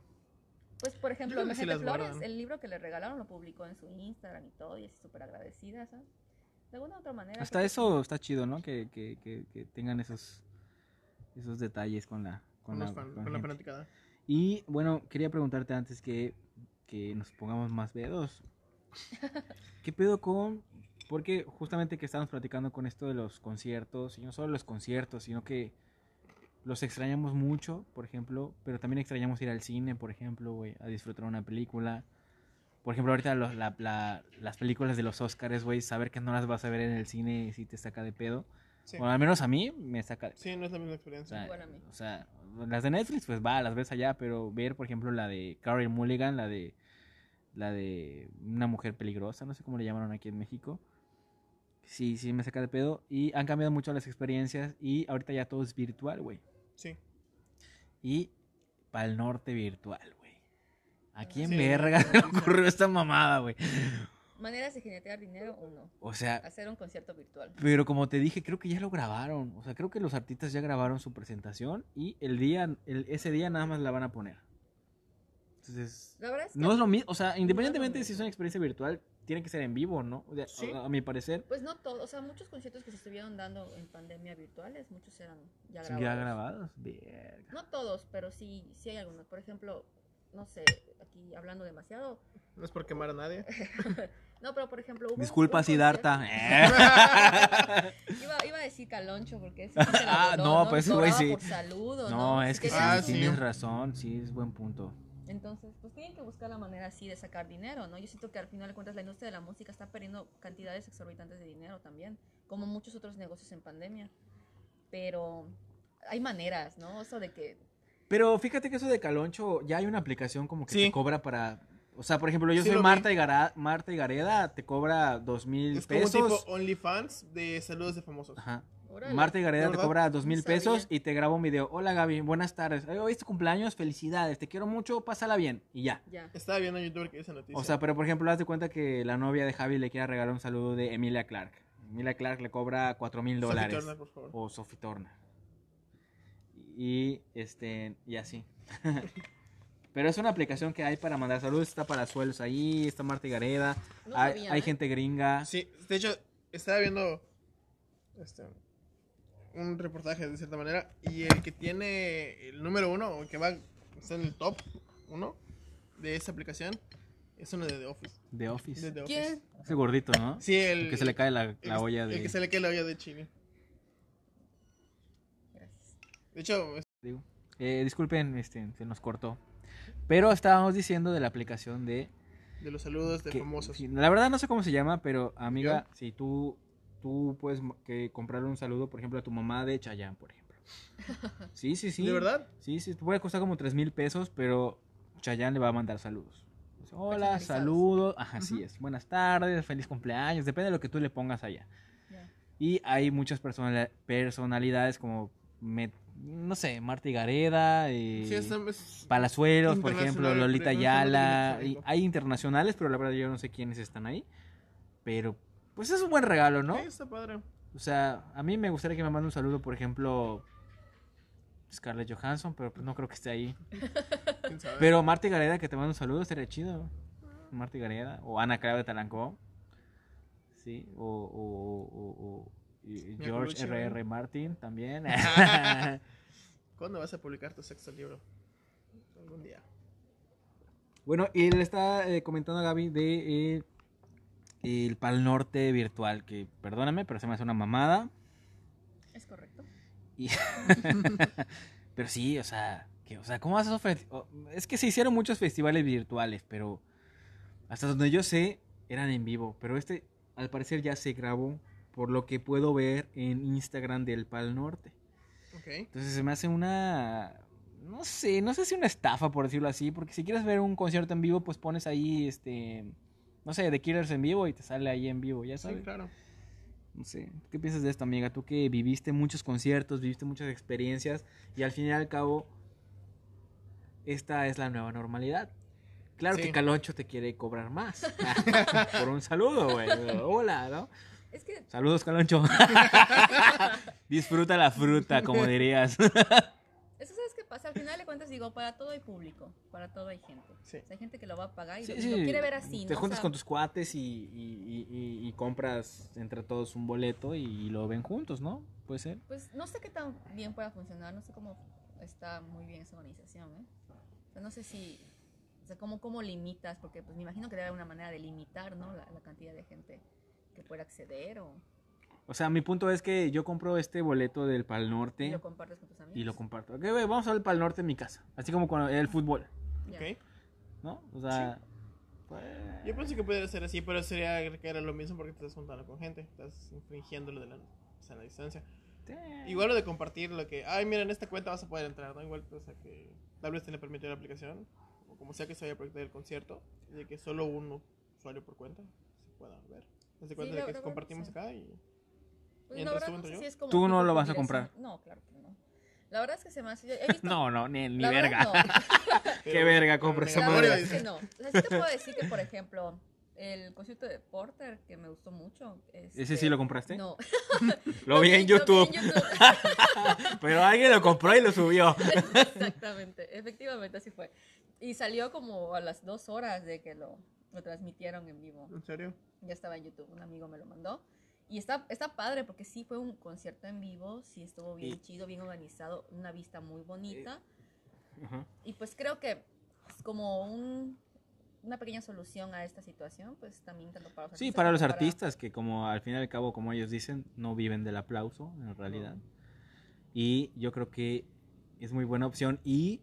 Pues, por ejemplo, las Flores, guardan. el libro que le regalaron lo publicó en su Instagram y todo, y es súper agradecida, ¿sabes? De alguna u otra manera. Hasta eso está chido, ¿no? Que, que, que, que tengan esos esos detalles con la Con, con, la, fan- con la fanaticada. Y bueno, quería preguntarte antes que, que nos pongamos más pedos. ¿Qué pedo con...? Porque justamente que estábamos platicando con esto de los conciertos, y no solo los conciertos, sino que los extrañamos mucho, por ejemplo, pero también extrañamos ir al cine, por ejemplo, güey, a disfrutar una película. Por ejemplo, ahorita los- la- la- las películas de los Oscars, güey, saber que no las vas a ver en el cine sí te saca de pedo. Sí. Bueno, al menos a mí me saca de Sí, no es la misma o experiencia. sea, Igual a mí. o sea, las de Netflix, pues va, las ves allá, pero ver, por ejemplo, la de Carrie Mulligan, la de la de una mujer peligrosa, no sé cómo le llamaron aquí en México. Sí, sí me saca de pedo y han cambiado mucho las experiencias y ahorita ya todo es virtual, güey. Sí. Y para el norte virtual, güey. ¿A quién Sí. verga se le ocurrió esta mamada, güey? Maneras de generar dinero, uno. O sea, Hacer un concierto virtual. pero como te dije, creo que ya lo grabaron. O sea, creo que los artistas ya grabaron su presentación y el día, el- ese día nada más la van a poner. Entonces, La verdad es que, no es lo mismo. O sea, No independientemente mismo. si es una experiencia virtual, tiene que ser en vivo, ¿no? O sea, Sí. a, a mi parecer, pues no todos, o sea, muchos conciertos que se estuvieron dando en pandemia virtuales, muchos eran ya grabados. ya grabados. Verga. No todos, pero sí, sí hay algunos. Por ejemplo, no sé, aquí hablando demasiado. No es por quemar a nadie. No, pero por ejemplo, hubo Disculpa, un concierto- Iba, iba a decir Caloncho porque ese se la Ah, voló, no, pues ese güey sí. por saludo, No, ¿no? es que sí, Ah, sí. tienes razón. Sí, es buen punto. Entonces, pues tienen que buscar la manera así de sacar dinero, ¿no? Yo siento que al final de cuentas la industria de la música está perdiendo cantidades exorbitantes de dinero también, como muchos otros negocios en pandemia. Pero hay maneras, ¿no? Eso de que Pero fíjate que eso de Caloncho, ya hay una aplicación como que Sí. te cobra para. O sea, por ejemplo, yo Sí soy vi. Marta y, Gara- Marta y Gareda, te cobra dos mil Es como pesos. tipo OnlyFans de saludos de famosos. Ajá. Órale. Marta y Gareda ¿De te cobra dos mil pesos y te graba un video. Hola Gaby, buenas tardes. Hoy es tu cumpleaños, felicidades, te quiero mucho, pásala bien. Y ya. Ya. Estaba viendo en YouTube que esa noticia. O sea, pero por ejemplo, haz de cuenta que la novia de Javi le quiere regalar un saludo de Emilia Clark. Emilia Clark le cobra cuatro mil Sophie dólares. Turner, por favor. O Sophie Turner. Y este, y así. Pero es una aplicación que hay para mandar saludos. Está para suelos ahí, está Marta y Gareda. No hay sabía, hay ¿eh? gente gringa. Sí, de hecho, estaba viendo este, un reportaje de cierta manera y el que tiene el número uno, o el que va está en el top uno de esa aplicación, es uno de The Office. De Office. De The Office. ¿Quién? Ese gordito, ¿no? Sí, el, El que se le cae la, la olla de. El que se le cae la olla de chile. De hecho, es- digo. Eh, disculpen, este, se nos cortó. Pero estábamos diciendo de la aplicación de. de los saludos de que- famosos. la verdad no sé cómo se llama, pero amiga, si tú, tú puedes que comprarle un saludo, por ejemplo, a tu mamá de Chayanne, por ejemplo. Sí, sí, sí. ¿De verdad? Sí, sí, puede costar como 3 mil pesos, pero Chayanne le va a mandar saludos. Hola, saludos. Ajá, así es. Buenas tardes, feliz cumpleaños. Depende de lo que tú le pongas allá. Y hay muchas personali- personalidades como, me- no sé, Marta y Gareda, eh, Sí, es, Palazuelos, por ejemplo, Lolita Ayala. y hay internacionales, pero la verdad yo no sé quiénes están ahí. Pero, pues es un buen regalo, ¿no? Sí, está padre. O sea, a mí me gustaría que me mande un saludo, por ejemplo, Scarlett Johansson, pero pues no creo que esté ahí. Pero Marta y Gareda, que te mande un saludo, sería chido. Marta y Gareda. O Ana Clara de Talancó. Sí. O, o- o- o- y- George R.R. Martin también. ¿Cuándo vas a publicar tu sexto libro? Algún día. bueno, y le está eh, comentando a Gaby de eh, el Pal Norte virtual, que perdóname, pero se me hace una mamada. ¿Es correcto? Y- pero sí, o sea, que, o sea, ¿cómo vas a ofrecer? Es que se hicieron muchos festivales virtuales, pero hasta donde yo sé, eran en vivo. Pero este, al parecer, ya se grabó, por lo que puedo ver en Instagram del Pal Norte. Ok. Entonces se me hace una. No sé, no sé si una estafa, por decirlo así, porque si quieres ver un concierto en vivo, pues pones ahí, este. No sé, The Killers en vivo y te sale ahí en vivo, ya Sí, sabes. claro. No sé, ¿qué piensas de esto, amiga? Tú que viviste muchos conciertos, viviste muchas experiencias y al fin y al cabo esta es la nueva normalidad. Claro Sí. que Caloncho te quiere cobrar más. Por un saludo, güey. Hola, ¿no? Es que Saludos, Caloncho. Disfruta la fruta, como dirías. Eso sabes qué pasa, al final de cuentas digo, para todo hay público, para todo hay gente. Sí. O sea, hay gente que lo va a pagar y Sí, lo, y sí. lo quiere ver así, Te ¿no? O juntas sea, con tus cuates y, y- y- y- y compras entre todos un boleto y, lo ven juntos, ¿no? Puede ser. Pues no sé qué tan bien pueda funcionar, no sé cómo está muy bien esa organización, ¿eh? O sea, no sé si, o sea, cómo, cómo limitas, porque pues me imagino que debe haber una manera de limitar, ¿no? La, la cantidad de gente que pueda acceder o O sea, mi punto es que yo compro este boleto del Pal y Norte lo compartes con tus amigos. y lo comparto. Ok, güey, vamos al Pal Norte en mi casa. Así como con el fútbol. Ok. ¿no? O sea, pues, Yo pensé que podría ser así, pero sería que era lo mismo porque te estás juntando con gente. Estás infringiendo lo de la sana distancia. eh, Igual lo de compartir lo que, ay, mira, en esta cuenta vas a poder entrar, ¿no? Igual, o sea, que tal vez te le permitió la aplicación, o como sea que se vaya a proyectar el concierto, y de que solo un usuario por cuenta se pueda ver. Cuenta de que la verdad, compartimos sí. acá y... Pues, ¿Y la entras verdad tú, no entro sé yo? si es como Tú no lo vas a comprar. No, claro que no. La verdad es que se me hace... yo He visto, No, no, ni, ni la verdad, verga. no. Qué verga compra esa La madre. verdad es que no. O sea, sí te puedo decir que, por ejemplo, el concierto de Porter, que me gustó mucho. ¿Ese este, sí lo compraste? No. Lo vi en Lo YouTube, vi en YouTube. pero alguien lo compró y lo subió. Exactamente, efectivamente así fue. Y salió como a las dos horas de que lo, lo transmitieron en vivo. ¿En serio? Ya estaba en YouTube, un amigo me lo mandó. Y está, está padre porque sí fue un concierto en vivo, sí estuvo bien Y- chido, bien organizado, una vista muy bonita. Ajá. Y pues creo que es como un, una pequeña solución a esta situación, pues también tanto para los Sí, artistas para como los artistas que como al fin y al cabo, como ellos dicen, no viven del aplauso en realidad. Y yo creo que es muy buena opción y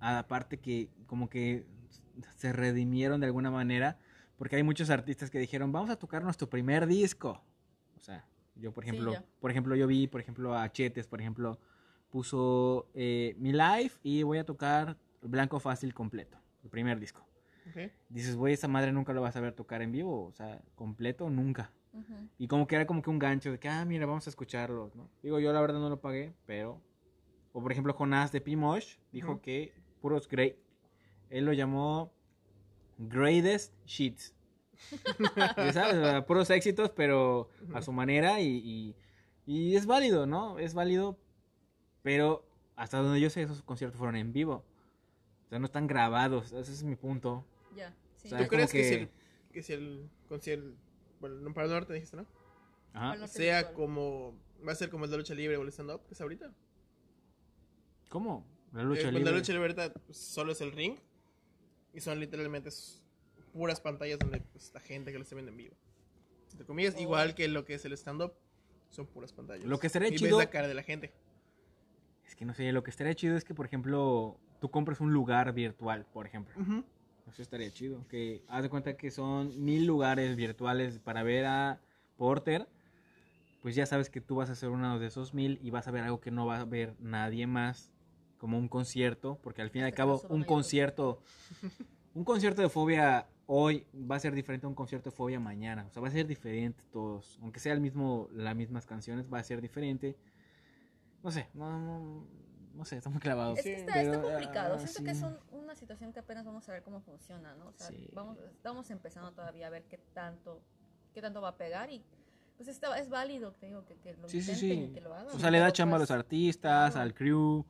aparte que como que se redimieron de alguna manera porque hay muchos artistas que dijeron, "Vamos a tocar nuestro primer disco." O sea, yo por Sí, ejemplo, ya. por ejemplo, yo vi, por ejemplo, a Chetes, por ejemplo, puso eh, mi live y voy a tocar Blanco Fácil completo, el primer disco. Ok. Dices, güey, esa madre nunca lo vas a ver tocar en vivo, o sea, completo, nunca. Ujú. Y como que era como que un gancho de que, ah, mira, vamos a escucharlo, ¿no? Digo, yo la verdad no lo pagué, pero... O por ejemplo, Jonás de Pimosh dijo que puros great... Él lo llamó greatest shits. Ya ¿Sabes? Puros éxitos, pero a su manera y, y, y es válido, ¿no? Es válido, pero hasta donde yo sé, esos conciertos fueron en vivo. O sea, no están grabados, ese es mi punto. Ya, sí. O sea, ¿Tú es crees que, si que- el, que si el concierto, bueno, no, para el norte dijiste, ¿no? Ajá. Norte Sea como, va a ser como el de lucha libre o el stand-up, que es ahorita. ¿Cómo? La Eh, lucha cuando libre. la lucha libre solo es el ring y son literalmente puras pantallas donde pues, la gente que lo está viendo en vivo. Entre comillas, Oh. igual que lo que es el stand-up, son puras pantallas. Lo que estaría y chido- ves la cara de la gente. Es que no sé, lo que estaría chido es que, por ejemplo, tú compres un lugar virtual, por ejemplo. Eso estaría chido. Que haz de cuenta que son mil lugares virtuales para ver a Porter. Pues ya sabes que tú vas a ser uno de esos mil y vas a ver algo que no va a ver nadie más, como un concierto, porque al fin y al que cabo un concierto, un concierto de fobia hoy va a ser diferente a un concierto de fobia mañana. O sea, va a ser diferente todos, aunque sea el mismo, las mismas canciones, va a ser diferente. No sé, no, no, no sé, está muy clavado. Es que está, Pero, está complicado. ah, Siento que sí. es un- una situación que apenas vamos a ver cómo funciona, ¿no? O sea, Sí. vamos, estamos empezando todavía a ver qué tanto, qué tanto va a pegar y pues está, es válido, te digo, que, que lo Sí, intenten y que lo hagan. O sea, le da chamba a pues, los artistas, claro. al crew,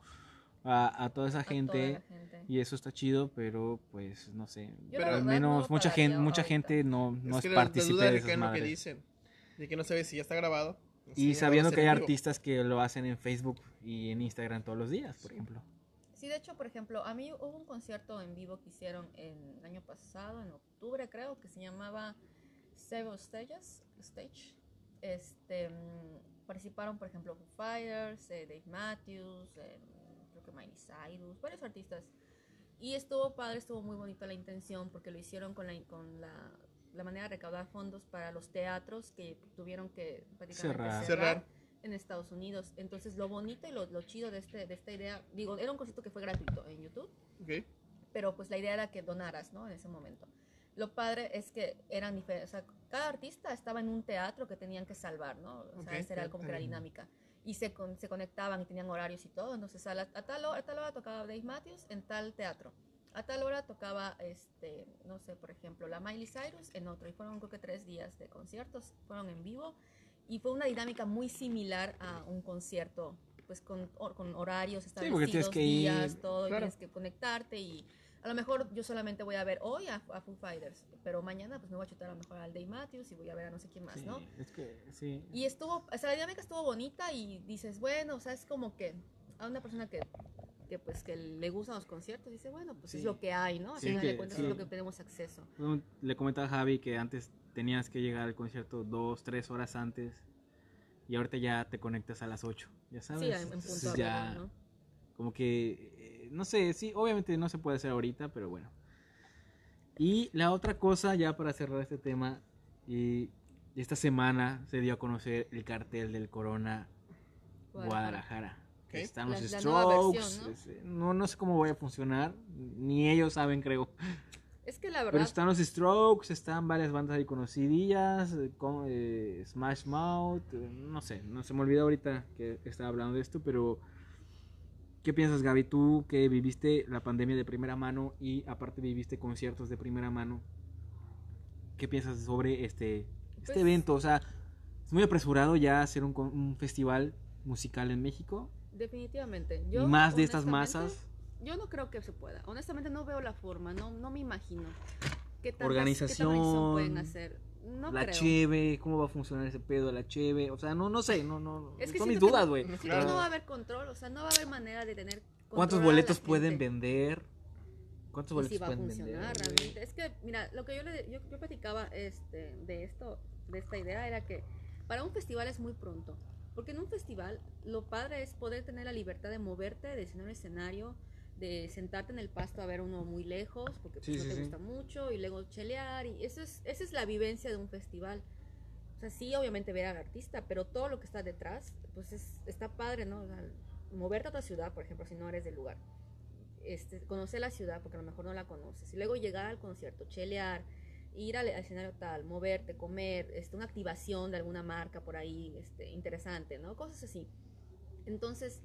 a, a toda esa a toda gente. Y eso está chido, pero pues no sé. Yo al menos no mucha gente, mucha ahorita. gente no, no es, que partícipe duda de esas lo que madres. dicen. De que no sabes si ya está grabado. Y sabiendo que hay vivo. artistas que lo hacen en Facebook y en Instagram todos los días, por Sí. ejemplo. Sí, de hecho, por ejemplo, a mí hubo un concierto en vivo que hicieron el año pasado, en octubre creo, que se llamaba Several Stages, Stage. Este, mm, participaron, por ejemplo, Foo Fighters, eh, Dave Matthews, eh, creo que Miley Cyrus, varios artistas. Y estuvo padre, estuvo muy bonita la intención porque lo hicieron con la, con la, la manera de recaudar fondos para los teatros que tuvieron que prácticamente Cerrar. cerrar, Cerrar. en Estados Unidos. Entonces, lo bonito y lo, lo chido de, este, de esta idea, digo, era un concierto que fue gratuito en YouTube, Ok. pero pues la idea era que donaras, ¿no? En ese momento. Lo padre es que eran diferentes, o sea, cada artista estaba en un teatro que tenían que salvar, ¿no? O sea, esa era como que la dinámica. Y se, con- se conectaban y tenían horarios y todo. Entonces, a, la- a tal hora, a tal hora tocaba Dave Matthews en tal teatro. A tal hora tocaba, este, no sé, por ejemplo, la Miley Cyrus en otro. Y fueron creo que tres días de conciertos, fueron en vivo. Y fue una dinámica muy similar a un concierto, pues con, con horarios establecidos, tienes que ir, días, todo, y claro. tienes que conectarte y a lo mejor yo solamente voy a ver hoy a, a Foo Fighters, pero mañana pues me voy a chutar a lo mejor al Dave Matthews y voy a ver a no sé quién más, Sí, ¿no? es que, sí. Y estuvo, o sea, la dinámica estuvo bonita y dices, bueno, o sea, es como que a una persona que, que pues que le gustan los conciertos, dice, bueno, pues Sí. es lo que hay, ¿no? Al Sí, final que- de cuentas es lo que tenemos acceso. Bueno, Le comentaba a Javi que antes tenías que llegar al concierto dos, tres horas antes y ahorita ya te conectas a las 8, ya sabes. Sí, en, punto Entonces a ya, ¿no? como que, no sé, sí, obviamente no se puede hacer ahorita, pero bueno. Y la otra cosa, ya para cerrar este tema, y esta semana se dio a conocer el cartel del Corona Guadalajara. Ok. Están los La- la nueva Strokes. versión, ¿no? es- ¿no? no sé cómo vaya a funcionar, ni ellos saben, creo. Es que la Pero verdad, están los Strokes, están varias bandas ahí conocidillas, eh, con eh, Smash Mouth, eh, no sé, no se me olvidó ahorita que estaba hablando de esto, pero ¿qué piensas Gaby? Tú que viviste la pandemia de primera mano y aparte viviste conciertos de primera mano, ¿qué piensas sobre este, este Pues- evento? O sea, es muy apresurado ya hacer un, un festival musical en México definitivamente. y Yo, más de estas masas. Yo no creo que se pueda. Honestamente no veo la forma, no, no me imagino. ¿Qué tantas- Organización, ¿Qué pueden hacer? No la creo. cheve, ¿cómo va a funcionar ese pedo de la cheve? O sea, no, no sé, no, no, Es que son mis dudas, no- güey. Claro. que no va a haber control, o sea, no va a haber manera de tener ¿Cuántos a boletos pueden gente. vender? ¿Cuántos boletos si va a pueden funcionar vender? realmente. Es que, mira, lo que yo le yo, yo platicaba este, de esto, de esta idea, era que para un festival es muy pronto. Porque en un festival lo padre es poder tener la libertad de moverte, de escenario a escenario, de sentarte en el pasto a ver uno muy lejos, porque pues, Sí, no sí, te sí. gusta mucho, y luego chelear, y eso es, esa es la vivencia de un festival. O sea, sí, obviamente ver al artista, pero todo lo que está detrás, pues es, está padre, ¿no? O sea, moverte a otra ciudad, por ejemplo, si no eres del lugar este, conocer la ciudad porque a lo mejor no la conoces y luego llegar al concierto, chelear, ir al, al escenario tal, moverte, comer, este, una activación de alguna marca por ahí, este, interesante, ¿no? Cosas así. Entonces,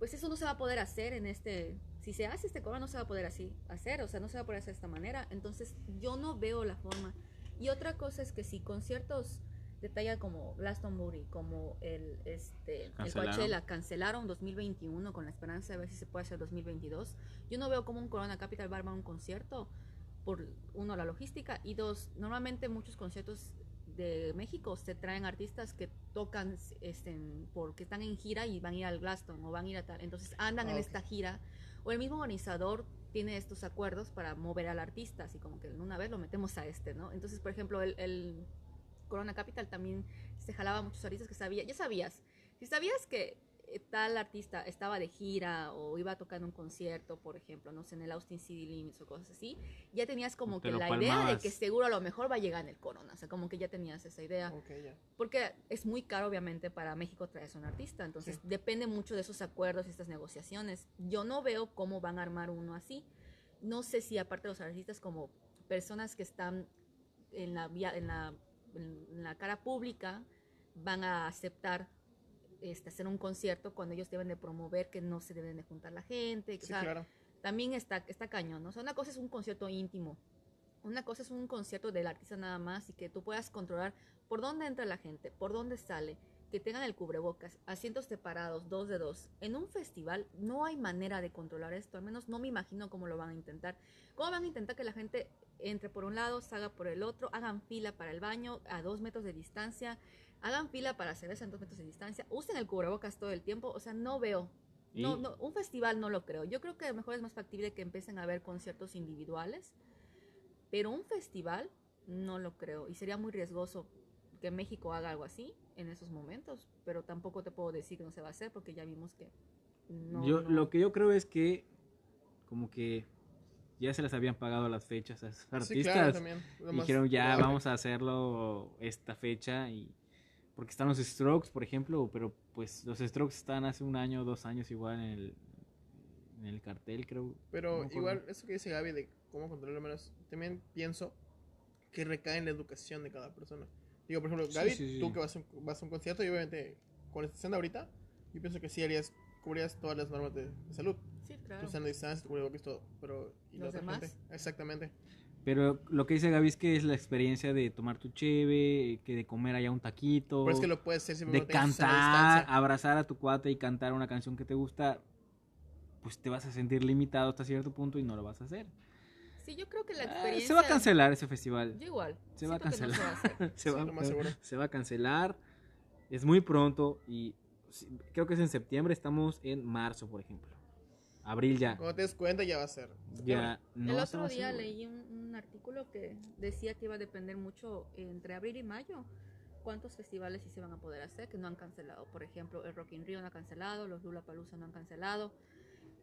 pues eso no se va a poder hacer en este, si se hace este coro no se va a poder así hacer, o sea, no se va a poder hacer de esta manera. Entonces, yo no veo la forma. Y otra cosa es que si conciertos de talla como Glastonbury, como el, este, el. Coachella, cancelaron 2021 con la esperanza de ver si se puede hacer 2022. Yo no veo como un Corona Capital va a un concierto por uno la logística y dos normalmente muchos conciertos de México se traen artistas que tocan este, porque están en gira y van a ir al Glaston o van a ir a tal. Entonces andan Ah, en ok. esta gira. O el mismo organizador tiene estos acuerdos para mover al artista así como que una vez lo metemos a este no entonces por ejemplo el, el Corona Capital también se jalaba a muchos artistas que sabía ya sabías si sabías que tal artista estaba de gira o iba a tocar en un concierto, por ejemplo, no sé, en el Austin City Limits o cosas así, ya tenías como Te que la idea de que seguro a lo mejor va a llegar en el Corona, o sea, como que ya tenías esa idea, porque es muy caro obviamente para México traerse un artista, entonces Sí. depende mucho de esos acuerdos y estas negociaciones. Yo no veo cómo van a armar uno así. No sé si aparte de los artistas como personas que están en la vía, en la, en la cara pública van a aceptar este, hacer un concierto cuando ellos deben de promover que no se deben de juntar la gente. o Sí, sea, claro. también está, está cañón, ¿no? O sea, una cosa es un concierto íntimo, una cosa es un concierto del artista nada más y que tú puedas controlar por dónde entra la gente, por dónde sale, que tengan el cubrebocas, asientos separados, dos de dos. En un festival no hay manera de controlar esto, al menos no me imagino cómo lo van a intentar. ¿Cómo van a intentar que la gente entre por un lado, salga por el otro, hagan fila para el baño a dos metros de distancia, hagan fila para cerveza en dos metros de distancia, usen el cubrebocas todo el tiempo? O sea, no veo no, Y- no, un festival no lo creo. Yo creo que a lo mejor es más factible que empiecen a haber conciertos individuales, pero un festival no lo creo. Y sería muy riesgoso que México haga algo así en esos momentos, pero tampoco te puedo decir que no se va a hacer porque ya vimos que no. yo, no- Lo que yo creo es que como que ya se les habían pagado las fechas a esos Sí, artistas. claro, y más dijeron ya vamos a hacerlo esta fecha y porque están los Strokes por ejemplo pero pues los Strokes están hace un año dos años igual en el en el cartel creo Pero igual, eso que dice Gaby de cómo controlarlo menos, también pienso que recae en la educación de cada persona. Digo, por ejemplo, Gaby, sí, sí. tú que vas a, un, vas a un concierto y obviamente con la situación de ahorita, yo pienso que sí harías, cubrirías todas las normas de, de salud. Sí, claro. Tu sana distancia, tu cubrebocas, todo. Pero, ¿y la Los otra demás. gente? Exactamente. Pero lo que dice Gaby es que es la experiencia de tomar tu cheve, que de comer allá un taquito, Pero es que lo puedes hacer de cantar, abrazar a tu cuate y cantar una canción que te gusta, pues te vas a sentir limitado hasta cierto punto y no lo vas a hacer. Sí, yo creo que la Ah, experiencia... se va a cancelar ese festival. Yo igual. Se va a no se va a hacer. se, va, lo más seguro. se va a cancelar. Es muy pronto y creo que es en septiembre. Estamos en marzo, por ejemplo. Abril ya. Cuando te des cuenta ya va a ser. Ya no el otro día leí un, un artículo que decía que iba a depender mucho entre abril y mayo cuántos festivales sí se van a poder hacer que no han cancelado. Por ejemplo, el Rock in Rio no ha cancelado, los Lula Palusa no han cancelado.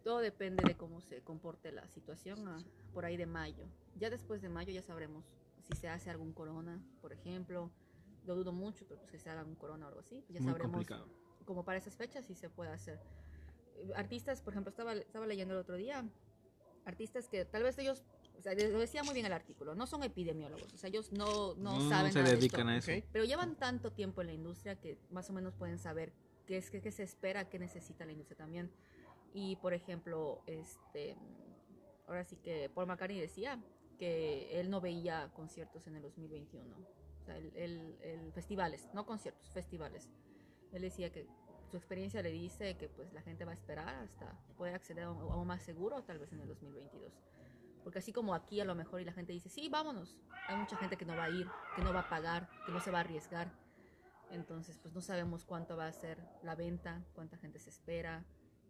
Todo depende de cómo se comporte la situación a- por ahí de mayo. Ya después de mayo ya sabremos si se hace algún corona, por ejemplo. Lo dudo mucho, pero pues que se haga un corona o algo así. Ya Muy sabremos complicado. como para esas fechas sí se puede hacer. Artistas, por ejemplo, estaba, estaba leyendo el otro día, artistas que tal vez ellos, o sea, lo decía muy bien el artículo, no son epidemiólogos, o sea, ellos no, no, No, saben se nada de dedican esto, a eso. Pero llevan tanto tiempo en la industria que más o menos pueden saber qué es qué, qué se espera, qué necesita la industria también. Y por ejemplo, este, ahora sí que Paul McCartney decía que él no veía conciertos en el 2021, o sea, el, el- el festivales, no conciertos, festivales. Él decía que su experiencia le dice que pues la gente va a esperar hasta poder acceder a un, a un más seguro, tal vez en el 2022. Porque así como aquí a lo mejor y la gente dice, sí, vámonos, hay mucha gente que no va a ir, que no va a pagar, que no se va a arriesgar. Entonces, pues no sabemos cuánto va a ser la venta, cuánta gente se espera,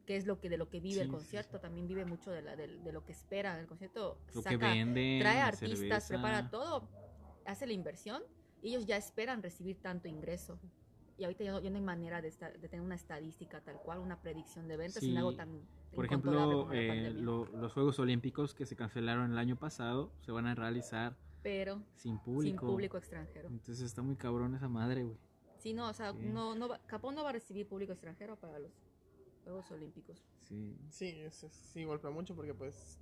qué es lo que de lo que vive Sí, el sí, concierto, también vive mucho de, la, de, de lo que espera. El concierto Lo que saca, venden. trae artistas, cerveza. prepara todo, hace la inversión y ellos ya esperan recibir tanto ingreso. Y ahorita ya no, ya no hay manera de, esta- de tener una estadística tal cual, una predicción de ventas Sí. en algo tan Por incontrolable ejemplo, como la eh, pandemia. lo- los Juegos Olímpicos que se cancelaron el año pasado se van a realizar Pero sin público. sin público extranjero. Entonces está muy cabrón esa madre, güey. Sí, no, o sea, Sí. no, no va- Japón no va a recibir público extranjero para los Juegos Olímpicos. Sí. Sí, es, es- sí golpea mucho porque pues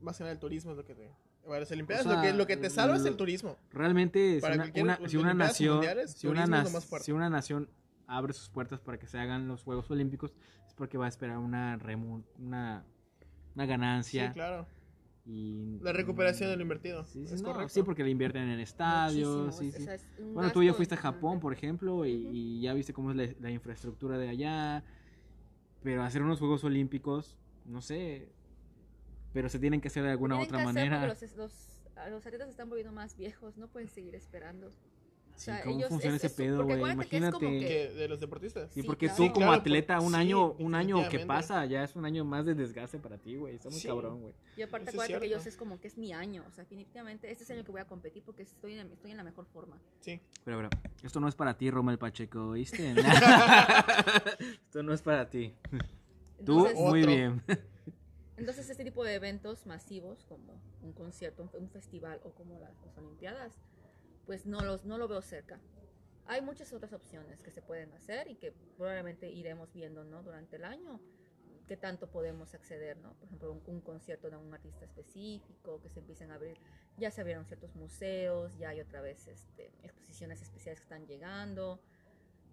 más que nada el turismo es lo que te... Bueno, las Olimpiadas O sea, lo, que, lo que te salva es el turismo. Realmente, si una, si nación, si una, si nación abre sus puertas para que se hagan los Juegos Olímpicos, es porque va a esperar una remu- una, una ganancia. Sí, claro. y La recuperación de lo invertido, Sí, sí, es no, correcto. sí, porque le invierten en estadios. Muchísimo, Sí, es- sí. o sea, es un Bueno, tú ya fuiste a. Japón, por ejemplo, y, y ya viste cómo es la, la infraestructura de allá. Pero hacer unos Juegos Olímpicos, no sé. Pero se tienen que hacer de alguna Tienen otra que hacer manera. porque Los, los, a los atletas están volviendo más viejos, no pueden seguir esperando. Sí, sea, ¿Cómo ellos- funciona es- ese es- pedo, güey? acuérdate que es como Imagínate. que- de los deportistas. Sí, Sí, porque claro. tú como claro, atleta, un sí, año, un año que pasa, ya es un año más de desgaste para ti, güey. Está muy Sí. cabrón, güey. Y aparte, Eso es acuérdate que ellos es como que es mi año. O sea, definitivamente, este es el año que voy a competir porque estoy en, estoy en la mejor forma. Sí. Pero, pero, esto no es para ti, Romel Pacheco, ¿oíste? esto no es para ti. Tú, Entonces, muy Otro. bien. Entonces, este tipo de eventos masivos, como un concierto, un, festival o como las Olimpiadas, pues no, los, no lo veo cerca. Hay muchas otras opciones que se pueden hacer y que probablemente iremos viendo ¿no? durante el año qué tanto podemos acceder, ¿no? Por ejemplo, un, un concierto de un artista específico, que se empiecen a abrir, ya se abrieron ciertos museos, ya hay otra vez este, exposiciones especiales que están llegando,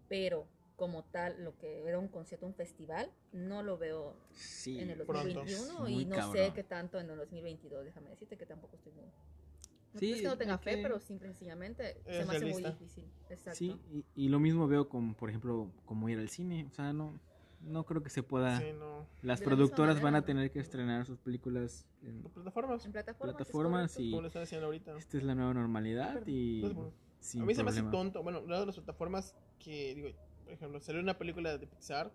pero como tal, lo que era un concierto, un festival, no lo veo Sí. en el pronto. 2021 Muy y no sé cabrón. qué tanto en el 2022, déjame decirte que tampoco estoy muy... No Sí, es que no tenga fe, pero simple y sencillamente se me hace muy difícil. Exacto. Sí, y, y lo mismo veo con, por ejemplo, como ir al cine. O sea, no, no creo que se pueda. Sí, no. Las De la productoras van a tener que estrenar sus películas en plataformas. En plataformas. plataformas y Como lo están haciendo ahorita. esta es la nueva normalidad y No sin a mí se me hace tonto. Bueno, una de las plataformas que, digo, por ejemplo, salió una película de Pixar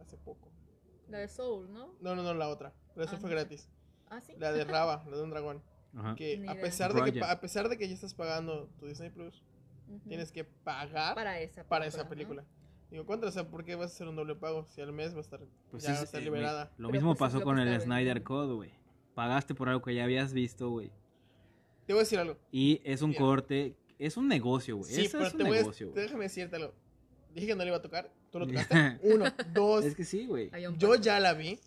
hace- poco. La de Soul, ¿no? No, no, no, la otra. Pero eso Ah, fue no gratis. Ah, sí. La de Raba, la de un dragón. Ajá. Que Ni a pesar, de que a pesar de que ya estás pagando tu Disney Plus, tienes que pagar para, para esa película. esa ¿no? película. Digo, contra, o sea, ¿por qué vas a hacer un doble pago si al mes va a estar, Pues ya es- va a estar eh, liberada? Lo Pero mismo pues es pasó con el Snyder. Code, güey. Pagaste por algo que ya habías visto, güey. Te voy a decir algo. Y es un corte, es un negocio, güey. Sí, Eso pero es un te voy a, negocio, güey. déjame decirte algo. Dije que no le iba a tocar. Tú lo tocaste. Uno, dos. Es que sí, güey. Yo ya la vi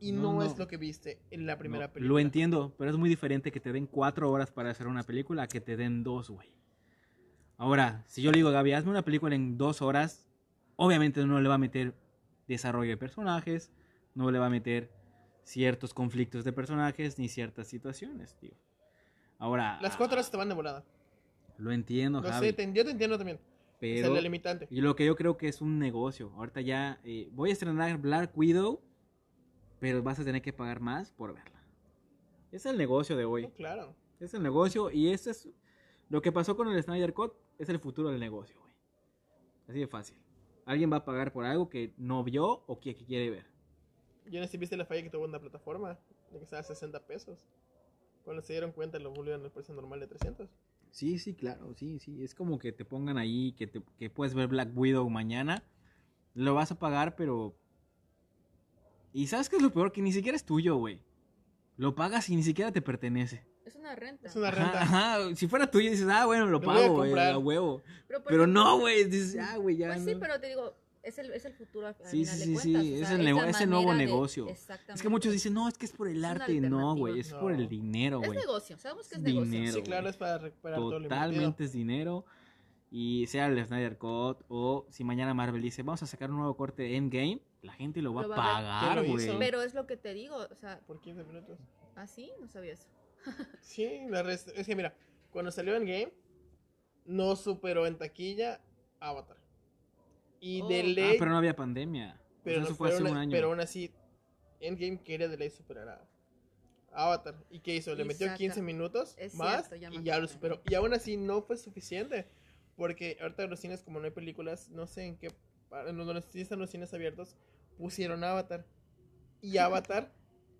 y No, no, no. es lo que viste en la primera No, película. Lo entiendo, pero es muy diferente que te den cuatro horas para hacer una película a que te den dos, güey. Ahora, si yo le digo a Gaby, hazme una película en dos horas, obviamente no le va a meter desarrollo de personajes, no le va a meter ciertos conflictos de personajes ni ciertas situaciones, tío. Ahora, Las cuatro horas te van de volada. lo entiendo, Lo Javi, sé, te- yo te entiendo también. Pero es el limitante. y lo que yo creo que es un negocio. Ahorita ya eh, voy a estrenar Black Widow, pero vas a tener que pagar más por verla. Es el negocio de hoy. No, claro. Es el negocio y eso es lo que pasó con el Snyder Cut. Es el futuro del negocio, güey. Así de fácil. Alguien va a pagar por algo que no vio o que, que quiere ver. Yo no sé si viste la falla que tuvo en la plataforma, de que estaba a 60 pesos. Cuando se dieron cuenta lo volvieron al precio normal de 300. Sí, sí, claro, sí, sí. Es como que te pongan ahí, que, te- que puedes ver Black Widow mañana. Lo vas a pagar, pero... Y sabes qué es lo peor? Que ni siquiera es tuyo, güey. Lo pagas y ni siquiera te pertenece. Es una renta. Es una renta. ajá. Si fuera tuyo dices, ah, bueno, lo pago, güey, a huevo. Pero, no, güey, dices, ah, güey, ya. Pues sí, no". pero te digo, es el, es el futuro al Sí, final sí, de sí, cuentas. sí, o es sea, el nego- la es el nuevo de- negocio. Exactamente. Es que muchos dicen, no, es que es por el Es arte. No, güey, es por el dinero, Es güey. negocio, sabemos que es Es negocio. dinero. Sí, claro, es para recuperar todo lo invertido. Totalmente es dinero. Y sea el Snyder Cut o si mañana Marvel dice, vamos a sacar un nuevo corte de Endgame, la gente lo va Lo a va a ver. pagar, ¿Quién lo güey. Pero es lo que te digo, o sea, Por 15 minutos. así no sabía eso. Sí, la rest- es que mira, cuando salió en game, no superó en taquilla Avatar. Y Oh. de Ah, Ah, ley, pero no había pandemia. O pero, sea, no- eso fue pero hace aún- un año. pero aún así, Endgame quería de ley superar a Avatar. ¿Y qué hizo? Le metió saca- 15 minutos Es más cierto, ya me y ya lo superó. Y aún así no fue suficiente. Porque ahorita en los cines, como no hay películas, no sé en qué. En donde sí están los cines abiertos, pusieron Avatar. Y Avatar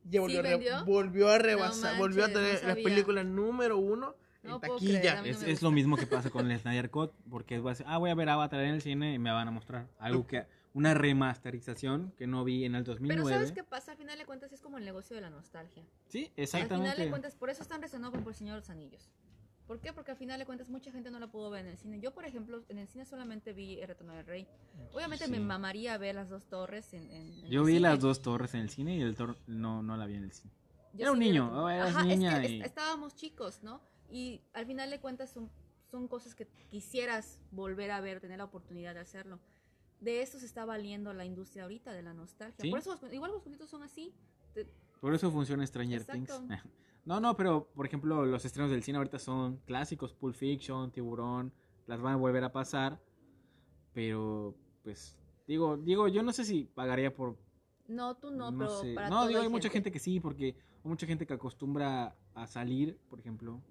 ya volvió, a re- vendió? volvió a rebasar. No volvió a no tener la película número uno No en taquilla. creer, Es, es lo mismo que pasa con el Snyder Cut, porque vas a decir, ah, voy a ver Avatar en el cine y me van a mostrar algo que, una remasterización que no vi en el 2009. Pero ¿sabes qué pasa? Al final de cuentas es como el negocio de la nostalgia. Sí, Al final exactamente. de cuentas, por eso están resonando con Por Señor de los Anillos. ¿Por qué? Porque al final de cuentas mucha gente no la pudo ver en el cine. Yo, por ejemplo, en el cine solamente vi El Retorno del Rey. Obviamente Sí. me mamaría ver las dos torres en, en- en Yo el vi cine. las dos torres en el cine y el tor no, no la vi en el cine. Yo Era un niño, oh, eras Ajá, es que niña y- estábamos chicos, ¿no? Y al final de cuentas son, son cosas que quisieras volver a ver, tener la oportunidad de hacerlo. De eso se está valiendo la industria ahorita, de la nostalgia. Sí. Por eso, los- igual los juguetes son así. Te- Por eso funciona Stranger Exacto. Things. No, no, pero por ejemplo, los estrenos del cine ahorita son clásicos, Pulp Fiction, Tiburón, las van a volver a pasar. Pero, pues, digo, digo, yo no sé si pagaría por no, tú no, no pero sé. para No, digo, hay mucha gente que sí, porque hay mucha gente que acostumbra a salir, por ejemplo.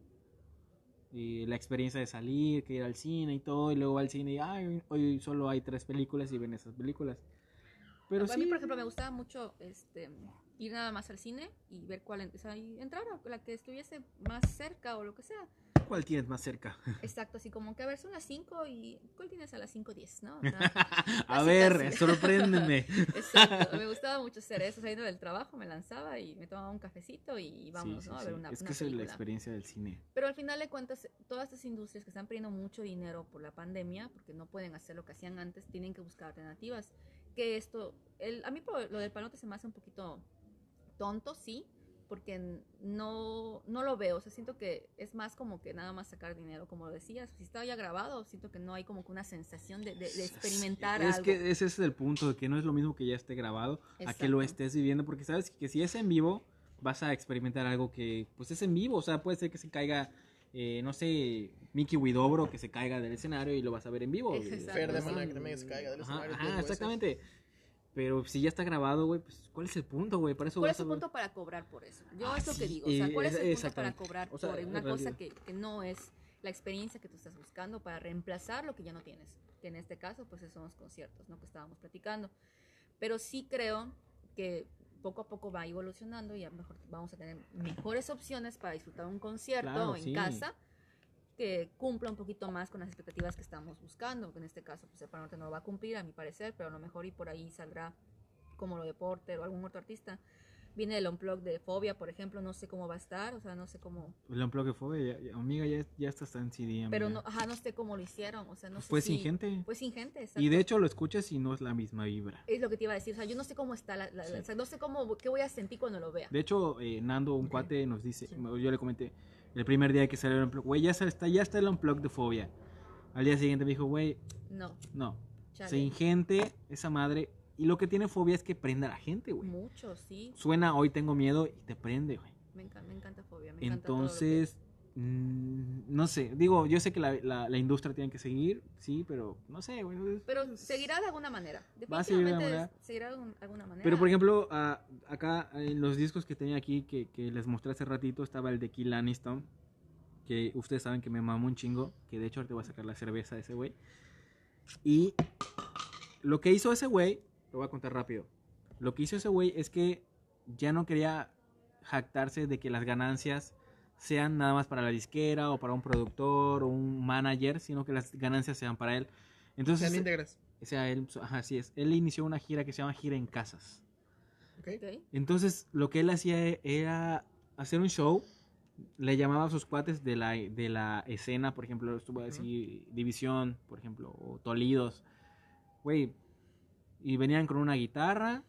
Y la experiencia de salir, que ir al cine y todo, y luego va al cine y ay, hoy solo hay tres películas y ven esas películas. Pero a sí. mí, por ejemplo, me gustaba mucho este, ir nada más al cine y ver cuál, o sea, y entrar a la que estuviese más cerca o lo que sea. ¿Cuál tienes más cerca? Exacto, así como que a ver, son las 5 y ¿cuál tienes a las 5.10, no? O sea, a ver, casi. sorpréndeme. Exacto, me gustaba mucho hacer eso, saliendo del trabajo me lanzaba y me tomaba un cafecito y vamos, Sí, sí, ¿no? A ver una, es una que es la experiencia del cine. Pero al final de cuentas, todas estas industrias que están perdiendo mucho dinero por la pandemia, porque no pueden hacer lo que hacían antes, tienen que buscar alternativas. Que esto, el, a mí lo del palote se me hace un poquito tonto, sí, porque no, no lo veo. O sea, siento que es más como que nada más sacar dinero, como lo decías. Si estaba ya grabado, siento que no hay como que una sensación de, de- de experimentar Es algo. que ese es el punto, de que no es lo mismo que ya esté grabado a que lo estés viviendo, porque sabes que si es en vivo, vas a experimentar algo que, pues es en vivo, o sea, puede ser que se caiga, eh, no sé, Mickey Widobro, que se caiga del escenario y lo vas a ver en vivo. Fer de. Maná que también se caiga del escenario. ajá, dos veces. Pero si ya está grabado, güey, pues ¿cuál es el punto, güey? Para eso ¿Cuál es el punto para cobrar por eso? Yo Ah, es lo que sí, digo. O sea, ¿cuál es el punto para cobrar O sea, por una cosa que, que no es la experiencia que tú estás buscando para reemplazar lo que ya no tienes? Que en este caso, pues son los conciertos, ¿no? Que estábamos platicando. Pero sí creo que poco a poco va evolucionando y a lo mejor vamos a tener mejores opciones para disfrutar un concierto Claro, en sí. casa que cumpla un poquito más con las expectativas que estamos buscando. Que en este caso, pues el Panote no lo va a cumplir, a mi parecer, pero a lo mejor y por ahí saldrá como lo de Porter o algún otro artista. Viene el Unplug de Fobia, por ejemplo, no sé cómo va a estar, o sea, no sé cómo... El Unplugged fue, ya, ya- amiga, ya, ya está en CD, amiga. Pero no, ajá, no sé cómo lo hicieron, o sea, no sé Fue si- sin gente. Fue sin gente, exacto. Y de hecho lo escuchas y no es la misma vibra. Es lo que te iba a decir, o sea, yo no sé cómo está, la, la- la- Sí. o sea, no sé cómo, qué voy a sentir cuando lo vea. De hecho, eh, Nando, un cuate, nos dice, Sí. yo le comenté, el primer día que salió el Unplugged, güey, ya está, ya está el Unplugged de Fobia. Al día siguiente me dijo, güey, No, no, chale. sin gente, esa madre Y lo que tiene fobia es que prende a la gente, güey. Mucho, sí. Suena hoy tengo miedo y te prende, güey. Me, enca- me encanta fobia. Me encanta todo lo que- Entonces, no sé, digo, yo sé que la, la- la industria tiene que seguir, sí, pero no sé, güey. Pero seguirá de alguna manera. Va a seguir de Definitivamente manera. seguirá de un- alguna manera. Pero por ejemplo, acá en los discos que tenía aquí, que, que les mostré hace ratito, estaba el de Kill Aniston, que ustedes saben que me mamó un chingo, que de hecho ahorita voy a sacar la cerveza de ese güey. Y lo que hizo ese güey, lo voy a contar rápido, lo que hizo ese güey es que ya no quería jactarse de que las ganancias sean nada más para la disquera o para un productor o un manager, sino que las ganancias sean para él. Entonces, Sean íntegras. o sea, él, ajá, así es. Él inició una gira que se llama Gira en Casas. ¿ok? Ok. Entonces, lo que él hacía era hacer un show. Le llamaba a sus cuates de la, de la escena, por ejemplo, estuvo así, División, por ejemplo, o Tolidos. Güey, y venían con una guitarra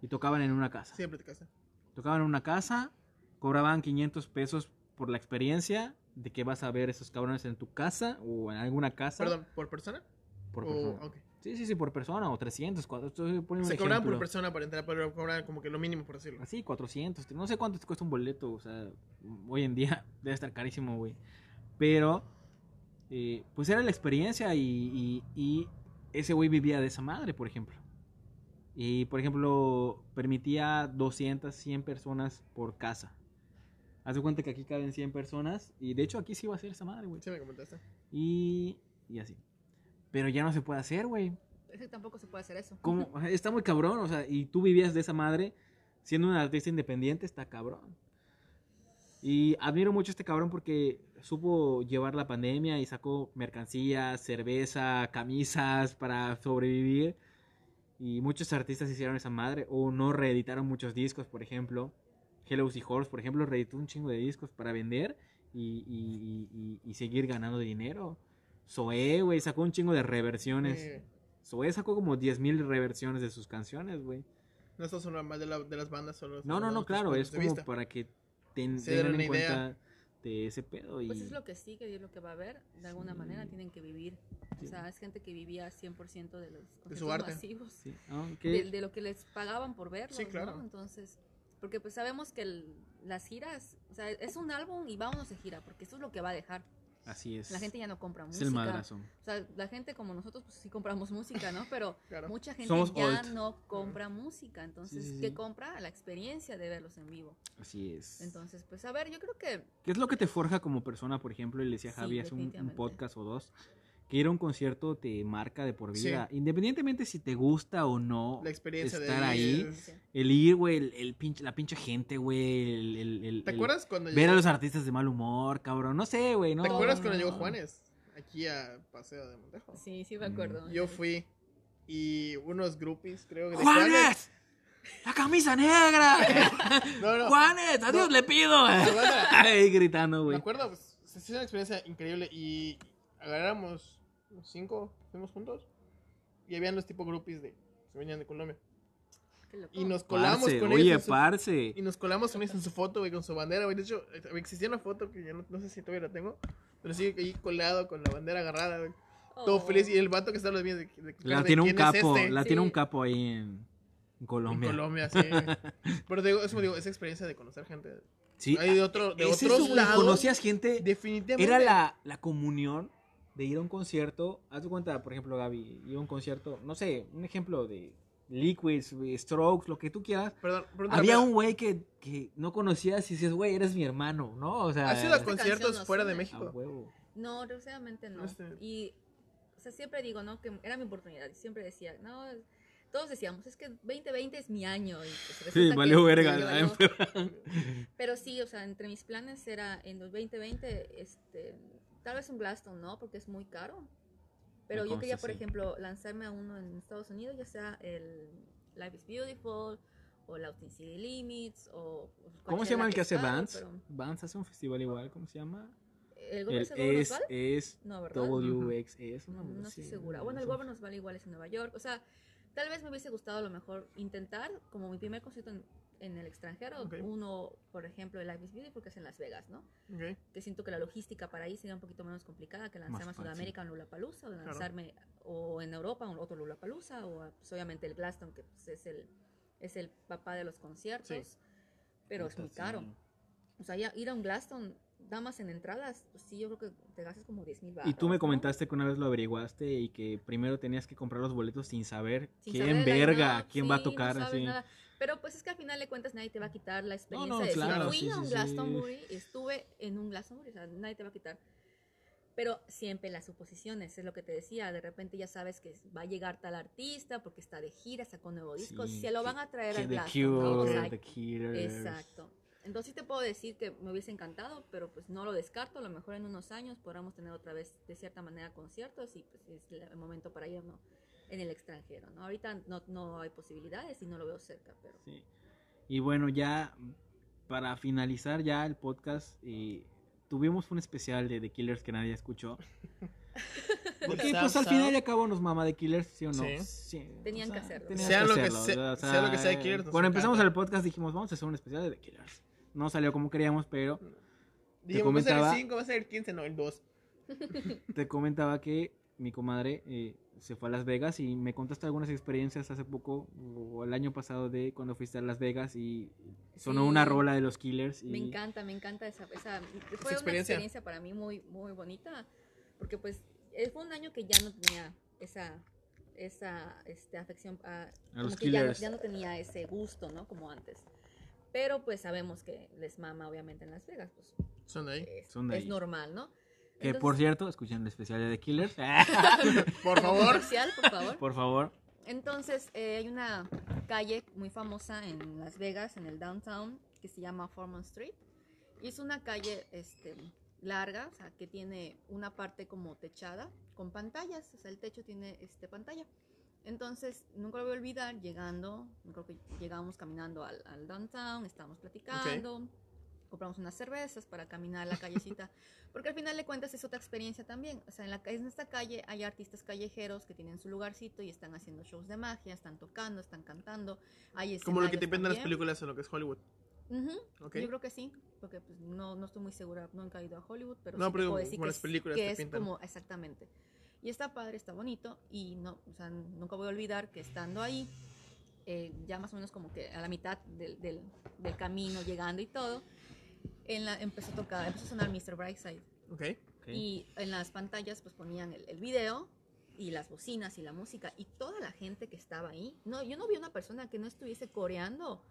y tocaban en una casa. Siempre te casa. Tocaban en una casa, cobraban 500 pesos por la experiencia de que vas a ver esos cabrones en tu casa o en alguna casa. Perdón, ¿por persona? Por O- persona. Sí, sí, sí, por persona, o 300, 400. estoy poniendo un Se cobraban por persona para entrar, pero cobraban como que lo mínimo, por decirlo. Así, 400. No sé cuánto te cuesta un boleto. O sea, hoy en día debe estar carísimo, güey. Pero, eh, pues era la experiencia y, y- y ese güey vivía de esa madre, por ejemplo. Y, por ejemplo, permitía 200, 100 personas por casa. Haz de cuenta que aquí caben 100 personas. Y de hecho, aquí sí va a ser esa madre, güey. Sí, me comentaste. Y, y así. Pero ya no se puede hacer, güey. Es que tampoco se puede hacer eso. Como, está muy cabrón, o sea, y tú vivías de esa madre siendo un artista independiente, está cabrón. Y admiro mucho a este cabrón porque supo llevar la pandemia y sacó mercancías, cerveza, camisas para sobrevivir. Y muchos artistas hicieron esa madre o no reeditaron muchos discos, por ejemplo. Hello Horse, por ejemplo, reeditó un chingo de discos para vender y, y- y- y- y seguir ganando dinero. Zoé, güey, sacó un chingo de reversiones. Eh, Zoé sacó como 10.000 reversiones de sus canciones, güey. no son más de, la- de las bandas, solo. No, no, no, claro, es como para que ten- tengan en idea. cuenta de ese pedo. Y... Pues es lo que sigue y es lo que va a haber. De alguna Sí. manera tienen que vivir. Sí. O sea, es gente que vivía 100% de los su conciertos arte. masivos. Sí, De, de lo que les pagaban por verlos, Sí, claro. ¿no? Entonces, porque pues sabemos que el- las giras, o sea, es un álbum y vámonos de gira, porque eso es lo que va a dejar. Así es. La gente ya no compra es música. el madrazo. O sea, la gente como nosotros, pues sí compramos música, ¿no? Pero Claro. mucha gente Somos ya old. no compra música. Entonces, Sí, sí, ¿qué compra? La experiencia de verlos en vivo. Así es. Entonces, pues a ver, yo creo que ¿Qué es lo que te forja como persona, por ejemplo? Y le decía a Javi hace un- podcast o dos, que ir a un concierto te marca de por Sí. vida. Independientemente si te gusta o no La experiencia de estar ahí. es- El ir, güey, el, el pinche, la pinche gente, güey. El, el- el- ¿Te el- acuerdas cuando Ver a los artistas de mal humor, cabrón. No sé, güey. No, ¿te acuerdas no, cuando llegó no. Juanes? Aquí a Paseo de Montejo. sí, sí me Mm. acuerdo. Yo fui y unos groupies, creo que de ¡Juanes! ¡La camisa negra! No, no. ¡Juanes! ¡A Dios No. le pido! Ahí gritando, Me güey. acuerdo, pues, se hizo una experiencia increíble y agarramos cinco, fuimos juntos y habían los tipo groupies de que venían de Colombia. Y nos colamos Parce, con oye, ellos en su, parce. y nos colamos con ellos en su foto, güey, con su bandera, güey. De hecho, eh, existía una foto que ya no, no sé si todavía la tengo, pero sigue ahí colado con la bandera agarrada, güey. Todo Oh. feliz y el vato que está a los míos de, de- La de tiene un es capo, este. la Sí. tiene un capo ahí en, en Colombia. En Colombia, sí. Pero te digo, eso me digo, esa experiencia de conocer gente. Sí, Hay de, otro, de es otros eso, lados. Conocías gente. Definitivamente. Era la, la comunión de ir a un concierto. Haz de cuenta, por ejemplo, Gaby, ir a un concierto, no sé, un ejemplo de Liquids, Strokes, lo que tú quieras. Perdón, pregunta Había un güey que, que no conocías y dices, güey, eres mi hermano, ¿no? O sea, ¿Has ido a conciertos fuera de a México? huevo. No, desgraciadamente no. Este- Y, o sea, siempre digo, ¿no? Que era mi oportunidad. Siempre decía, no, todos decíamos, es que 2020 es mi año. Y pues Sí, valió que verga. valió. Pero sí, o sea, entre mis planes era en los 2020, este, tal vez un Glaston, ¿no? Porque es muy caro. Pero Me yo quería, por sí. ejemplo, lanzarme a uno en Estados Unidos, ya sea el Life is Beautiful, o la City Limits, o... ¿Cómo se llama el que hace Vans? pero- hace un festival igual, ¿cómo se llama? ¿El es, es No, ¿verdad? WXS. No, no estoy sí, segura. no Bueno, el. Governors Valley igual es en Nueva York. O sea, tal vez me hubiese gustado a lo mejor intentar, como mi primer concierto en, en el extranjero. Ok. Uno, por ejemplo, el Life is Beautiful, que es en Las Vegas, ¿no? Ok. Que siento que la logística para ahí sería un poquito menos complicada que lanzarme a fácil. Sudamérica en Lollapalooza, o lanzarme o en Europa en otro Lollapalooza, o a, pues, obviamente el Glaston, que pues, es, el, es el papá de los conciertos. Sí. Pero es muy caro. O sea, ya ir a un Glaston, damas en entradas, pues sí, yo creo que te gastas como 10 mil Y tú me comentaste que una vez lo averiguaste y que primero tenías que comprar los boletos sin saber Sin quién saber el verga, quién va a sí, no tocar. sabes así. nada. Pero pues es que al final de cuentas nadie te va a quitar la experiencia no, de claro, si fui sí, a un sí, Glastonbury, estuve en un Glastonbury, o sea, nadie te va a quitar. Pero siempre las suposiciones, es lo que te decía, de repente ya sabes que va a llegar tal artista porque está de gira, sacó nuevo disco, Sí, se lo van a traer al The Glaston, ¿no? O sea, The. Exacto. Entonces sí te puedo decir que me hubiese encantado, pero pues no lo descarto. A lo mejor en unos años podamos tener otra vez de cierta manera conciertos y pues es el momento para ir ¿no? En el extranjero. ¿no? Ahorita no, no hay posibilidades y no lo veo cerca, pero Sí. Y bueno, ya para finalizar ya el podcast, eh, tuvimos un especial de The Killers que nadie escuchó. Porque pues al sad. final y al cabo nos mama The Killers, ¿sí o no? Sí. Tenían que hacerlo. tenían Sea lo que sea- o sea lo que sea de Killers, Cuando empezamos encanta. el podcast dijimos, vamos a hacer un especial de The Killers. No salió como queríamos, pero Dijimos, va a ser comentaba- el 5, va a ser el 15, no, el 2. te comentaba que mi comadre eh, se fue a Las Vegas y me contaste algunas experiencias hace poco o el año pasado de cuando fuiste a Las Vegas y sonó Sí. una rola de los Killers. Y... me encanta, me encanta esa, esa fue una experiencia. experiencia para mí muy, muy bonita, porque pues eh, fue un año que ya no tenía esa, esa este, afección a, como los que ya, Killers. ya no tenía ese gusto, ¿no? Como antes. Pero pues sabemos que les mama obviamente en Las Vegas, pues Son de ahí. es, Son de es ahí. normal, ¿no? Que Entonces- por cierto, escuchen el especial de The Killers. Por favor. Comercial, por favor. por favor. Entonces, eh, hay una calle muy famosa en Las Vegas, en el downtown, que se llama Foreman Street. Y es una calle este, larga, o sea, que tiene una parte como techada con pantallas, o sea, el techo tiene este, pantalla. Entonces, nunca lo voy a olvidar, llegando, creo que llegamos caminando al, al downtown, estábamos platicando, compramos unas cervezas para caminar la callecita, porque al final de cuentas es otra experiencia también. O sea, en, la, en esta calle hay artistas callejeros que tienen su lugarcito y están haciendo shows de magia, están tocando, están cantando. Hay Como lo que te pintan las películas en lo que es Hollywood. Ujú, Ok. Yo creo que sí, porque pues, no, no estoy muy segura, nunca he ido a Hollywood, pero No, sí te pero puedo decir como que, es- películas que te es pintan. como, exactamente. Y está padre, está bonito, y no, o sea, nunca voy a olvidar que estando ahí, eh, ya más o menos como que a la mitad del, del, del camino, llegando y todo, en la, empezó a tocar, empezó a sonar Mr. Brightside. Ok. Ok. Y en las pantallas pues ponían el, el video y las bocinas y la música y toda la gente que estaba ahí. No, yo no vi una persona que no estuviese coreando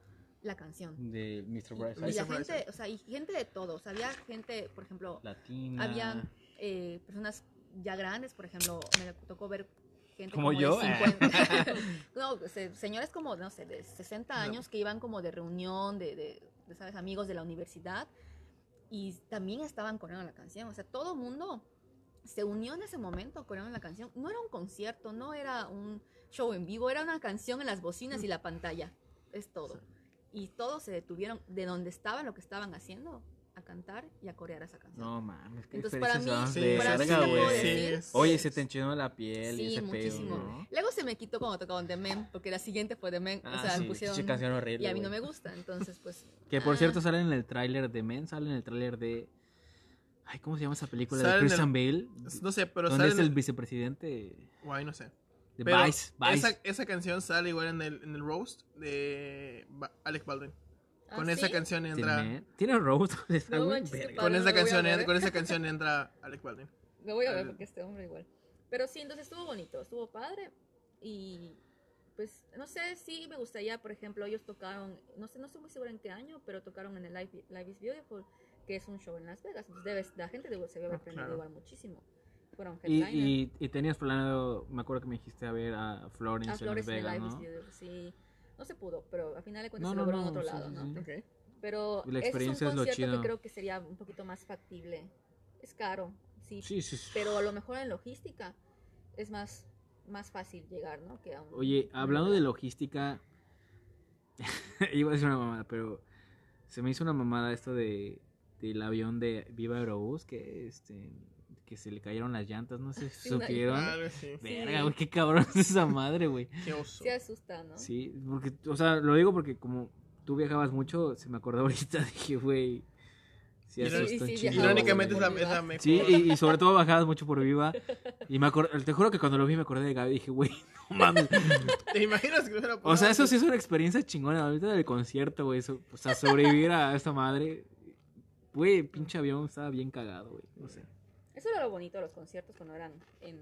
la canción. De Mr. Y, Bryce. y la Mr. Brightside. gente, o sea, y gente de todo. O sea, había gente, por ejemplo, Latina. había eh, personas ya grandes, por ejemplo, me tocó ver gente Como de yo. 50. no, se- señores como, no sé, de 60 años que iban como de reunión, de, de, de, ¿sabes? Amigos de la universidad y también estaban coreando la canción. O sea, todo el mundo se unió en ese momento coreando la canción. No era un concierto, no era un show en vivo, era una canción en las bocinas y la pantalla. Es todo. Y todos se detuvieron de donde estaban, lo que estaban haciendo, a cantar y a corear esa canción. No mames, qué Entonces, para mí- Sí, para mí decir- Oye, se te enchinó la piel y Sí, ese pedo, muchísimo. ¿no? Luego se me quitó cuando tocaban The Men, porque la siguiente fue The Men. Ah, o sea, sí, pusieron. canción horrible, y a mí no me gusta, entonces, pues. Que por ah, cierto sale en el tráiler de Men, sale en el tráiler de... Ay, ¿cómo se llama esa película? Sale de Christian Bale. No sé, pero donde sale. es el vicepresidente Guay, no sé. de Vice. Vice. Esa, esa canción sale igual en el, en el roast de Alec Baldwin. ¿Ah, Con esa sí? canción Tiene, entra. Tiene roast. Está No manches, padre. Con esa canción, en- con esa canción entra Alec Baldwin. Lo voy a ver porque este hombre igual. Pero sí, entonces estuvo bonito, estuvo padre. Y pues, no sé, sí me gustaría, por ejemplo, ellos tocaron, no sé, no estoy muy segura en qué año, pero tocaron en el Live, Live is Beautiful, que es un show en Las Vegas. Entonces debes- la gente debe- se debe haber Ah, aprendido claro. igual muchísimo. Fueron Y, y, y tenías planeado, me acuerdo que me dijiste a ver a Florence, a Flores en en el Las Live Vegas, is ¿no? Beautiful, sí. No se pudo, pero al final de cuentas No, se no, logró en otro sí, lado, sí, ¿no? Pero la experiencia es es un lo concierto chido. que creo que sería un poquito más factible. Es caro, sí, Sí, sí, sí. pero a lo mejor en logística es más, más fácil llegar, ¿no? Que a un- Oye, hablando de logística, iba a decir una mamada, pero se me hizo una mamada esto de del avión de Viva Aerobús que este que se le cayeron las llantas, no sé si supieron. Verga, güey, qué cabrón es esa madre, güey. Qué oso. Sí asusta, ¿no? Sí, porque, o sea, lo digo porque como tú viajabas mucho, se me acordó ahorita, dije, güey. Sí, Y eso no- sí, Irónicamente es la, es mejor. Sí, y, y sobre todo bajabas mucho por Viva. Y me acor- te juro que cuando lo vi me acordé de Gaby. Dije, güey, no mames. ¿Te imaginas que hubiera O sea, eso sí es una experiencia chingona. Ahorita del concierto, güey. O sea, sobrevivir a esta madre. Güey, pinche avión estaba bien cagado, güey. No sé. Eso era lo bonito de los conciertos cuando eran en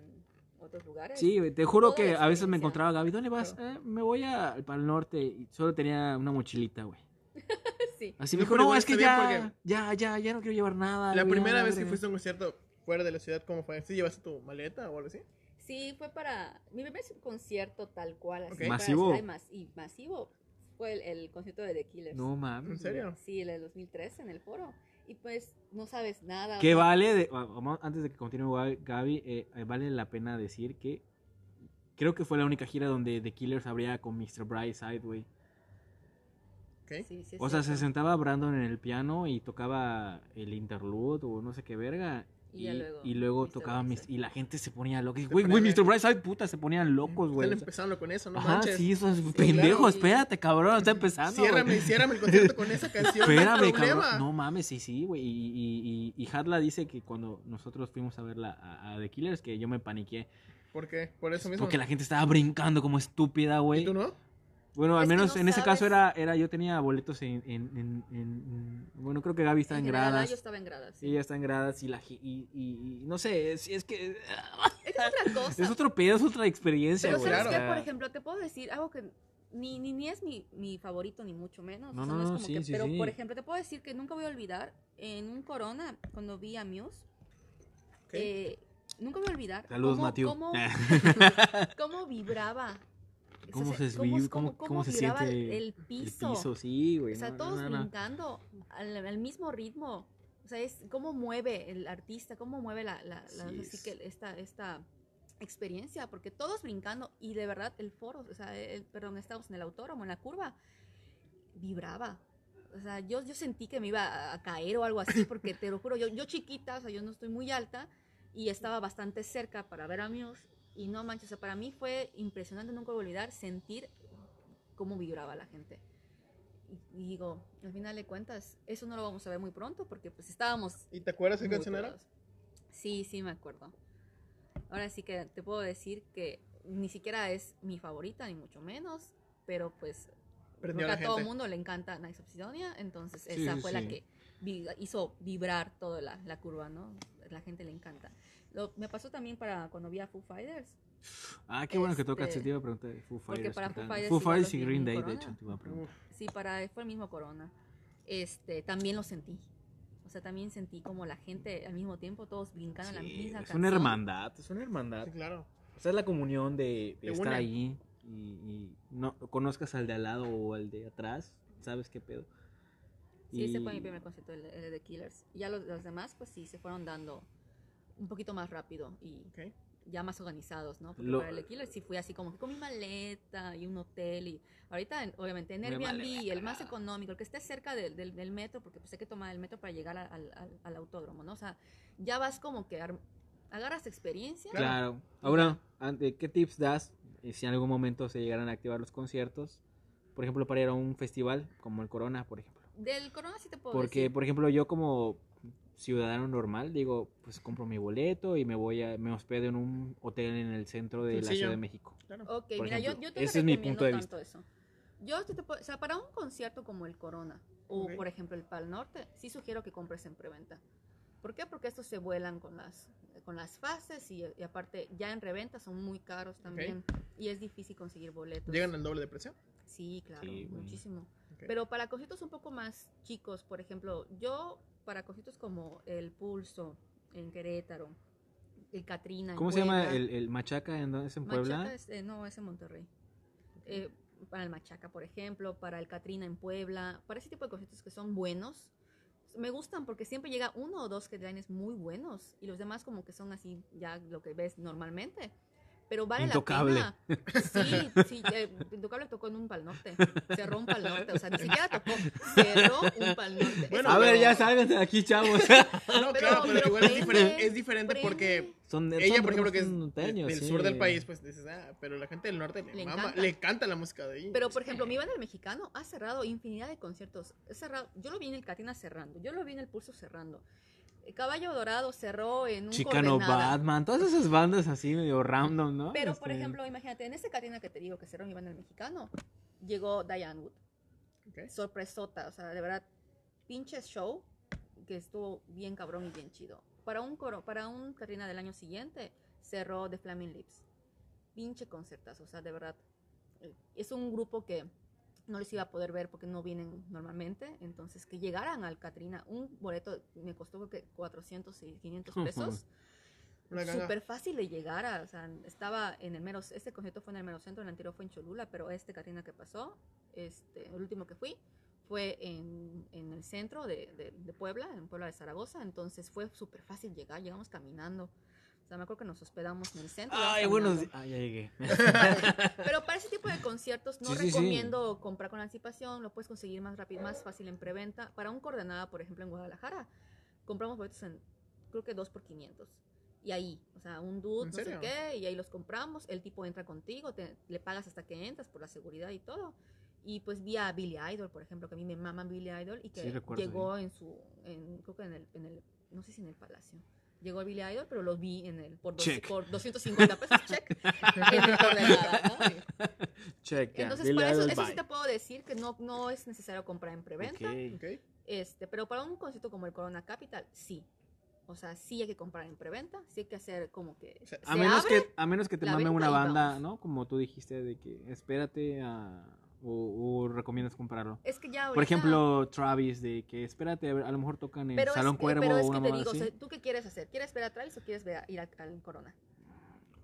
otros lugares. Sí, te juro Toda que a veces me encontraba Gaby. ¿Dónde vas? "Eh, me voy a, para el norte. Y solo tenía una mochilita, güey. sí. Así me No, dijo, no, es que ya, porque- ya, ya, ya no quiero llevar nada. La güey, primera vez que madre". fuiste a un concierto fuera de la ciudad, ¿cómo fue? ¿Sí llevaste tu maleta o algo así? Sí, fue para mi primer concierto tal cual. Así, Ok. para Masivo. y mas- y masivo fue el, el concierto de The Killers. No mames. ¿En serio? Sí, el del 2003 en el foro. Y pues no sabes nada. ¿Qué o sea, vale? De, antes de que continúe Gaby, eh, eh, vale la pena decir que creo que fue la única gira donde The Killers abría con Mr. Brightside, güey. ¿Ok? Sí, sí, O sea, se sentaba Brandon en el piano y tocaba el interlude o no sé qué verga. Y Y, ya y luego luego, Mr. tocaba Mis- y la gente se ponía loca. Y, Güey, güey, Mr. Brightside, puta, se ponían locos, güey. Empezando con eso, no Ajá, manches. sí, eso es pendejo, espérate, cabrón, está empezando. Ciérrame, ciérrame el concierto con esa canción. no Espérame, problema. cabrón. No mames, sí, sí, güey. Y, y, y, y Hadla dice que cuando nosotros fuimos a verla a, a The Killers, que yo me paniqué. ¿Por qué? Por eso mismo. Porque la gente estaba brincando como estúpida, ¿Y güey. tú no? Bueno, al Es que menos no en ese caso era, era yo tenía boletos en, en, en- en- en- Bueno, creo que Gaby está en, grada, gradas. Yo estaba en gradas. Sí, ella está en gradas y la y, y- y no sé, si es que Es otra cosa. es otro pedo, es otra experiencia, Pero güey. ¿sabes o qué? sea, Por ejemplo, te puedo decir algo que ni, ni, ni es mi, mi favorito, ni mucho menos. No, o sea, no, es no, como sí, que- sí, pero, sí. por ejemplo, te puedo decir que nunca voy a olvidar en un Corona, cuando vi a Muse, eh, nunca voy a olvidar Saludos, cómo, cómo vibraba. ¿Cómo O sea, se vi- cómo- cómo se siente el el piso. piso, sí, güey. O sea, no, todos no, no. brincando al, al mismo ritmo. O sea, es cómo mueve el artista, cómo mueve la, la, la- Sí, así es- que esta, esta experiencia, porque todos brincando y de verdad el foro, o sea, el, perdón, estábamos en el autódromo, en la curva, vibraba. O sea, yo, yo sentí que me iba a- a caer o algo así, porque te lo juro, yo, yo chiquita, o sea, yo no estoy muy alta y estaba bastante cerca para ver a Muse y no manches, o sea, para mí fue impresionante, nunca voy a olvidar sentir cómo vibraba la gente. Y, y digo, al final de cuentas, eso no lo vamos a ver muy pronto porque pues estábamos... ¿Y te acuerdas qué canción era? Sí, sí, me acuerdo. Ahora sí que te puedo decir que ni siquiera es mi favorita, ni mucho menos, pero pues Prendió creo a que a todo el mundo le encanta Nights of Sidonia, entonces Sí, esa fue sí. la que hizo vibrar toda la, la curva, ¿no? La gente le encanta. Lo, me pasó también para cuando vi a Foo Fighters. Ah, qué bueno que tocas, Este, te iba a preguntar de Foo porque Fighters. para ¿qué Foo? Fighters Foo Fighters y Green Day, de Corona. hecho, te iba a preguntar. Sí, para fue el mismo Corona. Este, también lo sentí. O sea, también sentí como la gente al mismo tiempo todos brincando en la Sí, misma es canción. una hermandad, es una hermandad. sí, claro. O sea, es la comunión de, de estar ahí y, y no conozcas al de al lado o al de atrás, sabes qué pedo. Sí, ese Y- fue mi primer concierto, el, el de The Killers. Y ya los, los demás, pues sí, se fueron dando un poquito más rápido y Ok. ya más organizados, ¿no? Porque Lo- para el de Killers sí fui así como que con mi maleta y un hotel y ahorita, en- obviamente, en Airbnb, el más económico, el que esté cerca del, del, del metro, porque pues hay que tomar el metro para llegar a- al, al, al autódromo, ¿no? O sea, ya vas como que ar- agarras experiencia. Claro. Ahora, ¿qué tips das eh, si en algún momento se llegaran a activar los conciertos? Por ejemplo, para ir a un festival como el Corona, por ejemplo. Del Corona sí te puedo Porque, decir. por ejemplo, yo como ciudadano normal, digo, pues compro mi boleto y me voy a, me hospedo en un hotel en el centro de la. Ciudad de México. Claro. Ok, por mira, ejemplo. yo, yo te Ese es mi recomiendo punto de tanto eso. Yo te puedo- o sea, para un concierto como el Corona o por ejemplo el Pal Norte, sí sugiero que compres en preventa. ¿Por qué? Porque estos se vuelan con las con las fases y, y aparte ya en reventa son muy caros también y es difícil conseguir boletos. ¿Llegan al doble de precio? Sí, claro, Sí, muchísimo. Pero para conciertos un poco más chicos, por ejemplo, yo para conciertos como el Pulso en Querétaro, el Catrina en ¿Cómo se llama el, el Machaca en, dónde es en Puebla? Machaca es- eh, no, es en Monterrey. Eh, para el Machaca, por ejemplo, para el Catrina en Puebla, para ese tipo de conciertos que son buenos. Me gustan porque siempre llega uno o dos headliners muy buenos y los demás como que son así ya lo que ves normalmente. Pero vale Intocable. la pena. Sí, sí, eh, Intocable tocó en un Pal Norte, cerró un Pal Norte, o sea, ni siquiera tocó, cerró un Pal Norte. Bueno, a ver, ya sálganse de aquí, chavos. No, Pero- claro, pero, pero igual es diferente, es diferente porque Son, ella, son por ejemplo, que es norteños, del sí. sur del país, pues dices, ah, pero la gente del norte le, Le mama, encanta. le canta la música de ahí. Pero, por ejemplo, mi banda el mexicano ha cerrado infinidad de conciertos. Ha cerrado, yo lo vi en el Catina cerrando, yo lo vi en el Pulso cerrando. Caballo Dorado cerró en un Chicano Coordenada. Batman, todas esas bandas así medio random, ¿no? Pero, por Este, ejemplo, imagínate, en ese Catina que te digo que cerró mi banda el mexicano, llegó Diane Wood. Sorpresota, o sea, de verdad, pinches show que estuvo bien cabrón y bien chido. Para un coro, para un Catrina del año siguiente, cerró The Flaming Lips. Pinche concertazo, o sea, de verdad. eh, Es un grupo que no les iba a poder ver porque no vienen normalmente, entonces que llegaran al Catrina, un boleto me costó creo que 400 y 500 pesos. Súper fácil de llegar a, o sea, estaba en el mero, este concierto fue en el mero centro, el anterior fue en Cholula, pero este Catrina que pasó, este, el último que fui, fue en, en el centro de, de- de Puebla, en Puebla de Zaragoza, entonces fue súper fácil llegar, llegamos caminando. O sea, me acuerdo que nos hospedamos en el centro. Ay, días. Ah, ya llegué. Pero para ese tipo de conciertos no Sí, sí, sí. recomiendo comprar con anticipación, lo puedes conseguir más rápido, más fácil en preventa. Para un coordenada, por ejemplo, en Guadalajara, compramos boletos en, creo que 2 por 500. Y ahí, o sea, un dude, ¿En no sé qué, y ahí los compramos, el tipo entra contigo, te- le pagas hasta que entras por la seguridad y todo. Y pues vi a Billy Idol, por ejemplo, que a mí me maman Billy Idol y que Sí, recuerdo, llegó en su, en, creo que en el, en el, no sé si en el Palacio. Llegó Billy Idol, pero lo vi en el, por, dos- por 250 pesos, check, en el coordenada, ¿no? Check, entonces, Billy para eso, Idol, eso sí te puedo decir que no, no es necesario comprar en preventa. Ok. Ok. Este, pero para un concierto como el Corona Capital, sí. O sea, sí hay que comprar en preventa, sí hay que hacer como que O sea, A menos, abre. que, a menos que te mame una banda. ¿no? Como tú dijiste, de que espérate a, o, o recomiendas comprarlo. Es que ya Por ahorita- ejemplo, Travis, de que espérate, a, ver, a lo mejor tocan en pero Salón es, Cuervo pero o es que una te mamada digo, o así. sea, ¿tú qué quieres hacer? ¿Quieres ver a Travis o quieres ver a- ir al, Corona?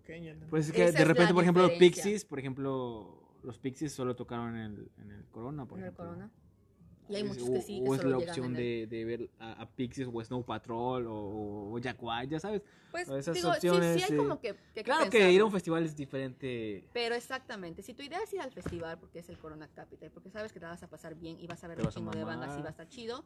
ok, ya entendí. Pues es que Esa de repente, por ejemplo. Pixies, por ejemplo, los Pixies solo tocaron en el, en el Corona, por en el ejemplo. Corona. Y hay Es- muchos o, que sí, o que es solo la opción de, de ver a, a Pixies o Snow Patrol o, o Jack White, ya sabes. Pues esas digo, sí, opciones, sí hay sí. como que, que Claro que ir a un festival es diferente. Pero exactamente, si tu idea es ir al festival porque es el Corona Capital, porque sabes que te vas a pasar bien y vas a ver un chingo de bandas y va a estar chido,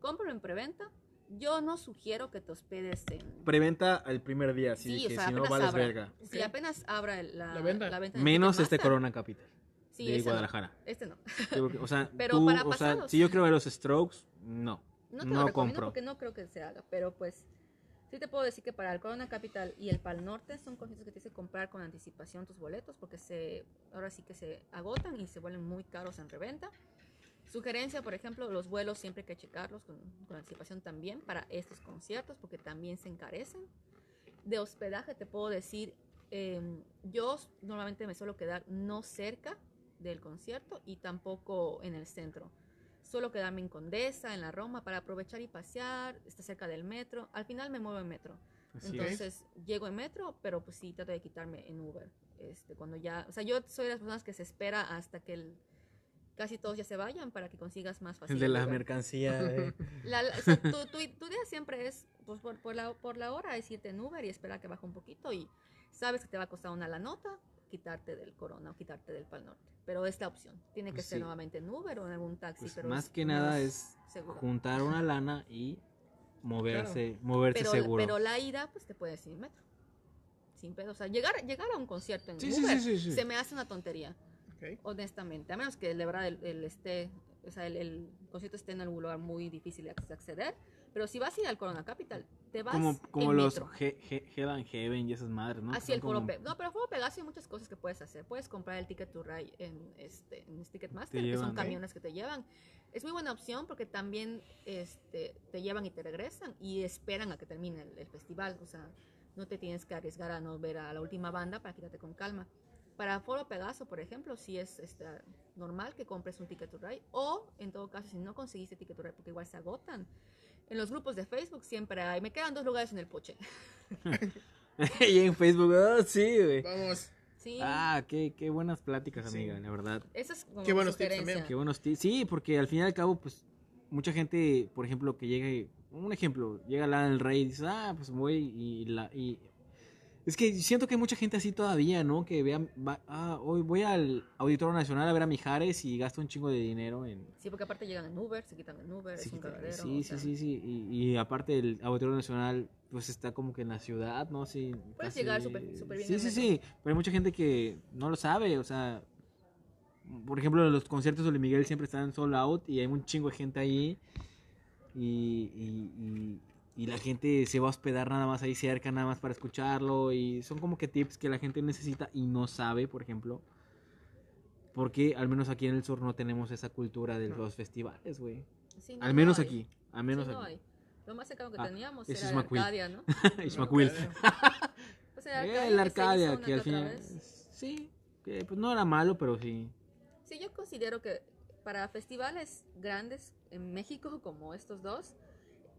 cómpralo en preventa. Yo no sugiero que te hospedes en... Preventa el primer día, así Sí, o que sea, si no vales abra. verga. Si Ok. apenas abra el- la, La venta. en Menos este. Corona Capital Sí, de no. Guadalajara. Este no. O sea, Pero tú, para o sea, pasados. si yo quiero ver los Strokes, no. No te No lo recomiendo compro. porque no creo que se haga, pero pues sí te puedo decir que para el Corona Capital y el Pal Norte son conciertos que tienes que comprar con anticipación tus boletos porque se ahora sí que se agotan y se vuelven muy caros en reventa. Sugerencia, por ejemplo, los vuelos siempre hay que checarlos con, con anticipación también para estos conciertos porque también se encarecen. De hospedaje te puedo decir, eh, yo normalmente me suelo quedar no cerca del concierto y tampoco en el centro. Suelo quedarme en Condesa, en la Roma, para aprovechar y pasear, está cerca del metro. Al final me muevo en metro. Así es. Entonces llego en metro, pero pues sí trato de quitarme en Uber. Este, cuando ya, o sea, yo soy de las personas que se espera hasta que el- casi todos ya se vayan para que consigas más fácil. El de la Uber. mercancía. eh. La- la- o sea, tu, tu- tu idea siempre es, pues por, por la, por la hora, es irte en Uber y esperar que baje un poquito y sabes que te va a costar una la nota quitarte del Corona o quitarte del Pal Norte. Pero es la opción. Tiene que Pues ser sí. nuevamente en Uber o en algún taxi. Pues pero más es que nada es seguro. juntar una lana y moverse, moverse pero, seguro. pero la ida, pues te puedes ir en metro. Sin pedo. O sea, llegar, llegar a un concierto en Sí, Uber sí, sí, sí. se me hace una tontería, honestamente. A menos que de verdad el, el esté, o sea, el, el concierto esté en algún lugar muy difícil de acc- acceder. Pero si vas a ir al Corona Capital, te vas como como en los metro. He- He- Hell and Heaven y esas madres, ¿no? Así el Foro como- Pe- No, pero Foro Pegaso hay muchas cosas que puedes hacer. Puedes comprar el Ticket to Ride en, este, en Ticketmaster, Te que llevan, son ¿eh? camiones que te llevan. Es muy buena opción porque también este, te llevan y te regresan y esperan a que termine el, el festival. O sea, no te tienes que arriesgar a no ver a la última banda para quedarte con calma. Para Foro Pegaso, por ejemplo, sí es este, normal que compres un Ticket to Ride o, en todo caso, si no conseguiste Ticket to Ride porque igual se agotan. En los grupos de Facebook siempre hay, me quedan dos lugares en el poche. y en Facebook, ah, sí, güey. Vamos. Sí, Ah, qué, qué buenas pláticas, Sí. amiga, la verdad. esa es como Qué buenos tips también. Qué buenos tips. Sí, porque al fin y al cabo, pues, mucha gente, por ejemplo, que llega, y- un ejemplo, llega Lana del Rey y dice, ah, pues voy y, la, y Es que siento que hay mucha gente así todavía, ¿no? Que vea, va- ah, hoy voy al Auditorio Nacional a ver a Mijares y gasto un chingo de dinero en... Sí, porque aparte llegan en Uber, se quitan en Uber, Sí, es un cagadero. sí, sí, sí, sí. Y, y aparte el Auditorio Nacional, pues está como que en la ciudad, ¿no? Sí. Puedes llegar súper- súper bien Sí, sí, sí. Pero hay mucha gente que no lo sabe, o sea... Por ejemplo, los conciertos de Luis Miguel siempre están sold out y hay un chingo de gente ahí. Y, y, y- y la gente se va a hospedar nada más ahí cerca, nada más para escucharlo. Y son como que tips que la gente necesita y no sabe, por ejemplo. Porque al menos aquí en el sur no tenemos esa cultura de No. los festivales, güey. sí, no, Al no menos hay. aquí. Al menos Sí, no aquí. hay. Lo más cercano que Ah, teníamos eso era es el. Arcadia, ¿no? Ishmaquil. Pues era Eh, Arcadia, el que se Arcadia, una que al final. Sí, que pues no era malo, pero sí. Sí, yo considero que para festivales grandes en México, como estos dos,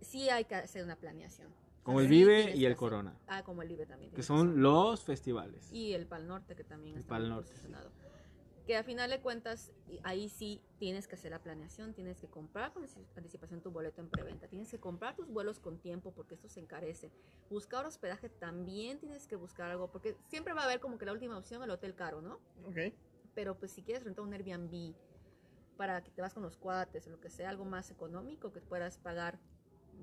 sí hay que hacer una planeación. Como el Vive y el hacer- Corona. Ah, como el Vive también. Que son razón. los festivales. Y el Pal Norte, que también El está Pal Norte, sí. Que a final de cuentas, ahí sí tienes que hacer la planeación, tienes que comprar con antici- anticipación tu boleto en preventa, tienes que comprar tus vuelos con tiempo porque esto se encarece. Buscar hospedaje también tienes que buscar algo, porque siempre va a haber como que la última opción el hotel caro, ¿no? Ok. Pero pues si quieres rentar un Airbnb para que te vas con los cuates o lo que sea, algo más económico, que puedas pagar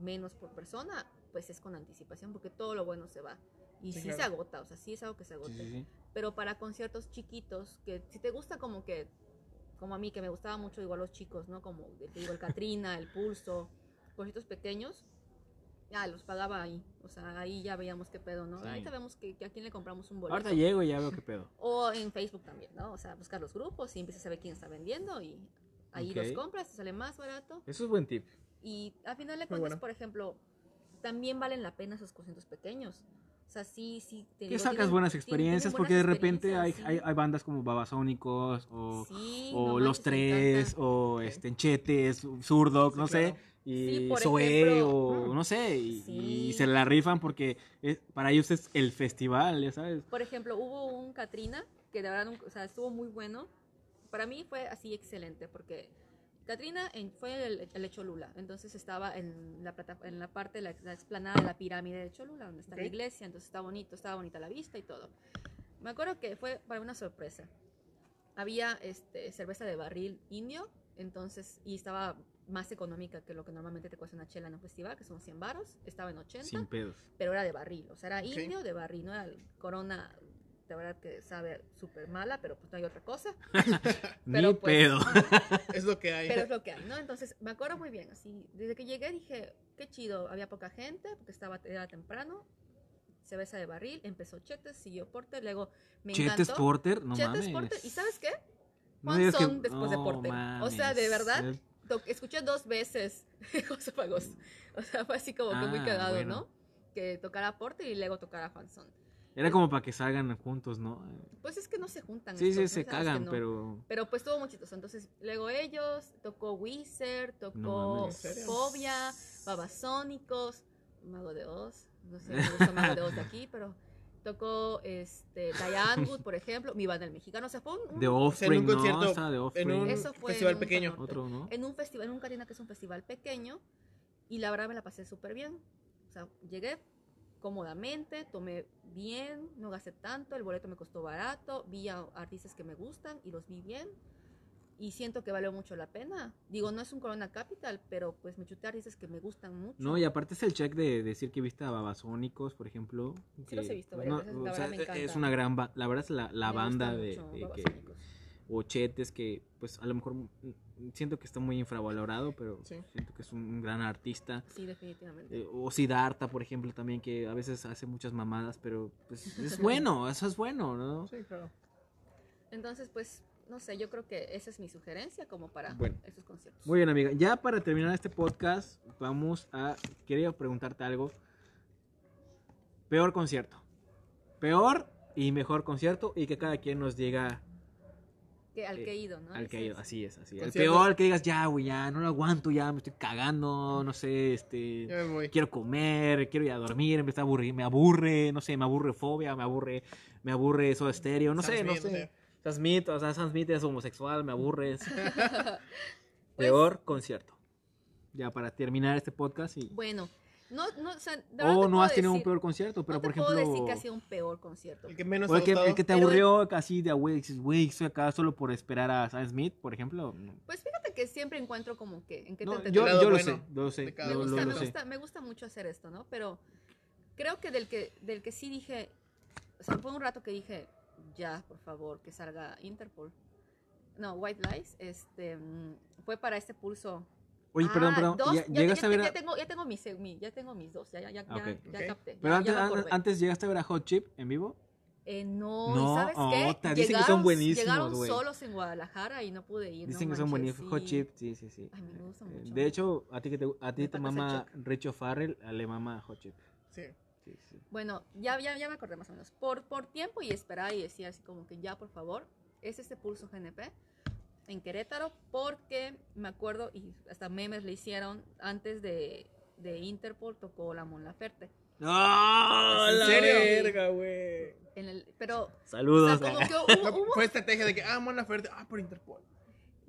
menos por persona, pues es con anticipación porque todo lo bueno se va. Y Sí, sí, claro. se agota, o sea, sí es algo que se agota. Sí, sí. Pero para conciertos chiquitos, que si te gusta como que, como a mí, que me gustaba mucho igual los chicos, ¿no? Como te digo, el Katrina, el Pulso, conciertos pequeños, ya los pagaba ahí. O sea, ahí ya veíamos qué pedo, ¿no? Ahí sabemos que, que a quién le compramos un boleto. Ahorita llego y ya veo qué pedo. O en Facebook también, ¿no? O sea, buscar los grupos y empiezas a ver quién está vendiendo y ahí Ok. los compras, te sale más barato. Eso es buen tip. Y al final de cuentas, bueno. por ejemplo, también valen la pena esos conciertos pequeños. O sea, sí, sí. te digo, sacas tienen- buenas tienen- experiencias porque de repente hay, hay, bandas como Babasónicos o, Sí, o no Los Tres o este, Enchetes, Zurdog, Sí, no claro. sé. Y ejemplo. o no sé. Y, Sí. y se la rifan porque es- para ellos es el festival, ya sabes. Por ejemplo, hubo un Katrina que de verdad, nunca- o sea, estuvo muy bueno. Para mí fue así excelente porque Katrina en- fue el, el de Cholula, entonces estaba en la, plata- en la parte de la, la explanada de la pirámide de Cholula, donde está la Ok. iglesia, entonces está bonito, estaba bonita la vista y todo. Me acuerdo que fue para una sorpresa. Había este, cerveza de barril indio, entonces, y estaba más económica que lo que normalmente te cuesta una chela en un festival, que son 100 baros, estaba en 80 Sin pedos. pero era de barril, o sea, era Ok. indio de barril, no era corona, de verdad que sabe súper mala, pero pues no hay otra cosa, Ni Pero, pues, pedo. Es lo que hay. pero es lo que hay, ¿no? Entonces, me acuerdo muy bien, así, desde que llegué dije, qué chido, había poca gente, porque estaba, era temprano, cerveza de barril, empezó Chetes, siguió Porter, luego me Chetes encantó. Porter, no Chetes mames. Porter, ¿y sabes qué? No digas que- Juan Son después de Porter. O sea, de mames. verdad, escuché dos veces José Pagos. O sea, fue así como que muy Ah, cagado, bueno. ¿no? Que tocara Porter y luego tocara Juan Son. Era como para que salgan juntos, ¿no? Pues es que no se juntan. Sí, sí, estos, se ¿no? Sabes que cagan, no. pero... Pero pues estuvo muy chistoso. Entonces, luego ellos, tocó Wizard, No tocó. ¿En serio? Fobia, Babasónicos, Mago de Oz. No sé, me gusta Mago de Oz de aquí, pero tocó este, Diane Wood, por ejemplo, mi banda el mexicano. O sea, fue un, De un- Offspring, ¿no? concierto, Estaba de Offspring. en un Eso fue festival en un pequeño. Otro, ¿no? en un festival, en un Carina que es un festival pequeño, y la verdad me la pasé súper bien. O sea, llegué cómodamente, tomé bien, no gasté tanto, el boleto me costó barato, vi a artistas que me gustan y los vi bien. Y siento que valió mucho la pena. Digo, no es un Corona Capital, pero pues me chuté artistas que me gustan mucho. No, y aparte es el check de decir que viste a Babasónicos, por ejemplo. Sí los he que- visto veces, la o verdad sea, me es una gran la verdad es la, la banda de, de que o Chetes que pues a lo mejor siento que está muy infravalorado, pero Sí. siento que es un gran artista. Sí, definitivamente. Eh, o Siddhartha, por ejemplo, también que a veces hace muchas mamadas, pero pues es bueno, eso es bueno, ¿no? Sí, claro. Entonces, pues, no sé, yo creo que esa es mi sugerencia como para Bueno. estos conciertos. Muy bien, amiga. Ya para terminar este podcast, vamos a. Quería preguntarte algo. Peor concierto. Peor y mejor concierto y que cada quien nos diga Que al que he ido, ¿no? al que Ese ido. Así es, así es. El peor que digas, ya, güey, ya, no lo aguanto, ya, me estoy cagando, no sé, este. Ya me voy. Quiero comer, quiero ir a dormir, me está aburrir, me aburre, no sé, me aburre fobia, me aburre, me aburre eso de estéreo, no Sam sé, no Smith, sé. Sam Smith, o sea, Sam Smith es homosexual, me aburres. Pues, Peor concierto. Ya para terminar este podcast y Bueno, No, no, o sea, de verdad O te no has tenido un peor concierto, pero no por te puedo ejemplo. decir que ha sido un peor concierto. El que menos O el que, el que te Pero- aburrió casi de a güey, dices, güey, estoy acá solo por esperar a Sam Smith, por ejemplo. Pues fíjate que siempre encuentro como que en qué No, te yo, yo lo bueno sé, yo lo sé, me lo, gusta, lo me, sé. gusta, me gusta mucho hacer esto, ¿no? Pero creo que del que del que sí dije, o sea, fue un rato que dije, ya, por favor, que salga Interpol. No, White Lies, este, mm, fue para este pulso. Oye, perdón, Ah, perdón, dos, ¿ya- ya, ¿llegaste ya- a ver ya tengo, ya tengo mis, mi- ya tengo mis dos, ya, ya, ya, Ah, ya, ok. ya Ok. capté. Pero ya- antes, antes llegaste a ver a Hot Chip en vivo. Eh, no, No, ¿y sabes oh, qué? ta- dicen que son buenísimos, Llegaron güey. solos en Guadalajara y no pude ir. Dicen no que son buenísimos. Hot sí. Chip, sí, sí, sí. Ay, me gusta Eh, mucho. De hecho, a ti, que te, a ti te mama Richo Farrell, a le mama Hot Chip. Sí. Sí, sí. Bueno, ya, ya, ya me acordé más o menos. Por, por tiempo y esperar y decía así como que ya, por favor, es este pulso GNP en Querétaro porque me acuerdo y hasta memes le hicieron antes de, de Interpol tocó la Mon Laferte. ¡No! ¿En la serio? verga, güey! En el, pero, o Saludos. sea, como que No, hubo, hubo- fue estrategia de que, ah, Mon Laferte, ah, por Interpol.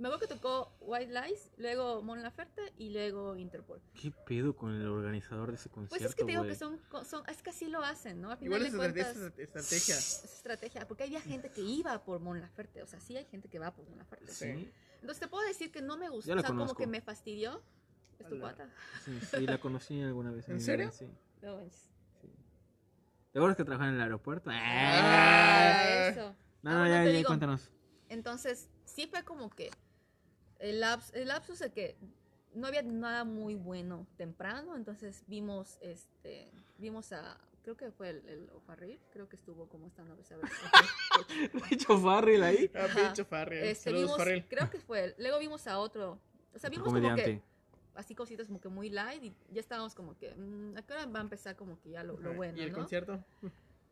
Me acuerdo que tocó White Lies, luego Mon Laferte y luego Interpol. ¿Qué pedo con el organizador de ese concierto, Pues es que te digo que son, son, es que así lo hacen, ¿no? Al final Igual de es estrategia, cuentas, es estrategia. es estrategia, porque había gente que iba por Mon Laferte, o sea, sí hay gente que va por Mon Laferte. Sí, Entonces te puedo decir que no me gustó, o sea, como que me fastidió. Es tu pata. sí, sí, la conocí alguna vez. ¿En mi serio? Sí. No manches. ¿Te acuerdas que trabajaba en el aeropuerto? Ah. Ah, eso. No, Ah, no, ya, ya, digo, cuéntanos. Entonces, sí fue como que el, laps, el lapsus de que no había nada muy bueno temprano, entonces vimos, este, vimos a, creo que fue el, el O'Farrill, creo que estuvo como esta novia, ¿sabes? Richo Farrell ahí. Ah, Farrell. Este, Saludos, vimos, Farrell. creo que fue él. Luego vimos a otro, o sea, vimos como que así cositas como que muy light y ya estábamos como que, mm, ¿a qué hora va a empezar como que ya lo, lo bueno, ¿Y el ¿no? concierto?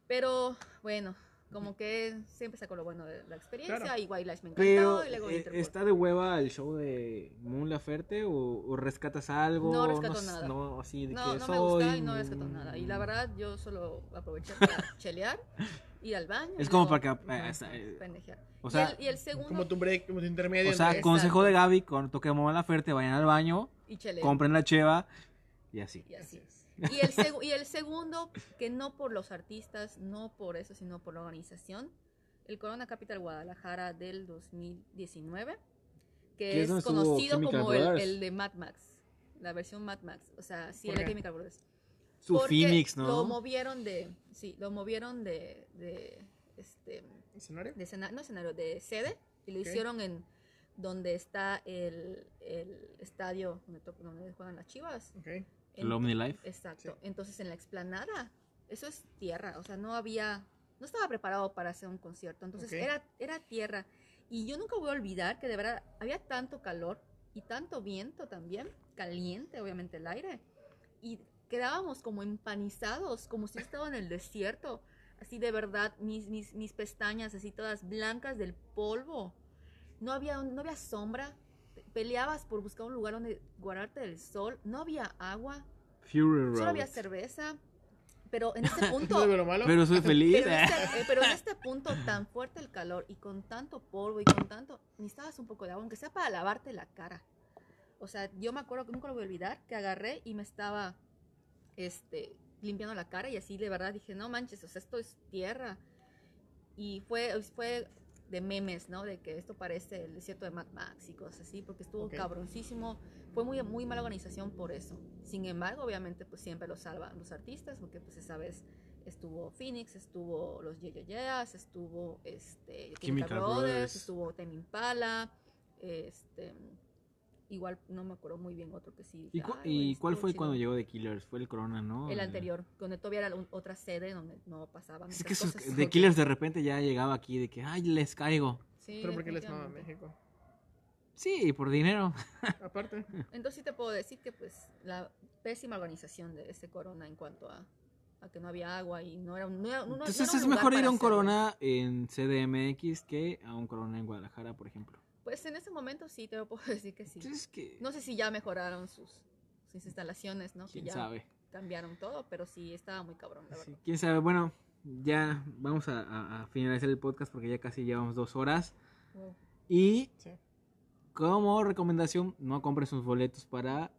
Pero bueno, como que siempre sacó lo bueno de la experiencia Claro. y White Lies me encantó Pero, y luego eh. ¿está de hueva el show de Moon Laferte o, o rescatas algo? No rescato s- nada. No, así de No, que no me soy... gusta y no rescató nada. Y la verdad, yo solo aproveché para chelear, ir al baño. Es y como para que- ajá, hasta, eh, pendejear. O Y sea, el- y, el, segundo, Como tu break, como tu intermedio. O sea, entre- consejo de Gaby, cuando toque Moon Laferte, vayan al baño, y compren la cheva y así. Y Así así. es. Y el, seg- y el segundo, que no por los artistas, no por eso, sino por la organización, el Corona Capital Guadalajara del 2019, Que es conocido como el, el de Mad Max, la versión Mad Max, o sea, sí, ¿Por el de qué? Chemical Brothers. Su Porque Phoenix, Lo ¿no? movieron de, sí, lo movieron de, de este, ¿Escenario? de escena- no escenario, de sede, y lo Ok. hicieron en donde está el, el estadio donde, donde juegan las chivas. Ok. En- El OmniLife. Exacto. Sí. Entonces en la explanada, eso es tierra, o sea, no había, no estaba preparado para hacer un concierto, entonces Ok. era, era tierra. Y yo nunca voy a olvidar que de verdad había tanto calor y tanto viento también, caliente obviamente el aire, y quedábamos como empanizados, como si estaba en el desierto, así de verdad, mis, mis, mis pestañas así todas blancas del polvo. No había, no había sombra, peleabas por buscar un lugar donde guardarte del sol, no había agua, Fury Road. Solo había cerveza. Pero en este punto. ¿No es lo malo? Pero soy feliz. pero, en este, eh, pero en este punto tan fuerte el calor y con tanto polvo y con tanto. Necesitabas un poco de agua, aunque sea para lavarte la cara. O sea, yo me acuerdo que nunca lo voy a olvidar, que agarré y me estaba este, limpiando la cara y así de verdad dije, no manches, o sea, esto es tierra. Y fue, fue de memes, ¿no? De que esto parece el desierto de Mad Max y cosas así, porque estuvo Ok. cabroncísimo. Fue muy, muy mala organización por eso. Sin embargo, obviamente, pues siempre lo salvan los artistas, porque pues esa vez estuvo Phoenix, estuvo los Ye Ye Yeahs, estuvo este, Chemical Brothers, Brothers. estuvo Tame Impala, este, igual no me acuerdo muy bien otro que sí. ¿Y, dije, cu- "Ay, y cuál fue chido". cuando llegó The Killers? Fue el Corona, ¿no? El anterior, donde todavía era un- otra sede donde no pasaban. Es que esos. The Killers de repente ya llegaba aquí de que, ay, les caigo. Sí, Pero porque les mama. México. Sí, por dinero. Aparte. Entonces sí te puedo decir que pues la pésima organización de ese corona en cuanto a, a que no había agua y no era un no era- no- no Entonces era un es lugar mejor ir a un. Corona en CDMX que a un Corona en Guadalajara, por ejemplo. Pues en ese momento sí te lo puedo decir que sí. Que... No sé si ya mejoraron sus, sus instalaciones, ¿no? Que ¿Quién ya sabe? cambiaron todo, pero sí estaba muy cabrón, la Sí, verdad. ¿Quién sabe? Bueno, ya vamos a, a- a finalizar el podcast porque ya casi llevamos dos horas. Wow. Y Sí. como recomendación, no compren sus boletos para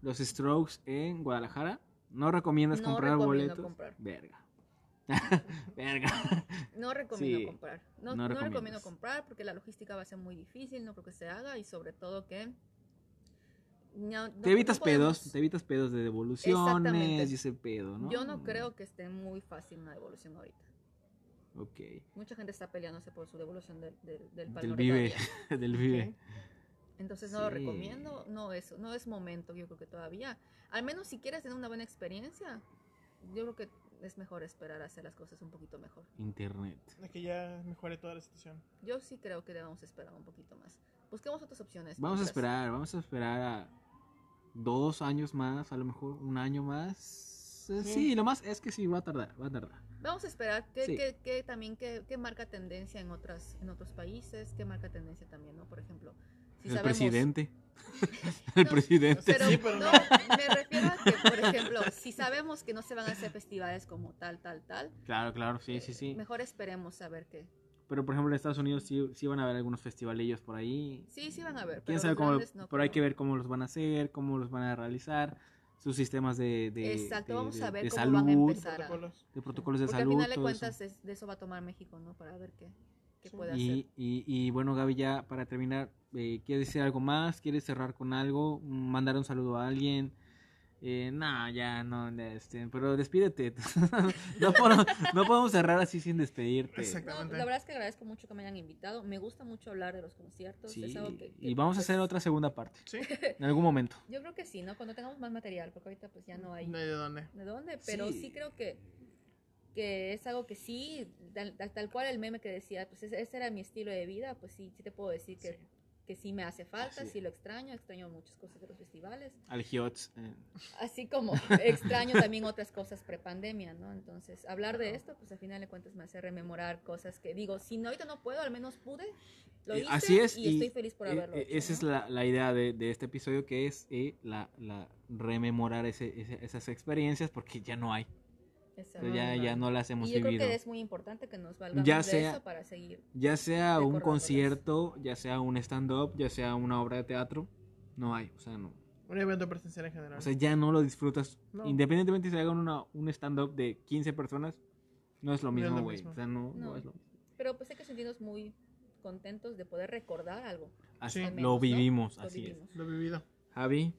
los Strokes en Guadalajara. ¿No recomiendas No comprar boletos? comprar. Verga. Verga. No recomiendo Sí, comprar. No, no no recomiendas. recomiendo comprar porque la logística va a ser muy difícil, no creo que se haga y sobre todo que... no- Te evitas podemos- pedos, te evitas pedos de devoluciones y ese pedo, ¿no? Yo no creo que esté muy fácil una devolución ahorita. Ok. Mucha gente está peleándose por su devolución del, del, del Del de vive, del. Entonces no lo recomiendo, no es, no es momento, yo creo que todavía. Al menos si quieres tener una buena experiencia, yo creo que es mejor esperar a hacer las cosas un poquito mejor. Internet. De que ya mejore toda la situación. Yo sí creo que debemos esperar un poquito más. Busquemos otras opciones. Vamos a esperar, vamos a esperar a dos años más, a lo mejor un año más. Eh, Sí. Sí, lo más es que sí, va a tardar, va a tardar. Vamos a esperar que, Sí. que- que también que, que marca tendencia en otras en otros países, que marca tendencia también, ¿no? Por ejemplo, si el sabemos presidente. el No, presidente. Pero, Sí, pero no, no. me refiero a que, por ejemplo, si sabemos que no se van a hacer festivales como tal, tal, tal, Claro, claro, sí, sí, sí. mejor esperemos a ver qué. Pero por ejemplo en Estados Unidos sí, sí van a haber algunos festivalillos por ahí. Sí, sí van a ver. Quién pero sabe cómo, no pero hay que ver cómo los van a hacer, cómo los van a realizar, sus sistemas de, de, Exacto, de- vamos a ver de cómo salud, van a empezar. a- Protocolos. de protocolos de Porque salud. al final de eso. cuentas es- de eso va a tomar México, ¿no? Para ver qué, qué Sí. puede hacer. Y, y, y bueno, Gaby, ya para terminar, eh, ¿quieres decir algo más? ¿Quieres cerrar con algo? ¿Mandar un saludo a alguien? Eh, no, ya, no, este, pero despídete. no, podemos, no podemos cerrar así sin despedirte. No, Exactamente. la verdad es que agradezco mucho que me hayan invitado. Me gusta mucho hablar de los conciertos. Sí, es algo que- que, y vamos a pues, hacer otra segunda parte, Sí. en algún momento. Yo creo que sí, ¿no? Cuando tengamos más material, porque ahorita pues ya no hay No hay de dónde. de dónde, pero Sí. sí, creo que, que es algo que sí, tal, tal- cual el meme que decía, pues ese, era mi estilo de vida, pues sí, sí te puedo decir que, Sí. que sí me hace falta, sí es. lo extraño, extraño muchas cosas de los festivales, Al Hiots. eh, así como extraño también otras cosas prepandemia, ¿no? Entonces, hablar de esto, pues al final de cuentas me hace rememorar cosas que digo, si no, ahorita no puedo, al menos pude, lo hice Así es, y, estoy feliz por eh, haberlo eh, hecho, Esa ¿no? es la, la idea de, de este episodio, que es eh, la, la rememorar ese- ese- esas experiencias, porque ya no hay. Exacto. ya, ya no las hemos y yo creo vivido. que es muy importante que nos valgamos Ya de sea- eso para seguir. Ya sea un concierto, ya sea un stand-up, ya sea una obra de teatro, no hay. O sea, no. Un evento presencial en general. O sea, ya no lo disfrutas. No. Independientemente si hagan una, un stand-up de 15 personas, no es lo No es mismo, lo güey. mismo. O sea, no, no No. es lo mismo. Pero pues hay que sentirnos muy contentos de poder recordar algo. Así lo menos, ¿no? vivimos, Lo así vivimos. Lo he vivido. es. Javi.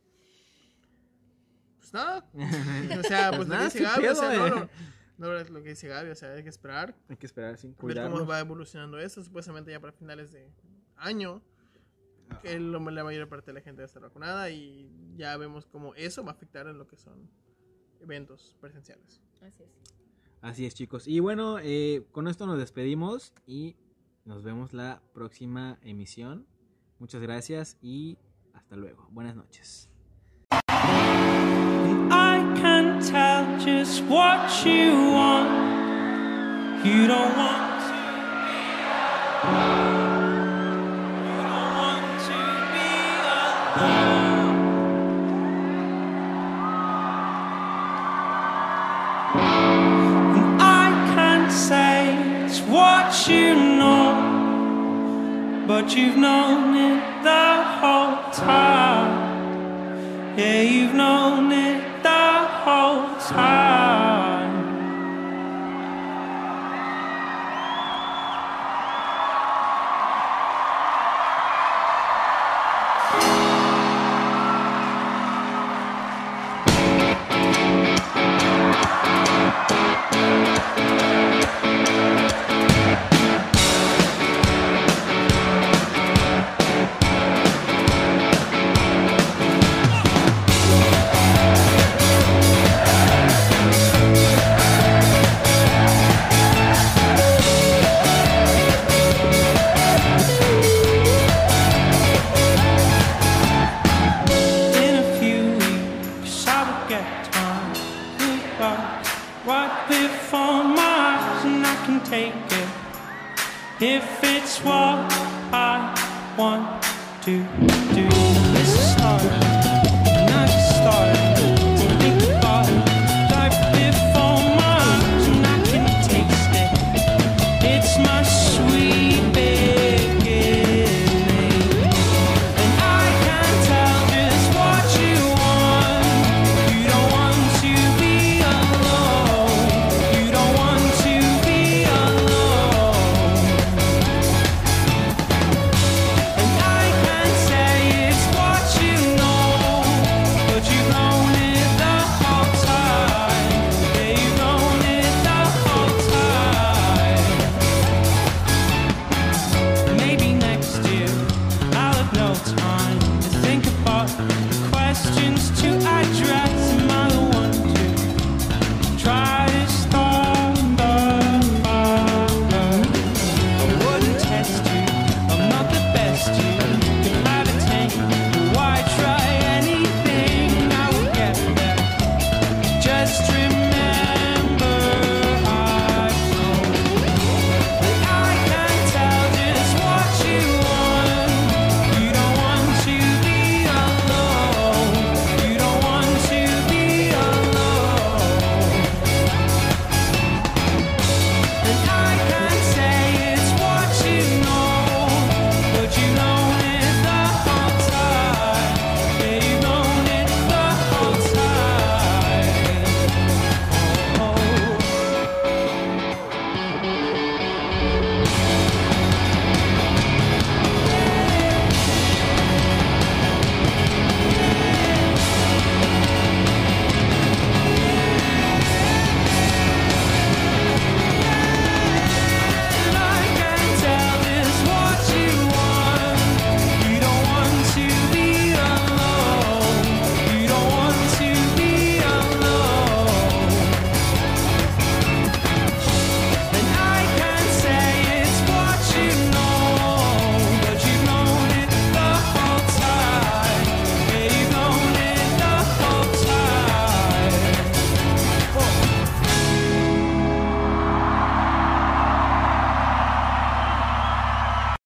Pues nada. O sea, pues lo que nada, dice Gaby, o sea, no, eh. no, no es lo que dice Gaby, o sea, hay que esperar. Hay que esperar sin ver cómo va evolucionando esto. Supuestamente ya para finales de año, que lo- la mayor parte de la gente va a estar vacunada y ya vemos cómo eso va a afectar en lo que son eventos presenciales. Así es. Así es, chicos. Y bueno, eh, con esto nos despedimos y nos vemos la próxima emisión. Muchas gracias y hasta luego. Buenas noches. Tell just what you want. You don't want to be You don't want to be alone. And I can't say it's what you know, but you've known it the whole time.